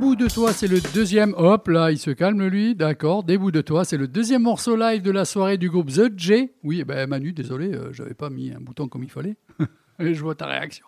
Speaker 1: Bouts de toi, c'est le
Speaker 9: deuxième. Hop, là, il se calme, lui. D'accord. Des bouts de toi, c'est le deuxième morceau live de la soirée du groupe The J. Oui, eh ben Manu, désolé, euh, j'avais pas mis un bouton comme il fallait. Je vois ta réaction.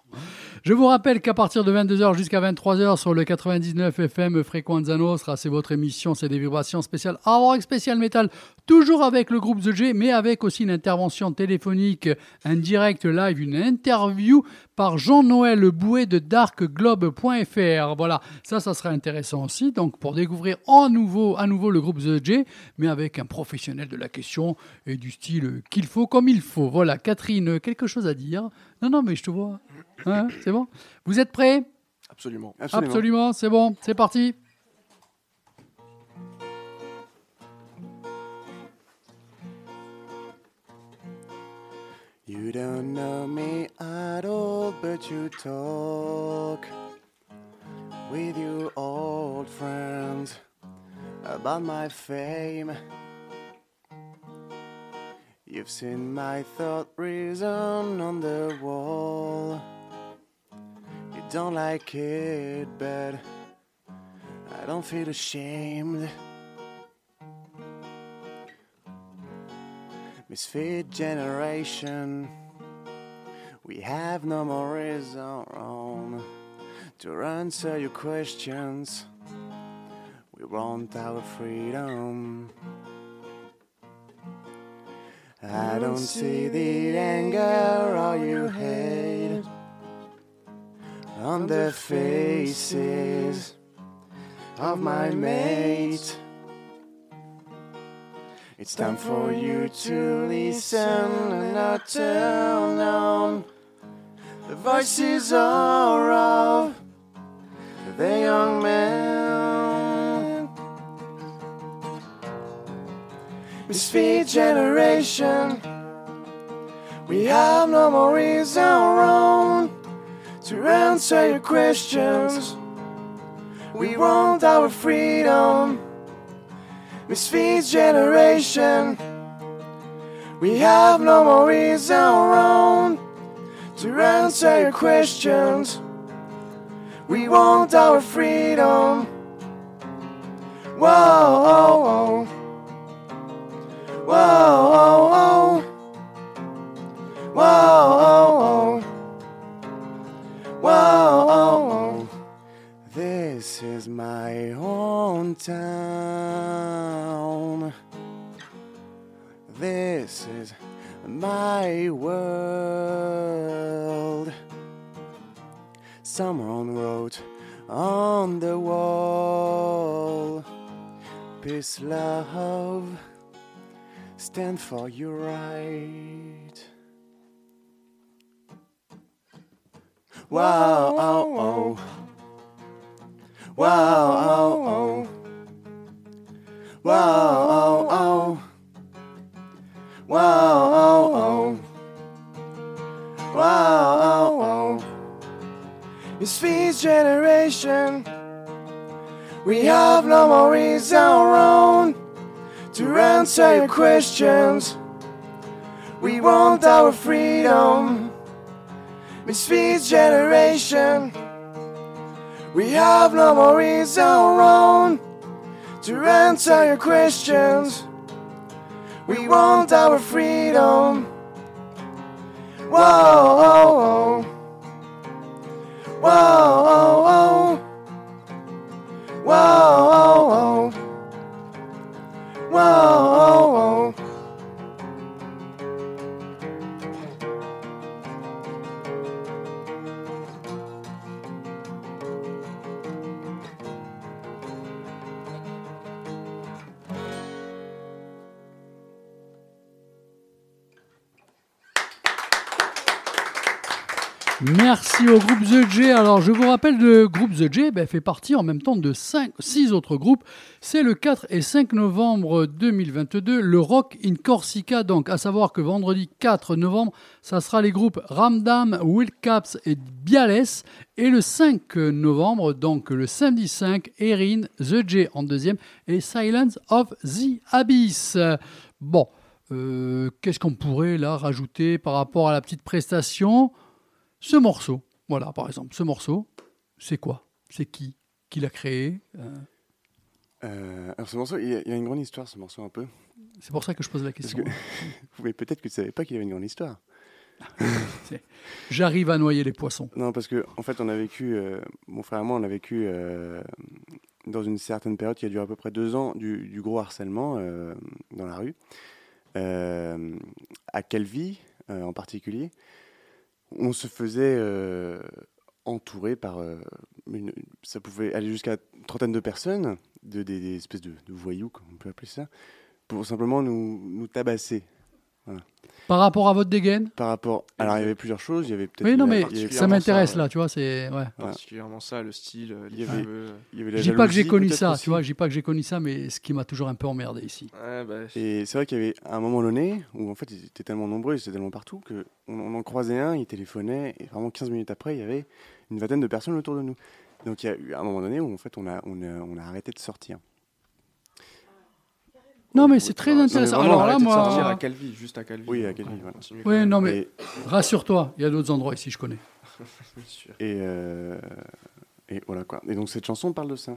Speaker 9: Je vous rappelle qu'à partir de 22h jusqu'à 23h sur le 99 FM Frequenza Nostra, c'est votre émission, c'est des vibrations spéciales hard rock, spécial metal, toujours avec le groupe The J, mais avec aussi une intervention téléphonique, un direct live, une interview par Jean-Noël Bouet de darkglobe.fr. Voilà, ça, ça serait intéressant aussi. Donc, pour découvrir en nouveau, à nouveau le groupe The J, mais avec un professionnel de la question et du style qu'il faut comme il faut. Voilà, Catherine, quelque chose à dire? Non, non, mais je te vois. Hein, c'est bon? Vous êtes prêts?
Speaker 6: Absolument.
Speaker 7: Absolument.
Speaker 9: Absolument, c'est bon, c'est parti.
Speaker 7: You You don't know me at all, but you talk with your old friends about my fame. You've seen my thought reason on the wall. Don't like it, but I don't feel ashamed. Misfit generation, we have no more reason to answer your questions. We want our freedom. I don't see the anger or you hate on the faces of my mates. It's time for you to listen and not turn on the voices are of the young man. Misfit generation, we have no more reason wrong to answer your questions. We want our freedom. Misfit generation, we have no more reason wrong to answer your questions. We want our freedom. Whoa, whoa, whoa, whoa, whoa, whoa, whoa, whoa. This is my hometown. This is my world. Someone wrote on the wall Peace, love, stand for your right. Wow, oh, oh. Wow, oh, oh. Wow, oh, oh. Wow, oh, oh. Wow, oh, oh. It's Feast generation. We have no more reason wrong to answer your questions. We want our freedom. Misfit generation. We have no more reason wrong to answer your questions. We want our freedom. Whoa, whoa, whoa. Whoa, whoa, whoa. Whoa, whoa,
Speaker 1: Merci au groupe The J. Alors, je vous rappelle, le groupe The J ben, fait partie en même temps de 5, 6 autres groupes. C'est le 4 et 5 novembre 2022, le Rock in Corsica. Donc, à savoir que vendredi 4 novembre, ça sera les groupes Ramdam, Wildcaps et Biales. Et le 5 novembre, donc le samedi 5, Erin, The J en deuxième et Silence of the Abyss. Bon, euh, qu'est-ce qu'on pourrait là rajouter par rapport à la petite prestation? Ce morceau, voilà, par exemple, ce morceau, c'est quoi? C'est qui? Qui l'a créé? Euh,
Speaker 7: Euh, alors ce morceau, il y, a, il y a une grande histoire, ce morceau un peu.
Speaker 1: C'est pour ça que je pose la question.
Speaker 7: que mais peut-être que tu savais pas qu'il y avait une grande histoire.
Speaker 1: C'est- J'arrive à noyer les poissons.
Speaker 7: Non, parce que en fait, on a vécu, euh, mon frère et moi, on a vécu euh, dans une certaine période qui a duré à peu près deux ans du, du gros harcèlement dans la rue, à Calvi en particulier. On se faisait euh, entourer par, euh, ça pouvait aller jusqu'à une trentaine de personnes, de, des, espèces de, voyous, comme on peut appeler ça, pour simplement nous tabasser.
Speaker 1: Par rapport à votre dégaine?
Speaker 7: Par rapport. Alors, il y avait plusieurs choses. Il y avait peut-être.
Speaker 1: Oui, non, mais ça m'intéresse
Speaker 6: ouais.
Speaker 1: là, tu vois, c'est. Ouais.
Speaker 6: Particulièrement ça, le style, euh,
Speaker 7: Il y avait-
Speaker 6: cheveux.
Speaker 7: il y avait la
Speaker 1: Je dis pas que j'ai connu ça,
Speaker 7: aussi.
Speaker 1: tu vois, je dis pas que j'ai connu ça, mais ce qui m'a toujours un peu emmerdé ici.
Speaker 6: Ouais, bah,
Speaker 7: Et c'est vrai qu'il y avait un moment donné où en fait ils étaient tellement nombreux, ils étaient tellement partout que on, on en croisait un, il téléphonait et vraiment 15 minutes après il y avait une vingtaine de personnes autour de nous. Donc il y a eu un moment donné où en fait on a, on a, on a arrêté de sortir.
Speaker 1: Non, mais c'est très
Speaker 7: mais
Speaker 1: intéressant. Alors là,
Speaker 6: arrêtez de sortir à
Speaker 1: moi.
Speaker 6: Calvi, juste à Calvi.
Speaker 7: Oui, à Calvi, voilà.
Speaker 1: Oui, non, mais
Speaker 7: Et,
Speaker 1: rassure-toi, il y a d'autres endroits ici, je connais.
Speaker 7: Et, euh, et voilà quoi. Et donc cette chanson parle de ça.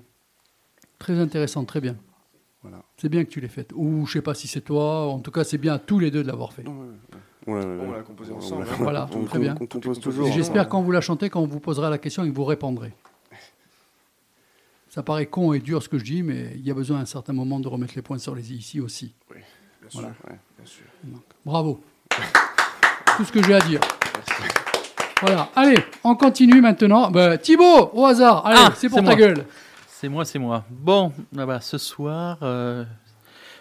Speaker 1: Très intéressant, très bien.
Speaker 7: Voilà.
Speaker 1: C'est bien que tu l'aies faite. Ou je sais pas si c'est toi, en tout cas, c'est bien à tous les deux de l'avoir fait.
Speaker 7: Non, ouais, ouais.
Speaker 6: On l'a composé
Speaker 7: On- on
Speaker 6: ensemble.
Speaker 1: Voilà,
Speaker 7: on,
Speaker 1: très bien.
Speaker 7: on compose toujours.
Speaker 1: J'espère quand vous la chantez, quand on vous posera la question et que vous répondrez. Ça paraît con et dur ce que je dis, mais il y a besoin à un certain moment de remettre les points sur les i ici aussi.
Speaker 6: Bien
Speaker 1: Voilà.
Speaker 6: sûr,
Speaker 7: Ouais.
Speaker 6: bien sûr.
Speaker 1: Bravo. Tout ce que j'ai à dire. Voilà. Allez, on continue maintenant. Ben, Thibaut, au hasard. Allez,
Speaker 4: Ah,
Speaker 1: c'est pour ta
Speaker 4: moi.
Speaker 1: gueule.
Speaker 4: C'est moi, c'est moi. Bon, ah bah, ce soir, euh,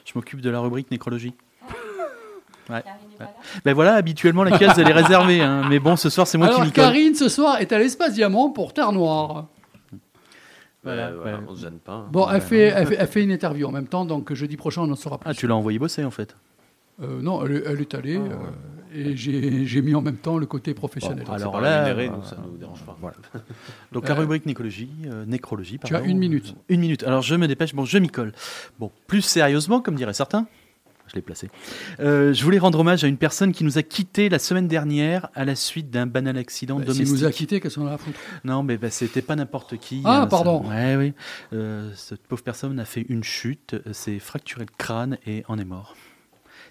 Speaker 4: je m'occupe de la rubrique nécrologie. Ouais. Ben voilà, habituellement la case elle est réservée, hein. mais bon, ce soir c'est moi qui
Speaker 1: Alors,
Speaker 4: m'y colle.
Speaker 1: Karine, ce soir, est à l'espace diamant pour Terre Noire.
Speaker 4: Voilà,
Speaker 2: Ouais, voilà,
Speaker 4: ouais.
Speaker 2: on se gêne pas. hein.
Speaker 1: Bon, elle, fait, elle, fait, elle fait une interview en même temps, donc jeudi prochain, on en saura plus.
Speaker 4: Ah, tu l'as envoyé bosser en fait?
Speaker 1: Euh, non, elle, est- elle est allée
Speaker 4: Ah,
Speaker 1: euh, et j'ai j'ai mis en même temps le côté professionnel.
Speaker 4: Bon,
Speaker 2: C'est
Speaker 4: alors
Speaker 2: pas
Speaker 4: là,
Speaker 2: rémunéré,
Speaker 4: euh,
Speaker 2: nous, ça nous dérange pas.
Speaker 4: Voilà. Donc la rubrique nécrologie, euh, nécrologie,
Speaker 1: tu as
Speaker 4: pardon.
Speaker 1: une minute.
Speaker 4: Une minute. Alors je me dépêche. Bon, je m'y colle. Bon, plus sérieusement, comme diraient certains, je l'ai placé. Euh, je voulais rendre hommage à une personne qui nous a quittés la semaine dernière à la suite d'un banal accident
Speaker 1: Bah,
Speaker 4: domestique.
Speaker 1: nous a quittés, qu'est-ce qu'on a à foutre
Speaker 4: Non, mais bah, c'était pas n'importe qui.
Speaker 1: Ah,
Speaker 4: hein,
Speaker 1: pardon.
Speaker 4: ça- Ouais, oui. Euh, cette pauvre personne a fait une chute, s'est fracturé le crâne et en est mort.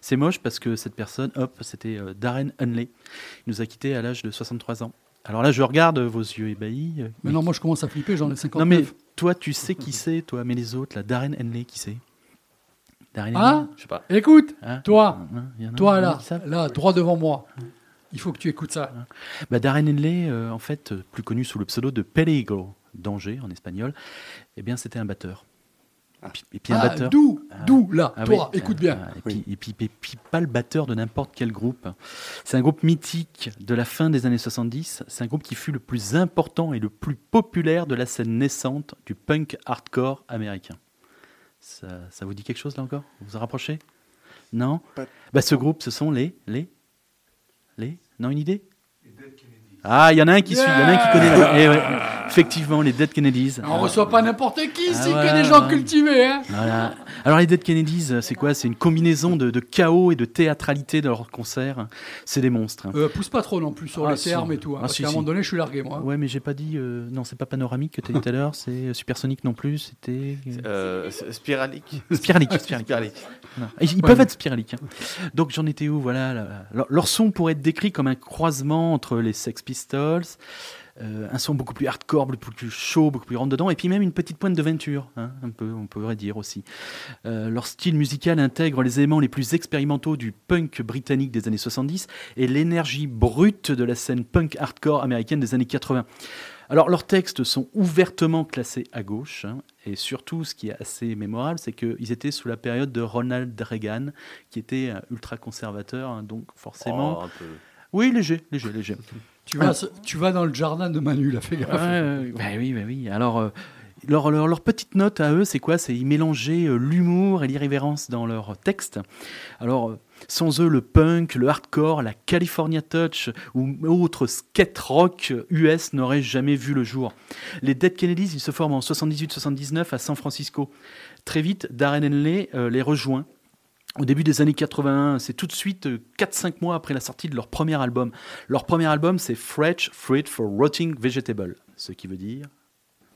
Speaker 4: C'est moche parce que cette personne, hop, c'était euh, Darren Hunley. Il nous a quittés à l'âge de 63 ans. Alors là, je regarde vos yeux ébahis.
Speaker 1: Mais non, moi je commence à flipper, j'en ai 59.
Speaker 4: non, mais toi, tu sais qui c'est, toi, mais les autres, là, Darren Henley, qui c'est? Darren
Speaker 1: Ah
Speaker 4: Henley
Speaker 2: Je sais pas.
Speaker 1: Écoute,
Speaker 4: Hein
Speaker 1: toi,
Speaker 4: Hein, y en a-
Speaker 1: toi là,
Speaker 4: qui savent
Speaker 1: là, droit devant moi, il faut que tu écoutes ça.
Speaker 4: Bah, Darren Henley, euh, en fait, euh, plus connu sous le pseudo de Peligro, danger en espagnol, eh bien, c'était un batteur. Et puis, et puis un
Speaker 1: Ah,
Speaker 4: batteur.
Speaker 1: d'où,
Speaker 4: Ah.
Speaker 1: d'où là,
Speaker 4: Ah
Speaker 1: toi,
Speaker 4: oui,
Speaker 1: écoute
Speaker 4: ah,
Speaker 1: bien.
Speaker 4: ah, et, puis, et, puis, et puis pas le batteur de n'importe quel groupe. C'est un groupe mythique de la fin des années 70. C'est un groupe qui fut le plus important et le plus populaire de la scène naissante du punk hardcore américain. Ça, ça vous dit quelque chose là encore? Vous vous en rapprochez? Non?
Speaker 7: Pas-
Speaker 4: bah, Ce groupe, ce sont les... Les Les Non, une idée? Ah, il y en a un qui suit, il y en a un qui connaît. là-bas. Eh ouais, effectivement, les Dead Kennedys.
Speaker 1: On reçoit pas n'importe qui ici,
Speaker 4: Ah
Speaker 1: que des gens cultivés. Hein.
Speaker 4: Voilà. Alors les Dead Kennedys, c'est quoi? C'est une combinaison de, de chaos et de théâtralité dans leurs concerts. C'est des monstres.
Speaker 1: Euh, pousse pas trop non plus sur
Speaker 4: Ah,
Speaker 1: les
Speaker 4: si.
Speaker 1: termes et tout. hein,
Speaker 4: Ah,
Speaker 1: parce
Speaker 4: si,
Speaker 1: qu'à un moment donné, je suis largué, moi.
Speaker 4: Ouais, mais j'ai pas dit. euh, non, c'est pas panoramique que tu as dit tout à l'heure. C'est supersonique non plus. C'était euh,
Speaker 2: Euh, c'est- spiralique.
Speaker 4: spiralique. spiralique. Ils
Speaker 1: Ouais,
Speaker 4: peuvent
Speaker 1: mais-
Speaker 4: être spiraliques. hein. Donc j'en étais où? Voilà. là, là. Leur, leur son pourrait être décrit comme un croisement entre les Sex Pistols, euh, un son beaucoup plus hardcore, beaucoup plus chaud, beaucoup plus rentre dedans, et puis même une petite pointe de Venture, hein, un peu, on pourrait dire aussi. Euh, leur style musical intègre les éléments les plus expérimentaux du punk britannique des années 70 et l'énergie brute de la scène punk hardcore américaine des années 80. Alors leurs textes sont ouvertement classés à gauche, hein, et surtout ce qui est assez mémorable, c'est qu'ils étaient sous la période de Ronald Reagan, qui était ultra conservateur, hein, donc forcément...
Speaker 2: Oh, un peu.
Speaker 4: Oui, léger, léger, léger.
Speaker 1: Tu, vas, tu vas dans le jardin de Manu, là, fais gaffe.
Speaker 4: Bah oui, bah oui. Alors, euh, leur, leur, leur petite note à eux, c'est quoi? C'est mélangeaient euh, l'humour et l'irrévérence dans leurs textes. Alors, euh, sans eux, le punk, le hardcore, la California Touch ou autre skate rock US n'aurait jamais vu le jour. Les Dead Kennedys, ils se forment en 78-79 à San Francisco. Très vite, Darren Henley euh, les rejoint. Au début des années 81, c'est tout de suite euh, 4-5 mois après la sortie de leur premier album. Leur premier album, c'est Fresh Fruit for Rotting Vegetable, ce qui veut dire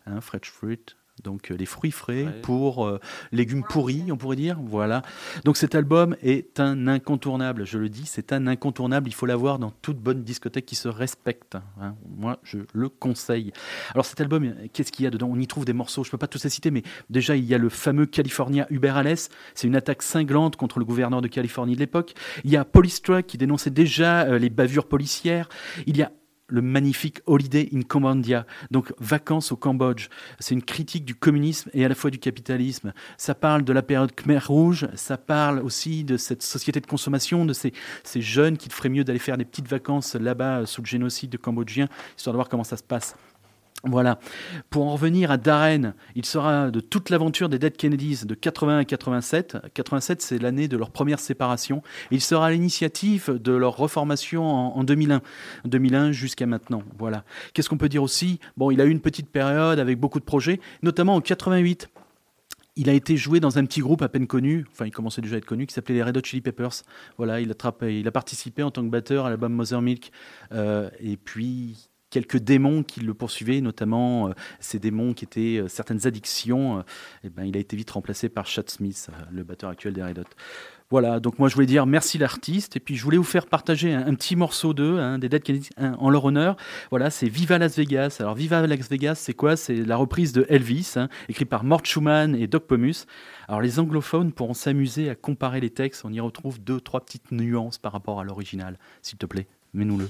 Speaker 4: hein, fresh fruit, donc euh, les fruits frais
Speaker 2: Ouais.
Speaker 4: pour euh, légumes pourris, on pourrait dire. Voilà. Donc cet album est un incontournable. Je le dis, c'est un incontournable. Il faut l'avoir dans toute bonne discothèque qui se respecte. hein. Moi, je le conseille. Alors cet album, qu'est-ce qu'il y a dedans? On y trouve des morceaux. Je peux pas tous les citer, mais déjà il y a le fameux California Uber Alles. C'est une attaque cinglante contre le gouverneur de Californie de l'époque. Il y a Police Truck qui dénonçait déjà euh, les bavures policières. Il y a le magnifique Holiday in Cambodia, donc vacances au Cambodge. C'est une critique du communisme et à la fois du capitalisme. Ça parle de la période Khmer Rouge, ça parle aussi de cette société de consommation, de ces, ces jeunes qui feraient mieux d'aller faire des petites vacances là-bas euh, sous le génocide cambodgien, histoire de voir comment ça se passe. Voilà. Pour en revenir à Darren, il sera de toute l'aventure des Dead Kennedys de 80 à 87. 87, c'est l'année de leur première séparation. Il sera à l'initiative de leur reformation en, en 2001. 2001 jusqu'à maintenant. Voilà. Qu'est-ce qu'on peut dire aussi? Bon, il a eu une petite période avec beaucoup de projets, notamment en 88. Il a été joué dans un petit groupe à peine connu, enfin il commençait déjà à être connu, qui s'appelait les Red Hot Chili Peppers. Voilà, il a, il a participé en tant que batteur à l'album Mother Milk. Euh, et puis quelques démons qui le poursuivaient, notamment euh, ces démons qui étaient euh, certaines addictions. euh, eh ben, il a été vite remplacé par Chad Smith, le batteur actuel des Red Hot. Voilà, donc moi je voulais dire merci l'artiste, et puis je voulais vous faire partager un, un petit morceau d'eux, hein, des Dead Kennedys, hein, en leur honneur. Voilà, c'est Viva Las Vegas. Alors Viva Las Vegas, c'est quoi? C'est la reprise de Elvis, hein, écrit par Mort Schumann et Doc Pomus. Alors les anglophones pourront s'amuser à comparer les textes, on y retrouve deux, trois petites nuances par rapport à l'original. S'il te plaît, mets-nous-le.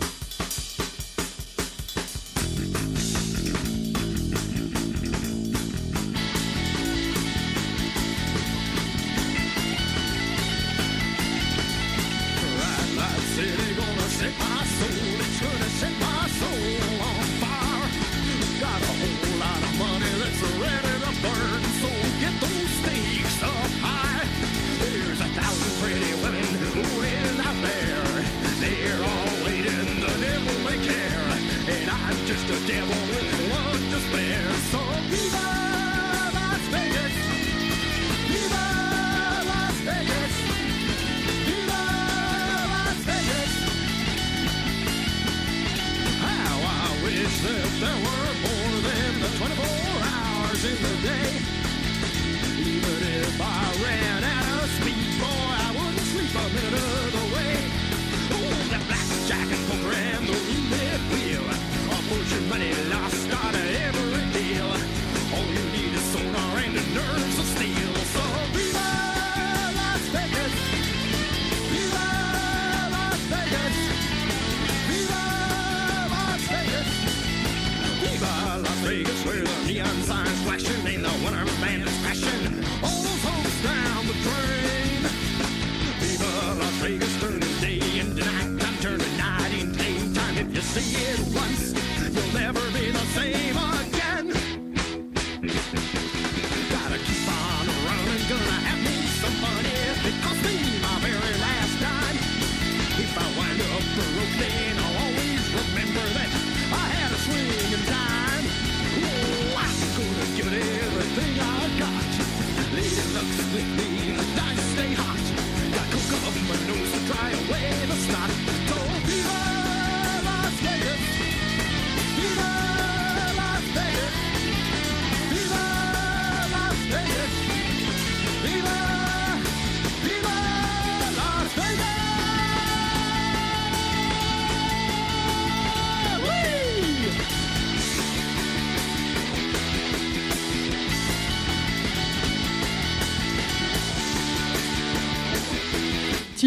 Speaker 10: Lady looks with me, the dice stay hot.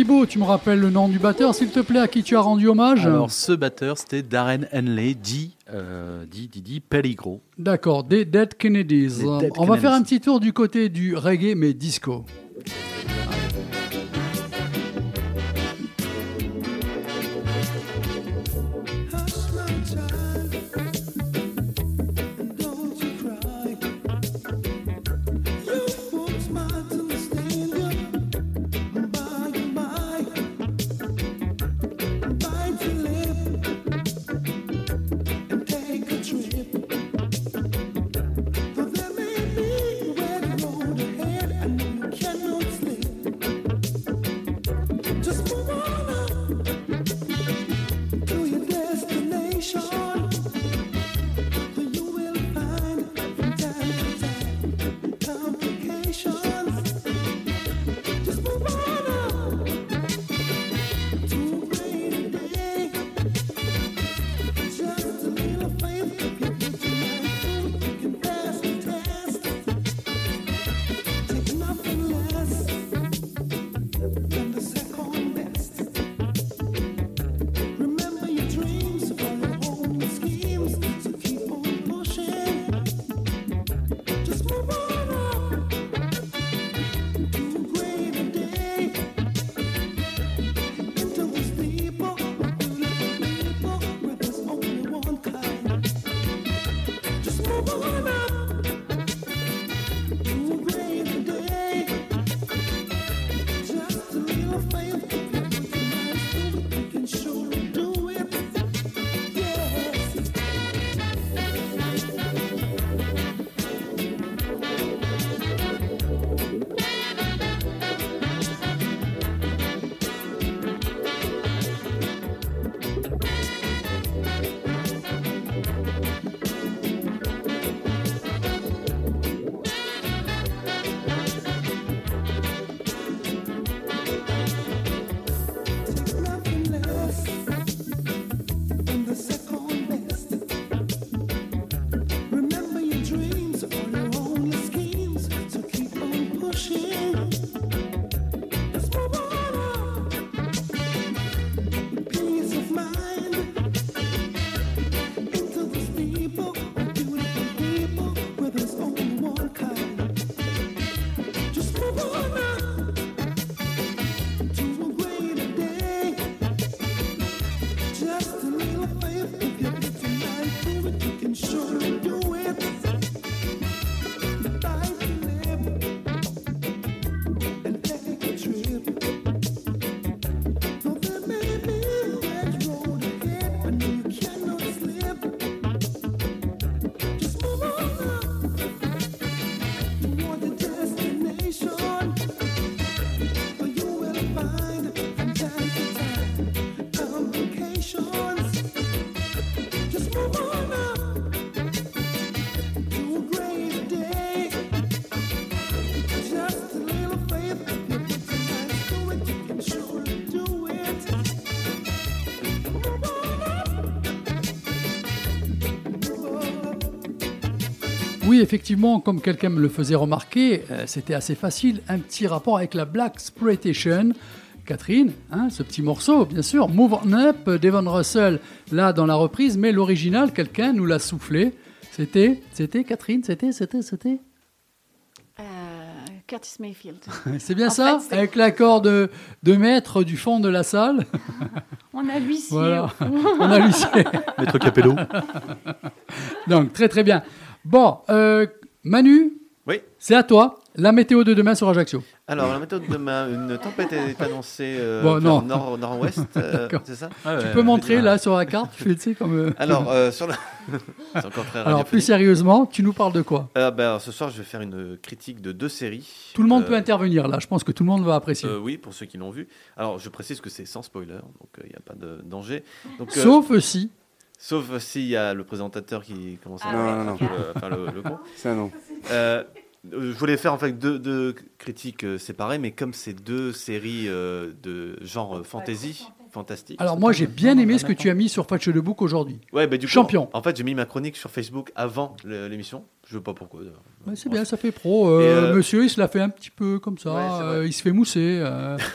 Speaker 11: Thibaut, tu me rappelles le nom du batteur, s'il te plaît, à qui tu as rendu hommage
Speaker 4: Alors ce batteur, c'était Darren Henley, dit, euh, dit, dit, dit Pelligro.
Speaker 11: D'accord, des Dead Kennedys.
Speaker 4: Des Dead
Speaker 11: On va faire un petit tour du côté du reggae, mais disco.
Speaker 1: Effectivement, comme quelqu'un me le faisait remarquer, euh, c'était assez facile. Un petit rapport avec la Black Exploitation. Catherine, hein, ce petit morceau, bien sûr. Move on Up, Devon Russell, là dans la reprise, mais l'original, quelqu'un nous l'a soufflé. C'était, c'était Catherine, c'était, c'était, c'était.
Speaker 3: Euh, Curtis Mayfield.
Speaker 1: C'est bien
Speaker 3: En
Speaker 1: ça
Speaker 3: fait,
Speaker 1: Avec l'accord de, de maître du fond de la salle.
Speaker 3: On a l'huissier.
Speaker 1: Voilà. On a l'huissier.
Speaker 4: Maître Capello.
Speaker 1: Donc, très très bien. Bon, euh, Manu,
Speaker 2: Oui.
Speaker 1: c'est à toi. La météo de demain sur Ajaccio.
Speaker 2: Alors, la méthode de demain, une tempête est annoncée euh,
Speaker 1: Bon, non.
Speaker 2: nord, nord-ouest, euh, c'est ça?
Speaker 1: Tu peux montrer là sur la carte, tu fais, tu sais, comme. euh,
Speaker 2: Alors, euh, sur la... c'est encore très
Speaker 1: Alors, plus sérieusement, tu nous parles de quoi?
Speaker 2: Euh, ben, alors, ce soir, je vais faire une critique de deux séries.
Speaker 1: Tout le monde
Speaker 2: Euh,
Speaker 1: peut intervenir là, je pense que tout le monde va apprécier.
Speaker 2: euh, oui, pour ceux qui l'ont vu. Alors, je précise que c'est sans spoiler, donc il n'y a pas de danger. Donc, euh,
Speaker 1: Sauf si.
Speaker 2: Sauf s'il y a le présentateur qui commence à
Speaker 3: Ah
Speaker 7: Non, non, non.
Speaker 2: le, enfin, le, le con.
Speaker 7: C'est un nom.
Speaker 2: Euh, je voulais faire en fait deux, deux critiques euh, séparées, mais comme c'est deux séries euh, de genre euh, fantasy, fantastique.
Speaker 1: Alors, moi, j'ai bien aimé ce que tu as mis sur Patch de Book aujourd'hui.
Speaker 2: Ouais, bah, du coup,
Speaker 1: Champion.
Speaker 2: En fait, j'ai mis ma chronique sur Facebook avant le- l'émission. Je veux pas pourquoi. d'ailleurs.
Speaker 1: Ouais, c'est bien, ça fait pro. Euh,
Speaker 2: Et, euh,
Speaker 1: Monsieur, il se l'a fait un petit peu comme ça.
Speaker 2: Ouais, c'est vrai.
Speaker 1: euh, il se fait mousser. euh.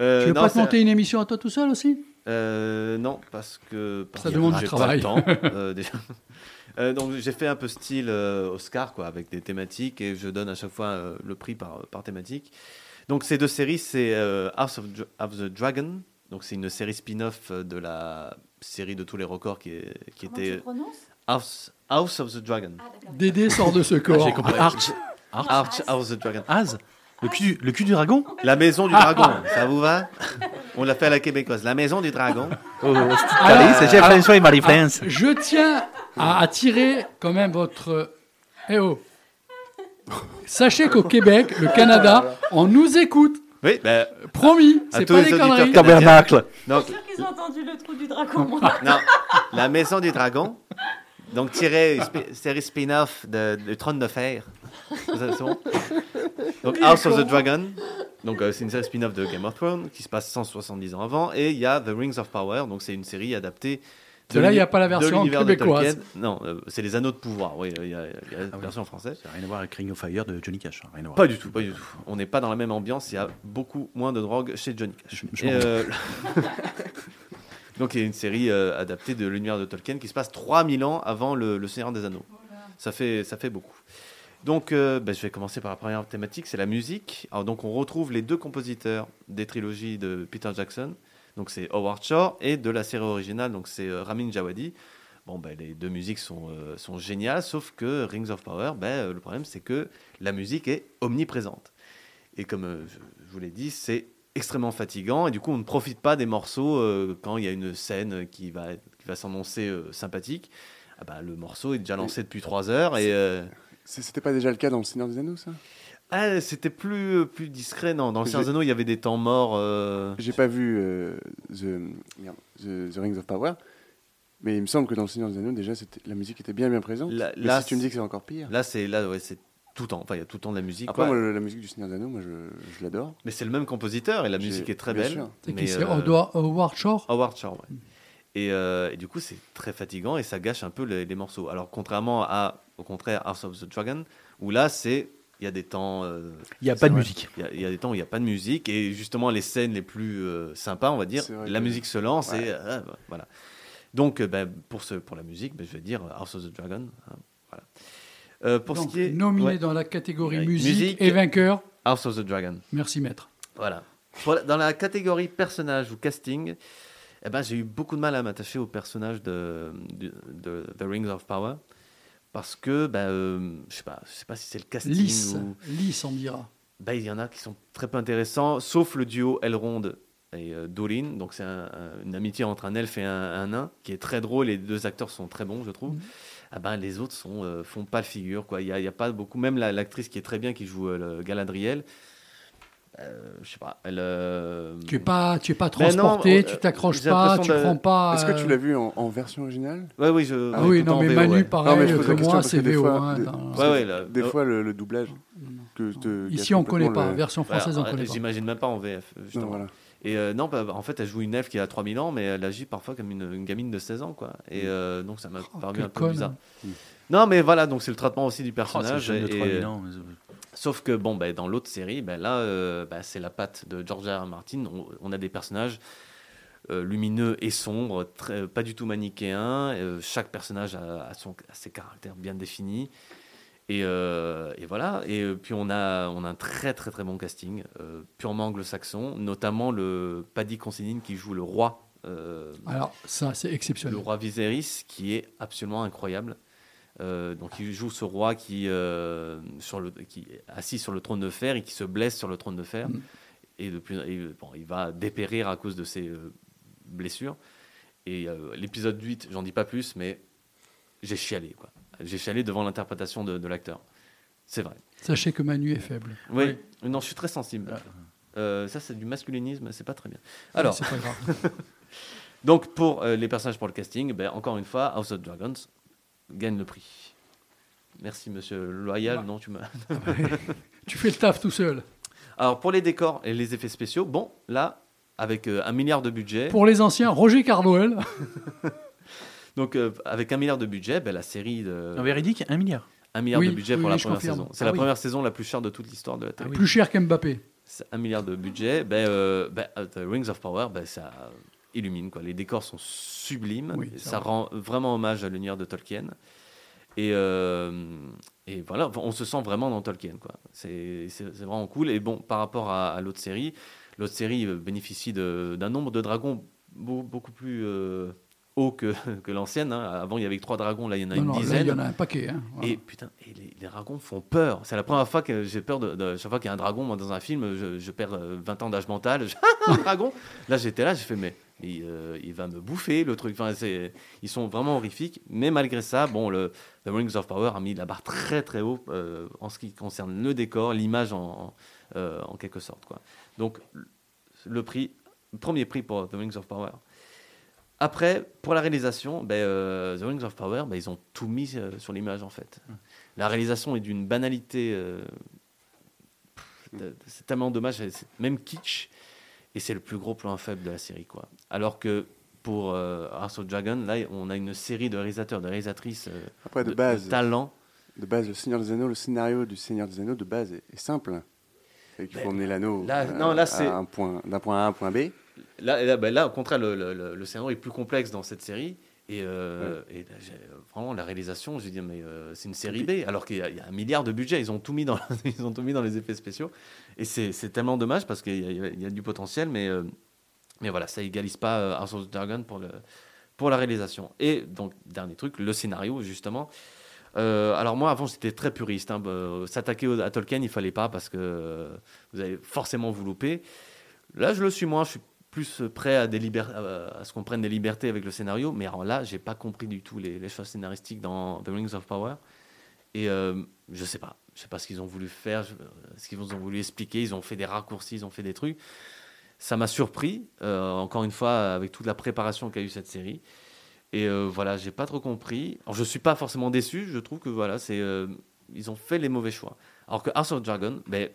Speaker 2: Euh,
Speaker 1: tu veux
Speaker 2: non,
Speaker 1: pas te
Speaker 2: c'est-
Speaker 1: monter une émission à toi tout seul aussi?
Speaker 2: Euh, non, parce que parce
Speaker 1: Ça demande du travail.
Speaker 2: Pas le temps, euh, déjà. Euh, donc j'ai fait un peu style euh, Oscar quoi, avec des thématiques et je donne à chaque fois euh, le prix par, par thématique. Donc ces deux séries, c'est euh, House of, of the Dragon. Donc c'est une série spin-off de la série de tous les records qui, est- qui était House, House of the Dragon.
Speaker 3: Ah.
Speaker 1: Dédé sort de ce corps.
Speaker 4: J'ai compris. Arch.
Speaker 2: Arch House of the Dragon.
Speaker 4: Az? Le cul, du- le cul du dragon?
Speaker 2: La maison du dragon, ça vous va? On l'a fait à la québécoise. La maison du dragon.
Speaker 4: Oh,
Speaker 1: Alors,
Speaker 4: c'est Jeff François et Marie-France.
Speaker 1: Je tiens à attirer quand même votre. Eh oh Sachez qu'au Québec, le Canada, on nous écoute.
Speaker 2: Oui, ben,
Speaker 1: Promis,
Speaker 2: À
Speaker 1: c'est
Speaker 2: tous
Speaker 1: pas
Speaker 2: les
Speaker 1: des
Speaker 2: auditeurs
Speaker 1: conneries.
Speaker 2: canadiens.
Speaker 4: Tabernacle.
Speaker 2: donc,
Speaker 3: sûr qu'ils ont entendu le trou du dragon.
Speaker 2: Non, La Maison du Dragon. Donc, tiré série spin-off de, de Trône de Fer. C'est bon Donc, House of the Dragon. Donc, euh, c'est une série spin-off de Game of Thrones qui se passe 170 ans avant. Et il y a The Rings of Power. Donc, c'est une série adaptée. de
Speaker 1: Celle-là, il n'y a pas la
Speaker 2: de
Speaker 1: version
Speaker 2: l'univers de
Speaker 1: québécoise.
Speaker 2: Tolkien. Non, euh, c'est les Anneaux de Pouvoir. Oui, il y a, il y a la
Speaker 4: Ah oui.
Speaker 2: version française.
Speaker 4: Ça n'a rien à voir avec Ring of Fire de Johnny Cash. hein, Rien à voir.
Speaker 2: Pas du tout, pas du tout. On n'est pas dans la même ambiance. Il y a beaucoup moins de drogue chez Johnny Cash.
Speaker 4: Je- je
Speaker 2: Et,
Speaker 4: m'en
Speaker 2: euh, Donc, il y a une série euh, adaptée de l'univers de Tolkien qui se passe 3000 ans avant le, le Seigneur des Anneaux. Ça fait, ça fait beaucoup. Donc, euh, ben, je vais commencer par la première thématique, c'est la musique. Alors, donc, on retrouve les deux compositeurs des trilogies de Peter Jackson. Donc, c'est Howard Shore et de la série originale, donc c'est euh, Ramin Djawadi. Bon, ben, les deux musiques sont, euh, géniales, sauf que Rings of Power, euh, le problème, c'est que la musique est omniprésente. Et comme je, vous l'ai dit, c'est extrêmement fatigant et du coup on ne profite pas des morceaux quand il y a une scène qui va, s'annoncer sympathique. Ah bah, le morceau est déjà lancé depuis trois heures et
Speaker 7: C'était pas déjà le cas dans le Seigneur des Anneaux, ça?
Speaker 2: Ah, c'était plus, plus discret. Non, dans le Seigneur des Anneaux, il y avait des temps morts. euh,
Speaker 7: J'ai pas vu euh, the, merde, the, The Rings of Power, mais il me semble que dans le Seigneur des Anneaux, déjà, la musique était bien bien présente.
Speaker 2: Là-
Speaker 7: Mais
Speaker 2: là,
Speaker 7: si tu me dis que c'est encore pire.
Speaker 2: Là, c'est là, ouais, c'est tout le temps. Enfin, il y a tout le temps de la musique.
Speaker 7: Après,
Speaker 2: quoi.
Speaker 7: moi, la musique du Seigneur des Anneaux, moi, je, je l'adore.
Speaker 2: Mais c'est le même compositeur et la musique est très
Speaker 7: bien
Speaker 2: belle.
Speaker 7: sûr.
Speaker 1: C'est
Speaker 2: mais,
Speaker 1: c'est
Speaker 2: euh,
Speaker 1: Howard Howard Shore?
Speaker 2: Howard Shore, ouais. Et, euh, et du coup, c'est très fatigant et ça gâche un peu les, les morceaux. Alors, contrairement à, au contraire, House of the Dragon, où là, c'est, il y a des temps. euh,
Speaker 4: Il n'y a pas de
Speaker 2: vrai,
Speaker 4: musique.
Speaker 2: Il y, a, il y a des temps où il n'y a pas de musique et justement, les scènes les plus euh, sympas, on va dire, la
Speaker 7: que-
Speaker 2: musique se lance
Speaker 7: Ouais.
Speaker 2: et euh, voilà. Donc, euh, ben, pour, ce, pour la musique, ben, je vais dire House of the Dragon. hein, voilà. Euh, pour
Speaker 1: Donc,
Speaker 2: ce qui est.
Speaker 1: nominé
Speaker 2: ouais,
Speaker 1: dans la catégorie
Speaker 2: Ouais,
Speaker 1: musique,
Speaker 2: musique.
Speaker 1: et vainqueur.
Speaker 2: House of the Dragon.
Speaker 1: Merci maître.
Speaker 2: Voilà. Voilà, Dans la catégorie personnage ou casting, eh ben, j'ai eu beaucoup de mal à m'attacher au personnage de, de, de The Rings of Power. Parce que, ben, euh, je sais pas, je sais pas si c'est le casting
Speaker 1: Lisse,
Speaker 2: ou.
Speaker 1: lisse on dira.
Speaker 2: Ben, il y en a qui sont très peu intéressants, sauf le duo Elrond et euh, Dolin. Donc, c'est un- un- une amitié entre un elfe et un, un nain qui est très drôle. Les deux acteurs sont très bons, je trouve.
Speaker 1: Mhm.
Speaker 2: Ah ben, les autres sont, euh, font pas le figure. quoi. Il y a pas beaucoup. Même la- l'actrice qui est très bien, qui joue euh, le Galadriel, euh, je sais pas, elle. euh,
Speaker 1: Tu es pas, tu es pas
Speaker 2: Ben non,
Speaker 1: transporté,
Speaker 2: euh,
Speaker 1: tu t'accroches pas, tu
Speaker 2: de-
Speaker 1: prends pas.
Speaker 7: Est-ce que tu l'as vu en, en version originale?
Speaker 2: Ouais, oui, je.
Speaker 1: Ah oui, non, mais
Speaker 2: VO,
Speaker 1: Manu,
Speaker 2: ouais.
Speaker 1: pareil
Speaker 7: Non, mais je
Speaker 1: que
Speaker 7: question
Speaker 1: moi, c'est VO.
Speaker 7: fois,
Speaker 1: hein,
Speaker 7: des-
Speaker 1: dans-
Speaker 2: Ouais, ouais, là,
Speaker 7: Des fois, le, le doublage que te
Speaker 1: Ici, on connaît pas.
Speaker 7: le...
Speaker 1: Version
Speaker 2: ouais,
Speaker 1: française, on
Speaker 2: alors,
Speaker 1: connaît pas.
Speaker 2: J'imagine même pas en VF.
Speaker 7: Non, voilà.
Speaker 2: Et euh, non, bah, en fait, elle joue une elfe qui a 3000 ans, mais elle agit parfois comme une, une gamine de 16 ans, quoi. Et euh, donc, ça m'a
Speaker 1: Oh,
Speaker 2: paru un peu bizarre.
Speaker 4: Mm.
Speaker 2: Non, mais voilà, donc c'est le traitement aussi du
Speaker 4: Oh, c'est
Speaker 2: personnage.
Speaker 4: de
Speaker 2: et-
Speaker 4: 3000 ans, mais-
Speaker 2: Sauf que bon, ben, dans l'autre série, ben, là, euh, ben, c'est la patte de George R. R. Martin. On, on a des personnages euh, lumineux et sombres, très- pas du tout manichéens. Euh, chaque personnage a, a son, a ses caractères bien définis. Et, euh, et voilà. Et euh, puis on a, on a un très très très bon casting, euh, purement anglo-saxon, notamment le Paddy Considine qui joue le roi. euh,
Speaker 1: Alors, ça, c'est
Speaker 2: le roi Viserys, qui est absolument incroyable. Euh, donc il joue ce roi qui, euh, sur le, qui est assis sur le trône de fer et qui se blesse sur le trône de fer.
Speaker 1: Mm.
Speaker 2: Et, de plus, et, bon, il va dépérir à cause de ses euh, blessures. Et euh, l'épisode 8, j'en dis pas plus, mais j'ai chialé. quoi. J'ai chialé devant l'interprétation de, de l'acteur. C'est vrai.
Speaker 1: Sachez que Manu est faible.
Speaker 2: Oui. Non, je suis très sensible. Euh, ça, c'est du masculinisme, c'est pas très bien. Alors,
Speaker 1: C'est pas grave.
Speaker 2: donc, pour euh, les personnages pour le casting, ben, encore une fois, House of Dragons gagne le prix. Merci, monsieur Loyal.
Speaker 1: Bah.
Speaker 2: Non, tu m'as.
Speaker 1: tu fais le taf tout seul.
Speaker 2: Alors, pour les décors et les effets spéciaux, bon, là, avec euh, un milliard de budget,
Speaker 1: Pour les anciens, Roger Cardwell.
Speaker 2: donc euh, avec un milliard de budget, ben, la série de
Speaker 4: En véridique, un milliard.
Speaker 2: un milliard
Speaker 1: Oui,
Speaker 2: de budget
Speaker 1: oui,
Speaker 2: pour
Speaker 1: oui,
Speaker 2: la première
Speaker 1: confirme.
Speaker 2: saison. C'est
Speaker 1: Ah
Speaker 2: la
Speaker 1: oui.
Speaker 2: première saison la plus chère de toute l'histoire de la télé.
Speaker 1: Plus cher qu'Mbappé.
Speaker 2: C'est un milliard de budget. Ben, euh, ben, euh, The Rings of Power, ben, ça illumine. Quoi. Les décors sont sublimes.
Speaker 1: Oui,
Speaker 2: ça
Speaker 1: vrai.
Speaker 2: rend vraiment hommage à l'univers de Tolkien. Et, euh, et voilà, on se sent vraiment dans Tolkien. Quoi. C'est, vraiment cool. Et bon, par rapport à, à l'autre série, l'autre série euh, bénéficie d'un nombre de dragons beau- beaucoup plus euh, haut que, que l'ancienne. hein. Avant, il y avait que trois dragons. Là, il y en a
Speaker 1: Non,
Speaker 2: une
Speaker 1: non, là,
Speaker 2: dizaine.
Speaker 1: il y en a un paquet. hein. Voilà.
Speaker 2: Et putain, et les, les dragons font peur. C'est la première fois que j'ai peur de, de- chaque fois qu'il y a un dragon moi, dans un film, je, je perds euh, 20 ans d'âge mental. Un dragon. Là, j'étais là, j'ai fait mais il, euh, il va me bouffer le truc. Enfin, ils sont vraiment horrifiques. Mais malgré ça, bon, le The Rings of Power a mis la barre très très haut euh, en ce qui concerne le décor, l'image en, en, euh, en quelque sorte quoi. Donc le prix, premier prix pour The Rings of Power. Après, pour la réalisation, ben, The Rings of Power, ben, ils ont tout mis sur l'image en fait. La réalisation est d'une banalité. c'est tellement dommage, même kitsch, et c'est le plus gros point faible de la série. quoi. Alors que pour euh, House of Dragon, là, on a une série de réalisateurs, de réalisatrices euh,
Speaker 7: Après, de base,
Speaker 2: talent.
Speaker 7: de base, le Seigneur des Anneaux, le scénario du Seigneur des Anneaux de base est, est simple. C'est qu'il faut
Speaker 2: Ben,
Speaker 7: emmener l'anneau
Speaker 2: là-
Speaker 7: euh,
Speaker 2: non, là, c'est-
Speaker 7: à un point- d'un point A à un point B.
Speaker 2: Là, là, ben là, au contraire, le, le- le- le scénario est plus complexe dans cette série. Et, euh, et là, j'ai- vraiment, la réalisation, j'ai dit, mais euh, c'est une série B, alors qu'il y, y a un milliard de budget. Ils ont tout mis dans, ils ont tout mis dans les effets spéciaux. Et c'est tellement dommage parce qu'il y, a- du potentiel, mais, euh, mais voilà, ça égalise pas euh, House of Dragon pour, le, pour la réalisation. Et donc, dernier truc, le scénario, justement. Euh, alors moi, avant, j'étais très puriste. hein. Euh, S'attaquer à Tolkien, il fallait pas parce que vous allez forcément vous louper. Là, je le suis moins. Je suis plus prêt à, des à- ce qu'on prenne des libertés avec le scénario. Mais alors là, j'ai pas compris du tout les, les choses scénaristiques dans The Rings of Power. Et je sais pas. Je sais pas ce qu'ils ont voulu faire, je- ce qu'ils ont voulu expliquer. Ils ont fait des raccourcis, ils ont fait des trucs. Ça m'a surpris, euh, encore une fois, avec toute la préparation qu'a eu cette série. Et euh, voilà, j'ai pas trop compris. Alors, je suis pas forcément déçu. Je trouve que voilà, c'est euh, ils ont fait les mauvais choix. Alors que House of Dragon, ben,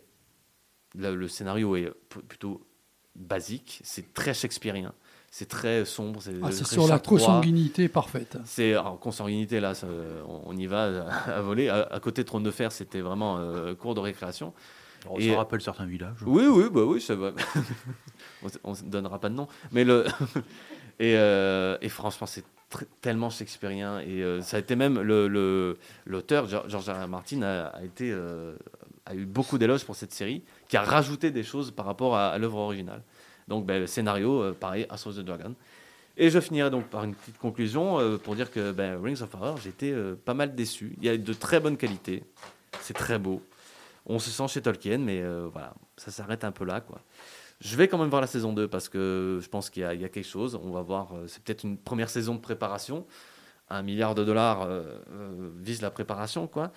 Speaker 2: le, le scénario est plutôt basique. C'est très shakespearien. C'est très sombre. C'est
Speaker 1: Ah, sur la consanguinité parfaite.
Speaker 2: C'est en consanguinité là, ça, on, on y va à, à voler. À, à côté de Trône de Fer, c'était vraiment euh, cours de récréation.
Speaker 4: On
Speaker 2: Et-
Speaker 4: se rappelle certains villages.
Speaker 2: Oui, oui, bah oui, ça va. on ne donnera pas de nom. Mais le et, euh, et franchement, c'est tellement shakespearien. Et euh, ça a été même le le- l'auteur, Geor- George R. R. Martin, a, a été euh, a eu beaucoup d'éloges pour cette série, qui a rajouté des choses par rapport à, à l'œuvre originale. Donc, ben, scénario, euh, pareil, House of the Dragon. Et je finirai donc par une petite conclusion euh, pour dire que ben, Rings of Power, j'étais euh, pas mal déçu. Il y a de très bonnes qualités, c'est très beau. On se sent chez Tolkien, mais voilà, ça s'arrête un peu là. Quoi. Je vais quand même voir la saison 2 parce que je pense qu'il y, a- quelque chose. On va voir, c'est peut-être une première saison de préparation. Un milliard de dollars vise la préparation. quoi.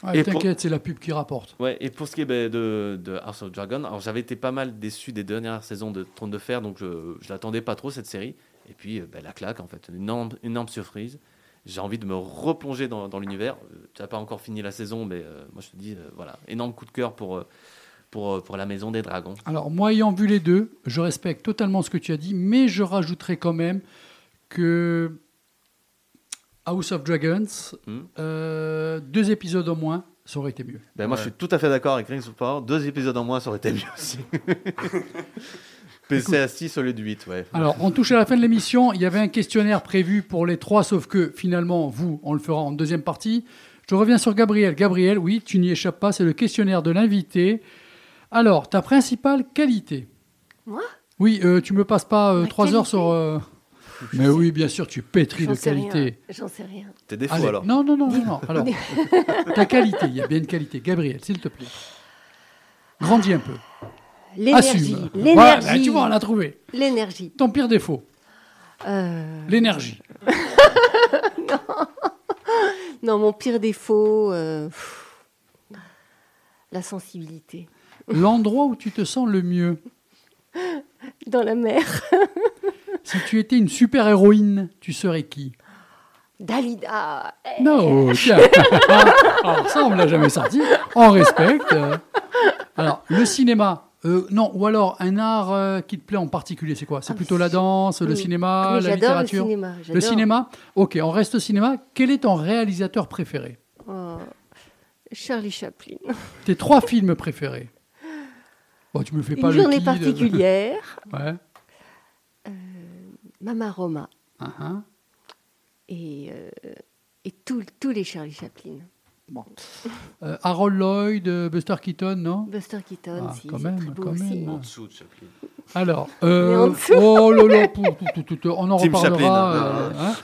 Speaker 2: Pour-
Speaker 1: T'inquiète, c'est la pub qui rapporte.
Speaker 2: Ouais, et pour ce qui est ben, de, de House of Dragon, alors j'avais été pas mal déçu des dernières saisons de Trône de Fer, donc je ne l'attendais pas trop cette série. Et puis euh, ben, la claque, en fait, une énorme, énorme surprise. J'ai envie de me replonger dans, dans l'univers. Euh, Tu n'as pas encore fini la saison, mais euh, moi je te dis, euh, voilà, énorme coup de cœur pour, euh, pour, euh, pour la Maison des Dragons.
Speaker 1: Alors, moi, ayant vu les deux, je respecte totalement ce que tu as dit, mais je rajouterai quand même que House of Dragons,
Speaker 2: Hmm.
Speaker 1: euh, deux épisodes au moins, ça aurait été mieux.
Speaker 2: Ben, moi, je suis tout à fait d'accord avec Rings of Power. Deux épisodes en moins, ça aurait été mieux aussi. PC à 6 au lieu de 8, ouais.
Speaker 1: Alors, on touche à la fin de l'émission. Il y avait un questionnaire prévu pour les trois, sauf que finalement, vous, on le fera en deuxième partie. Je reviens sur Gabriel. Gabriel, oui, tu n'y échappes pas, c'est le questionnaire de l'invité. Alors, ta principale qualité
Speaker 5: Moi?
Speaker 1: Oui, euh, tu me passes pas euh, trois heures sur. Mais oui, bien sûr, tu pétris de qualité.
Speaker 5: J'en sais rien.
Speaker 2: Tes défauts
Speaker 1: Allez,
Speaker 2: alors.
Speaker 1: Non, non, non, non. Alors, ta qualité, il y a bien une qualité. Gabriel, s'il te plaît. Grandis un peu.
Speaker 5: L'énergie.
Speaker 1: Voilà,
Speaker 5: L'énergie.
Speaker 1: tu vois, on l'a trouvé.
Speaker 5: L'énergie.
Speaker 1: Ton pire défaut,
Speaker 5: Euh,
Speaker 1: l'énergie.
Speaker 5: Non, mon pire défaut, euh, la sensibilité.
Speaker 1: L'endroit où tu te sens le mieux.
Speaker 5: Dans la mer.
Speaker 1: Si tu étais une super-héroïne, tu serais qui?
Speaker 5: Dalida. eh,
Speaker 1: Non, tiens. Alors ça, on ne l'a jamais sorti. On respecte. Alors, le cinéma. euh, non, ou alors un art euh, qui te plaît en particulier, c'est quoi? C'est
Speaker 5: Ah,
Speaker 1: plutôt la danse, le cinéma, la littérature
Speaker 5: le cinéma.
Speaker 1: Le cinéma? Ok, on reste au cinéma. Quel est ton réalisateur préféré?
Speaker 5: Oh, Charlie Chaplin.
Speaker 1: Tes trois films préférés? Bon, tu me fais pas
Speaker 5: Une
Speaker 1: le
Speaker 5: journée
Speaker 1: qui de-
Speaker 5: particulière.
Speaker 1: Ouais.
Speaker 5: Mama Roma.
Speaker 1: Ah.
Speaker 5: Et, euh, et tous tous les Charlie Chaplin.
Speaker 1: Euh, Harold Lloyd, euh, Buster Keaton, non?
Speaker 5: Buster Keaton,
Speaker 1: Ah,
Speaker 5: si,
Speaker 1: quand
Speaker 5: c'est
Speaker 1: même,
Speaker 5: très beau
Speaker 1: quand
Speaker 5: aussi.
Speaker 1: même.
Speaker 2: En dessous de Chaplin.
Speaker 1: Alors, euh,
Speaker 5: dessous.
Speaker 1: oh là on en
Speaker 2: Tim
Speaker 1: reparlera. Euh, hein.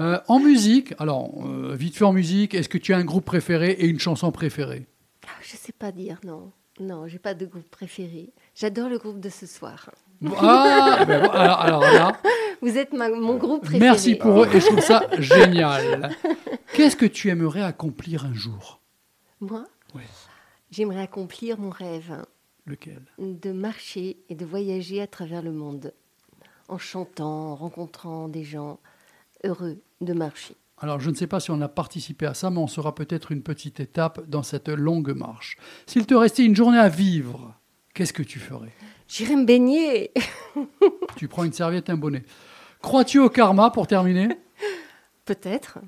Speaker 1: Euh, en musique, alors, euh, vite fait en musique, est-ce que tu as un groupe préféré et une chanson préférée?
Speaker 5: Ah, Je sais pas dire, non. Non, j'ai pas de groupe préféré. J'adore le groupe de ce soir.
Speaker 1: Ah, ben, alors, alors là,
Speaker 5: Vous êtes ma- mon groupe préféré.
Speaker 1: merci pour eux et je trouve ça génial. Qu'est-ce que tu aimerais accomplir un jour?
Speaker 5: Moi?
Speaker 1: Ouais.
Speaker 5: J'aimerais accomplir mon rêve
Speaker 1: Lequel?
Speaker 5: De marcher et de voyager à travers le monde en chantant, en rencontrant des gens heureux de marcher.
Speaker 1: Alors, je ne sais pas si on a participé à ça, mais on sera peut-être une petite étape dans cette longue marche. S'il te restait une journée à vivre, qu'est-ce que tu ferais?
Speaker 5: J'irai me baigner.
Speaker 1: Tu prends une serviette, un bonnet. Crois-tu au karma pour terminer?
Speaker 5: Peut-être.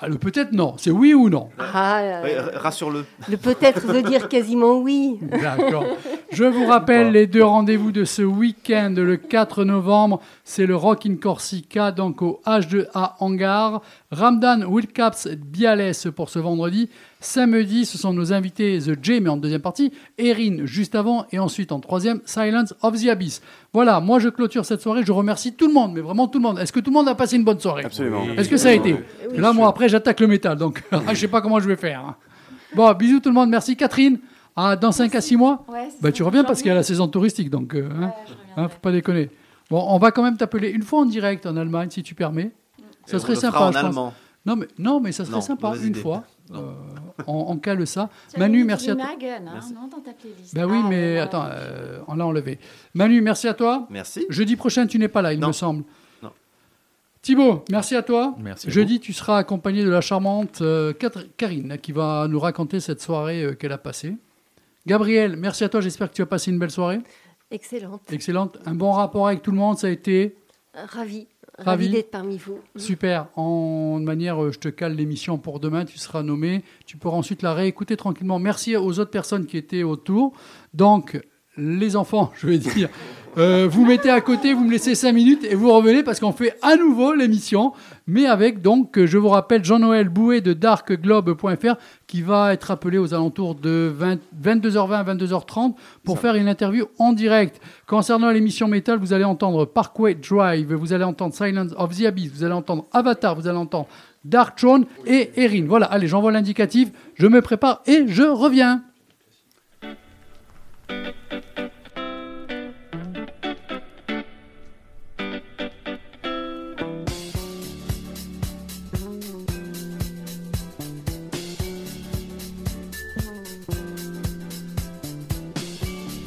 Speaker 1: ah, Le peut-être non, c'est oui ou non?
Speaker 5: Ah, euh,
Speaker 2: Rassure-le.
Speaker 5: le peut-être veut dire quasiment oui.
Speaker 1: D'accord. Je vous rappelle les deux rendez-vous de ce week-end, le 4 novembre, c'est le Rock in Corsica, donc au H2A Hangar. Ramdan Wilcaps Biales pour ce vendredi. Samedi, ce sont nos invités The J, mais en deuxième partie. Erin, juste avant, et ensuite en troisième, Silence of the Abyss. Voilà, moi je clôture cette soirée. Je remercie tout le monde, mais vraiment tout le monde. Est-ce que tout le monde a passé une bonne soirée?
Speaker 7: Absolument.
Speaker 1: Est-ce que ça a été? Là, moi, après, j'attaque le métal, donc je sais pas comment je vais faire. hein. Bon, bisous tout le monde. Merci Catherine. À dans 5 à 6 mois?
Speaker 3: Ouais,
Speaker 1: bah, tu reviens parce qu'il y a la saison touristique, donc euh, hein,
Speaker 3: Ouais,
Speaker 1: hein, faut pas déconner. Bon, on va quand même t'appeler une fois en direct en Allemagne, si tu permets. Ça
Speaker 2: Et
Speaker 1: serait sympa,
Speaker 2: en
Speaker 1: je pense. Non, mais, non, mais ça serait
Speaker 2: Non,
Speaker 1: sympa, une
Speaker 2: idée.
Speaker 1: fois. Euh, on, on cale ça.
Speaker 3: Tu
Speaker 1: Manu, merci à toi.
Speaker 3: Hein,
Speaker 2: Merci.
Speaker 3: non, dans ta playlist.
Speaker 1: Ben oui,
Speaker 3: Ah,
Speaker 1: mais attends, euh, on l'a enlevé. Manu, merci à toi.
Speaker 2: Merci.
Speaker 1: Jeudi prochain, tu n'es pas là, il
Speaker 2: Non.
Speaker 1: me semble.
Speaker 2: Non.
Speaker 1: Thibaut, merci à toi.
Speaker 4: Merci à
Speaker 1: Jeudi, tu seras accompagné de la charmante euh, Karine qui va nous raconter cette soirée euh, qu'elle a passée. Gabriel, merci à toi. J'espère que tu as passé une belle soirée.
Speaker 5: Excellente.
Speaker 1: Excellente. Un bon rapport avec tout le monde, ça a été
Speaker 5: Ravi.
Speaker 1: Ravi.
Speaker 5: Ravi d'être parmi vous.
Speaker 1: super. En manière, euh, je te cale l'émission pour demain. Tu seras nommé. Tu pourras ensuite la réécouter tranquillement. Merci aux autres personnes qui étaient autour. Donc, les enfants, je vais dire, euh, vous mettez à côté, vous me laissez 5 minutes et vous revenez parce qu'on fait à nouveau l'émission. Mais avec donc, euh, je vous rappelle, Jean-Noël Bouet de darkglobe.fr qui va être appelé aux alentours de 20 22h20 à 22h30 pour faire une interview en direct. Concernant l'émission métal, vous allez entendre Parkway Drive, vous allez entendre Silence of the Abyss, vous allez entendre Avatar, vous allez entendre Dark Throne et Erin. Voilà, allez, j'envoie l'indicatif, je me prépare et je reviens.